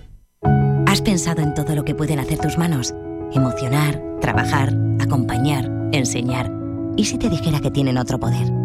¿Has pensado en todo lo que pueden hacer tus manos? Emocionar, trabajar, acompañar, enseñar. ¿Y si te dijera que tienen otro poder?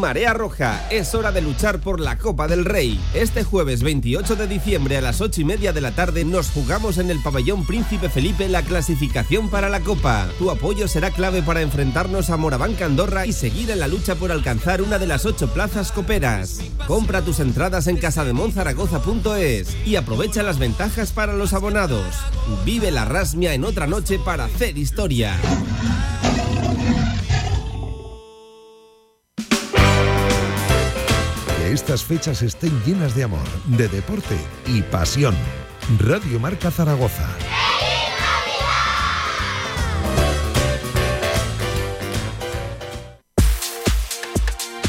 Marea Roja, es hora de luchar por la Copa del Rey. Este jueves 28 de diciembre a las 8 y media de la tarde nos jugamos en el pabellón Príncipe Felipe la clasificación para la Copa. Tu apoyo será clave para enfrentarnos a Moraván Andorra y seguir en la lucha por alcanzar una de las ocho plazas coperas. Compra tus entradas en casademonzaragoza.es y aprovecha las ventajas para los abonados. Vive la rasmia en otra noche para hacer historia. Estas fechas estén llenas de amor, de deporte y pasión. Radio Marca Zaragoza.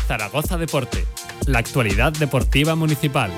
Zaragoza Deporte, la actualidad deportiva municipal.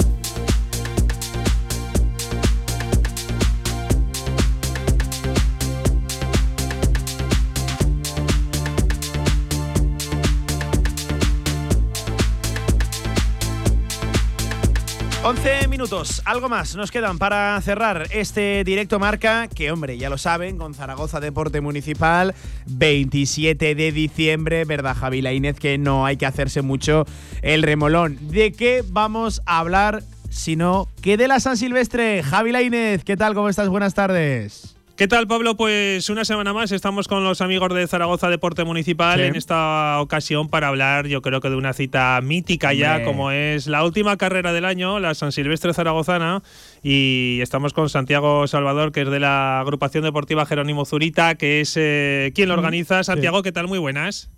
11 minutos, algo más nos quedan para cerrar este directo marca que, hombre, ya lo saben, con Zaragoza Deporte Municipal, 27 de diciembre, ¿verdad, Javi Inés Que no hay que hacerse mucho el remolón. ¿De qué vamos a hablar? Sino que de la San Silvestre. Javi Inés ¿qué tal? ¿Cómo estás? Buenas tardes. ¿Qué tal, Pablo? Pues una semana más estamos con los amigos de Zaragoza Deporte Municipal en esta ocasión para hablar, yo creo que de una cita mítica ya, como es la última carrera del año, la San Silvestre Zaragozana. Y estamos con Santiago Salvador, que es de la agrupación deportiva Jerónimo Zurita, que es eh, quien lo mm, organiza. Santiago, ¿qué tal? Muy buenas.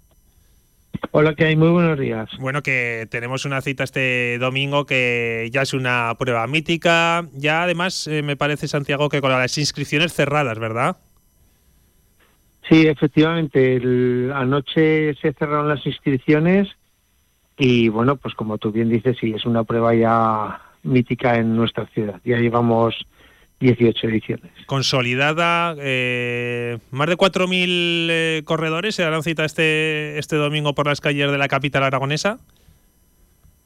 Hola, ¿qué hay? Muy buenos días. Bueno, que tenemos una cita este domingo que ya es una prueba mítica. Ya además eh, me parece, Santiago, que con las inscripciones cerradas, ¿verdad? Sí, efectivamente. anoche se cerraron las inscripciones y bueno, pues como tú bien dices, sí, es una prueba ya mítica en nuestra ciudad. Ya llevamos 18 ediciones. Consolidada, eh, más de 4.000 eh, corredores se darán cita este, este domingo por las calles de la capital aragonesa.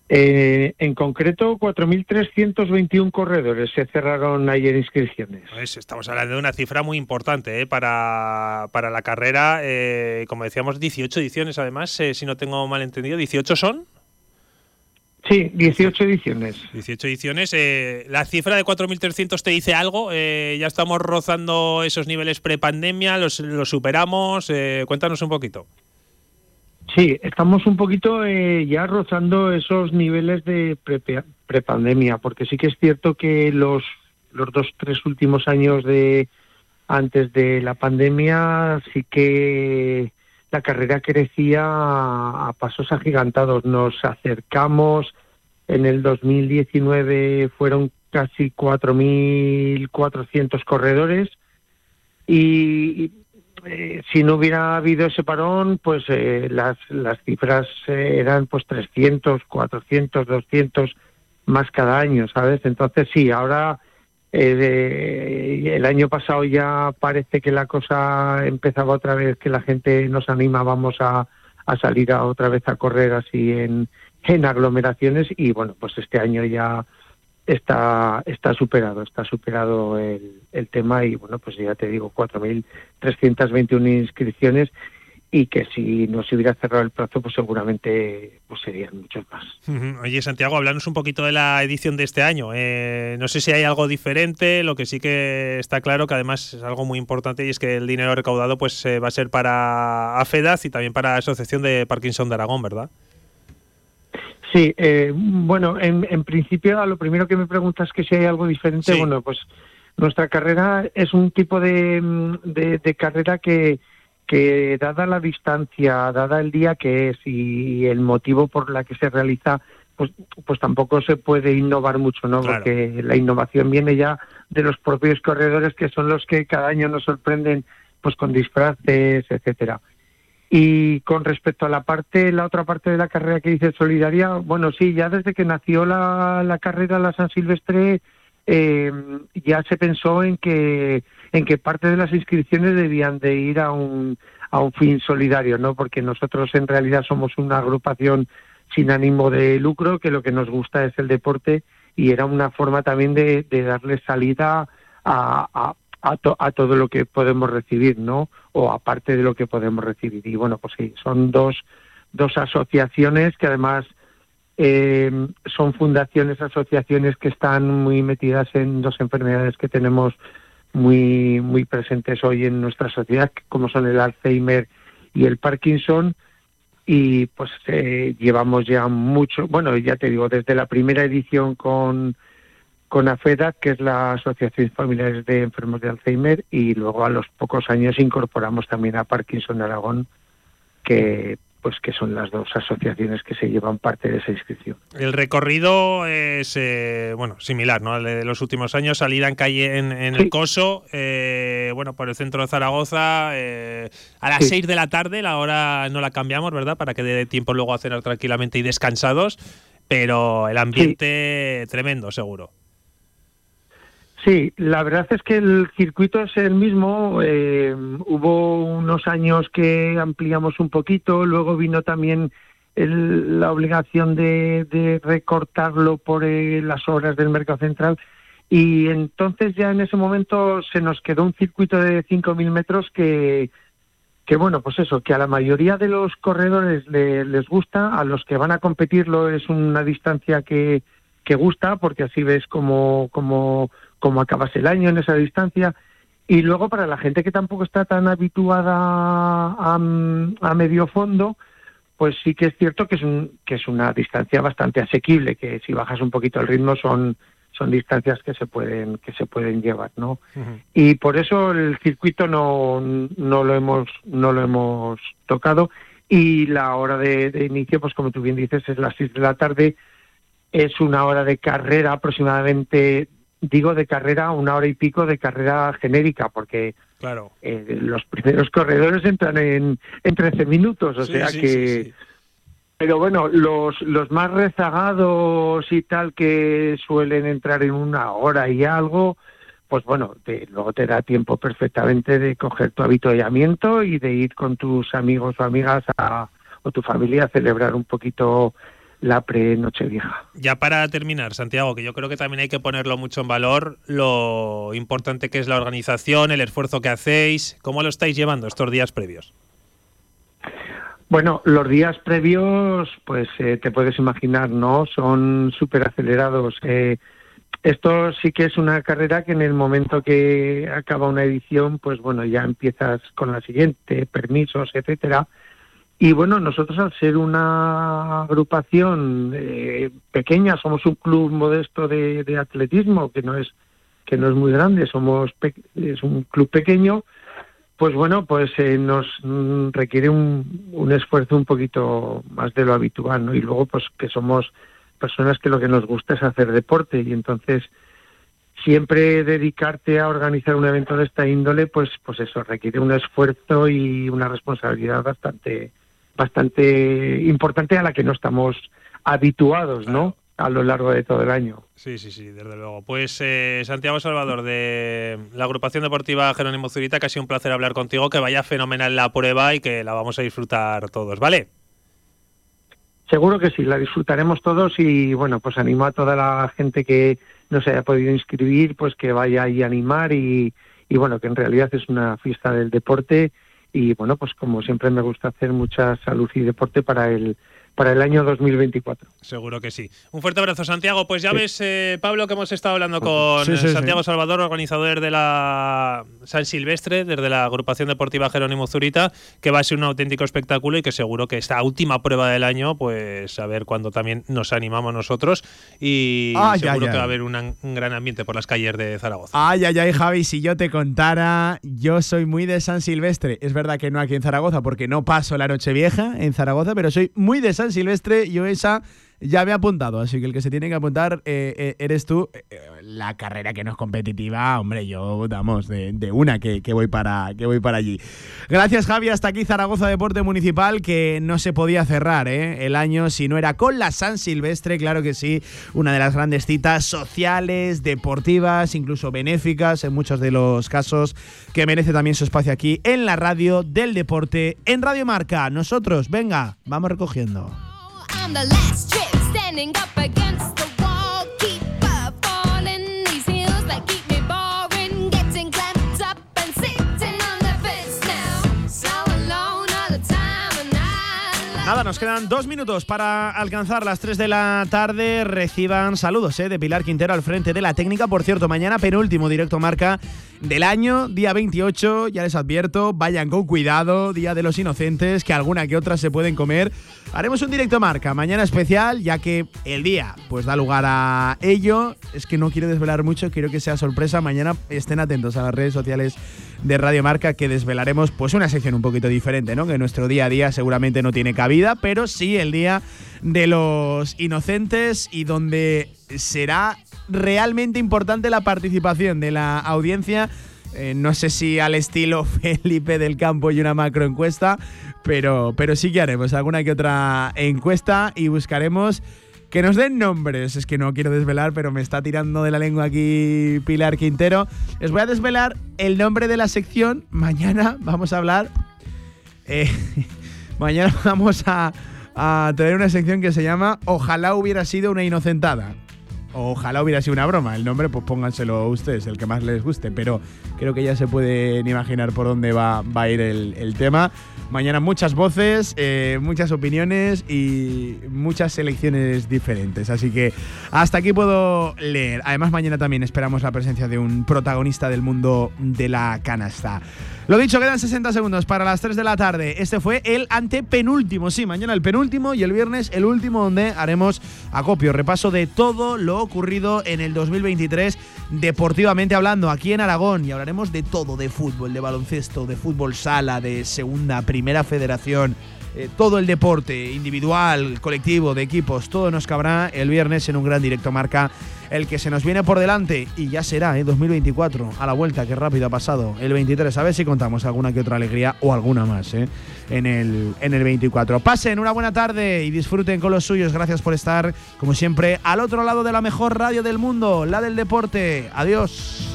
Eh, en concreto, 4.321 corredores se cerraron ayer inscripciones. Pues estamos hablando de una cifra muy importante para, para la carrera. como decíamos, 18 ediciones además, si no tengo mal entendido. ¿18 son? Sí, 18 ediciones. 18 ediciones. Eh, ¿La cifra de 4.300 te dice algo? Eh, ¿Ya estamos rozando esos niveles prepandemia? ¿Los, los superamos? Eh, cuéntanos un poquito. Sí, estamos un poquito ya rozando esos niveles de prepandemia, porque sí que es cierto que los, los dos, tres últimos años de antes de la pandemia sí que la carrera crecía a pasos agigantados. Nos acercamos, en el 2019 fueron casi 4.400 corredores y, eh, si no hubiera habido ese parón, pues eh, las, las cifras eh, eran pues 300, 400, 200 más cada año, ¿sabes? Entonces sí, ahora el año pasado ya parece que la cosa empezaba otra vez, que la gente nos animábamos a, a salir a otra vez a correr así en, en aglomeraciones y bueno, pues este año ya está está superado, está superado el, el tema y bueno, pues ya te digo, 4.321 inscripciones y que si no se hubiera cerrado el plazo, pues seguramente pues serían muchos más. Oye, Santiago, háblanos un poquito de la edición de este año. Eh, no sé si hay algo diferente, lo que sí que está claro que además es algo muy importante y es que el dinero recaudado pues eh, va a ser para AFEDAZ y también para la Asociación de Parkinson de Aragón, ¿verdad? Sí, eh, bueno, en, en, principio lo primero que me preguntas es que si hay algo diferente, bueno, pues nuestra carrera es un tipo de, de, carrera que, que dada la distancia, dada el día que es y el motivo por la que se realiza, pues, pues tampoco se puede innovar mucho, ¿no? Porque la innovación viene ya de los propios corredores que son los que cada año nos sorprenden pues con disfraces, etcétera. Y con respecto a la parte, la otra parte de la carrera que dice Solidaria, bueno, sí, ya desde que nació la, la carrera la San Silvestre, eh, ya se pensó en que, en que parte de las inscripciones debían de ir a un, a un fin solidario, ¿no? Porque nosotros en realidad somos una agrupación sin ánimo de lucro, que lo que nos gusta es el deporte y era una forma también de, de darle salida a, a, todo lo que podemos recibir, ¿no? O aparte de lo que podemos recibir. Y bueno, pues sí, son dos, dos asociaciones que además eh, son fundaciones, asociaciones que están muy metidas en dos enfermedades que tenemos muy, muy presentes hoy en nuestra sociedad, como son el Alzheimer y el Parkinson. Y pues eh, llevamos ya mucho, bueno, ya te digo, desde la primera edición con con AFEDA, que es la Asociación Familiares de Enfermos de Alzheimer, y luego a los pocos años incorporamos también a Parkinson Aragón, que pues que son las dos asociaciones que se llevan parte de esa inscripción. El recorrido es eh, bueno similar, ¿no? Al de los últimos años, salida en calle en, el Coso, eh, bueno, por el centro de Zaragoza, eh, a las 6 de la tarde, la hora no la cambiamos, ¿verdad? Para que dé tiempo luego a cenar tranquilamente y descansados, pero el ambiente tremendo, seguro. Sí, la verdad es que el circuito es el mismo. Eh, hubo unos años que ampliamos un poquito, luego vino también la obligación de, recortarlo por eh, las horas del mercado central y entonces ya en ese momento se nos quedó un circuito de 5.000 metros que, que bueno, pues eso, que a la mayoría de los corredores les gusta, a los que van a competirlo es una distancia que, que gusta porque así ves como, como cómo acabas el año en esa distancia. Y luego para la gente que tampoco está tan habituada a, medio fondo, pues sí que es cierto que es, un, que es una distancia bastante asequible, que si bajas un poquito el ritmo son, son distancias que se pueden, que se pueden llevar, ¿no? Y por eso el circuito no, no, lo hemos, no lo hemos tocado. Y la hora de, de inicio, pues como tú bien dices, es las 6 de la tarde. Es una hora de carrera aproximadamente digo de carrera, una hora y pico de carrera genérica, porque claro. Eh, los primeros corredores entran en, en 13 minutos, o sea que... pero bueno, los, los más rezagados y tal que suelen entrar en una hora y algo, pues bueno, luego te da tiempo perfectamente de coger tu habituallamiento y de ir con tus amigos o amigas a, o tu familia a celebrar un poquito la pre-Nochevieja. Ya para terminar, Santiago, que yo creo que también hay que ponerlo mucho en valor, lo importante que es la organización, el esfuerzo que hacéis, ¿cómo lo estáis llevando estos días previos? Bueno, los días previos, pues eh, te puedes imaginar, ¿no? Son súper acelerados. Eh, esto sí que es una carrera que en el momento que acaba una edición, pues bueno, ya empiezas con la siguiente, permisos, etcétera y bueno, nosotros al ser una agrupación eh, pequeña, somos un club modesto de, atletismo que no es que no es muy grande, somos es un club pequeño, pues bueno, pues eh, nos mm, requiere un, un, esfuerzo un poquito más de lo habitual, ¿no? Y luego pues que somos personas que lo que nos gusta es hacer deporte y entonces siempre dedicarte a organizar un evento de esta índole, pues, pues eso requiere un esfuerzo y una responsabilidad bastante, bastante importante a la que no estamos habituados, ¿no? A lo largo de todo el año. Sí, sí, sí, desde luego. Pues eh, Santiago Salvador de la agrupación deportiva Jerónimo Zurita, que ha sido un placer hablar contigo, que vaya fenomenal la prueba y que la vamos a disfrutar todos, ¿vale? Seguro que sí, la disfrutaremos todos y bueno, pues animo a toda la gente que no se haya podido inscribir, pues que vaya ahí a animar y, y bueno, que en realidad es una fiesta del deporte y bueno, pues como siempre me gusta hacer mucha salud y deporte para el para el año 2024. Seguro que sí. Un fuerte abrazo, Santiago. Pues ya ves, eh, Pablo, que hemos estado hablando con Sí, sí, Santiago sí. Salvador, organizador de la San Silvestre, desde la agrupación deportiva Jerónimo Zurita, que va a ser un auténtico espectáculo y que seguro que esta última prueba del año, pues a ver cuándo también nos animamos nosotros y seguro que va a haber un, un gran ambiente por las calles de Zaragoza. Ay, ay, ay, Javi, si yo te contara, yo soy muy de San Silvestre. Es verdad que no aquí en Zaragoza, porque no paso la noche vieja en Zaragoza, pero soy muy de San Silvestre. Yo esa ya me he apuntado, así que el que se tiene que apuntar eh, eh, eres tú. Eh, la carrera que no es competitiva, hombre, yo, vamos, de, una que, voy para, que voy para allí. Gracias, Javi. Hasta aquí Zaragoza Deporte Municipal, que no se podía cerrar el año si no era con la San Silvestre, claro que sí, una de las grandes citas sociales, deportivas, incluso benéficas en muchos de los casos, que merece también su espacio aquí en la radio del deporte, en Radio Marca. Nosotros, venga, vamos recogiendo. I'm the last trick standing up against the wall. Keep falling these hills that keep me boring. Getting clamped up and sitting on the fence now. So alone all the time and I Nada, nos quedan dos minutos para alcanzar las 3 de la tarde. Reciban saludos ¿eh? de Pilar Quintero al frente de la técnica. Por cierto, mañana penúltimo directo marca del año, día 28. Ya les advierto, vayan con cuidado. Día de los inocentes, que alguna que otra se pueden comer. Haremos un directo marca mañana especial, ya que el día pues da lugar a ello. Es que no quiero desvelar mucho, quiero que sea sorpresa. Mañana estén atentos a las redes sociales de Radio Marca que desvelaremos pues una sección un poquito diferente, ¿no? Que nuestro día a día seguramente no tiene cabida, pero sí el día de los inocentes y donde será realmente importante la participación de la audiencia. Eh, no sé si al estilo Felipe del Campo y una macroencuesta, pero, pero sí que haremos alguna que otra encuesta y buscaremos que nos den nombres. Es que no quiero desvelar, pero me está tirando de la lengua aquí Pilar Quintero. Les voy a desvelar el nombre de la sección. Mañana vamos a hablar. eh, mañana vamos a, a tener una sección que se llama Ojalá hubiera sido una inocentada. Ojalá hubiera sido una broma. El nombre, pues pónganselo ustedes, el que más les guste. Pero creo que ya se pueden imaginar por dónde va, va a ir el, tema. Mañana muchas voces, eh, muchas opiniones y muchas selecciones diferentes. Así que hasta aquí puedo leer. Además, mañana también esperamos la presencia de un protagonista del mundo de la canasta. Lo dicho, quedan 60 segundos para las 3 de la tarde. Este fue el antepenúltimo. Sí, mañana el penúltimo y el viernes el último, donde haremos acopio, repaso de todo lo ocurrido en el 2023, deportivamente hablando, aquí en Aragón. Y hablaremos de todo: de fútbol, de baloncesto, de fútbol sala, de segunda, primera federación. eh, todo el deporte, individual, colectivo, de equipos, todo nos cabrá el viernes en un gran directo marca. El que se nos viene por delante y ya será, ¿eh? 2024, a la vuelta, que rápido ha pasado. El 23, a ver si contamos alguna que otra alegría o alguna más ¿eh? en, el, en el 24. Pasen una buena tarde y disfruten con los suyos. Gracias por estar, como siempre, al otro lado de la mejor radio del mundo, la del deporte. Adiós.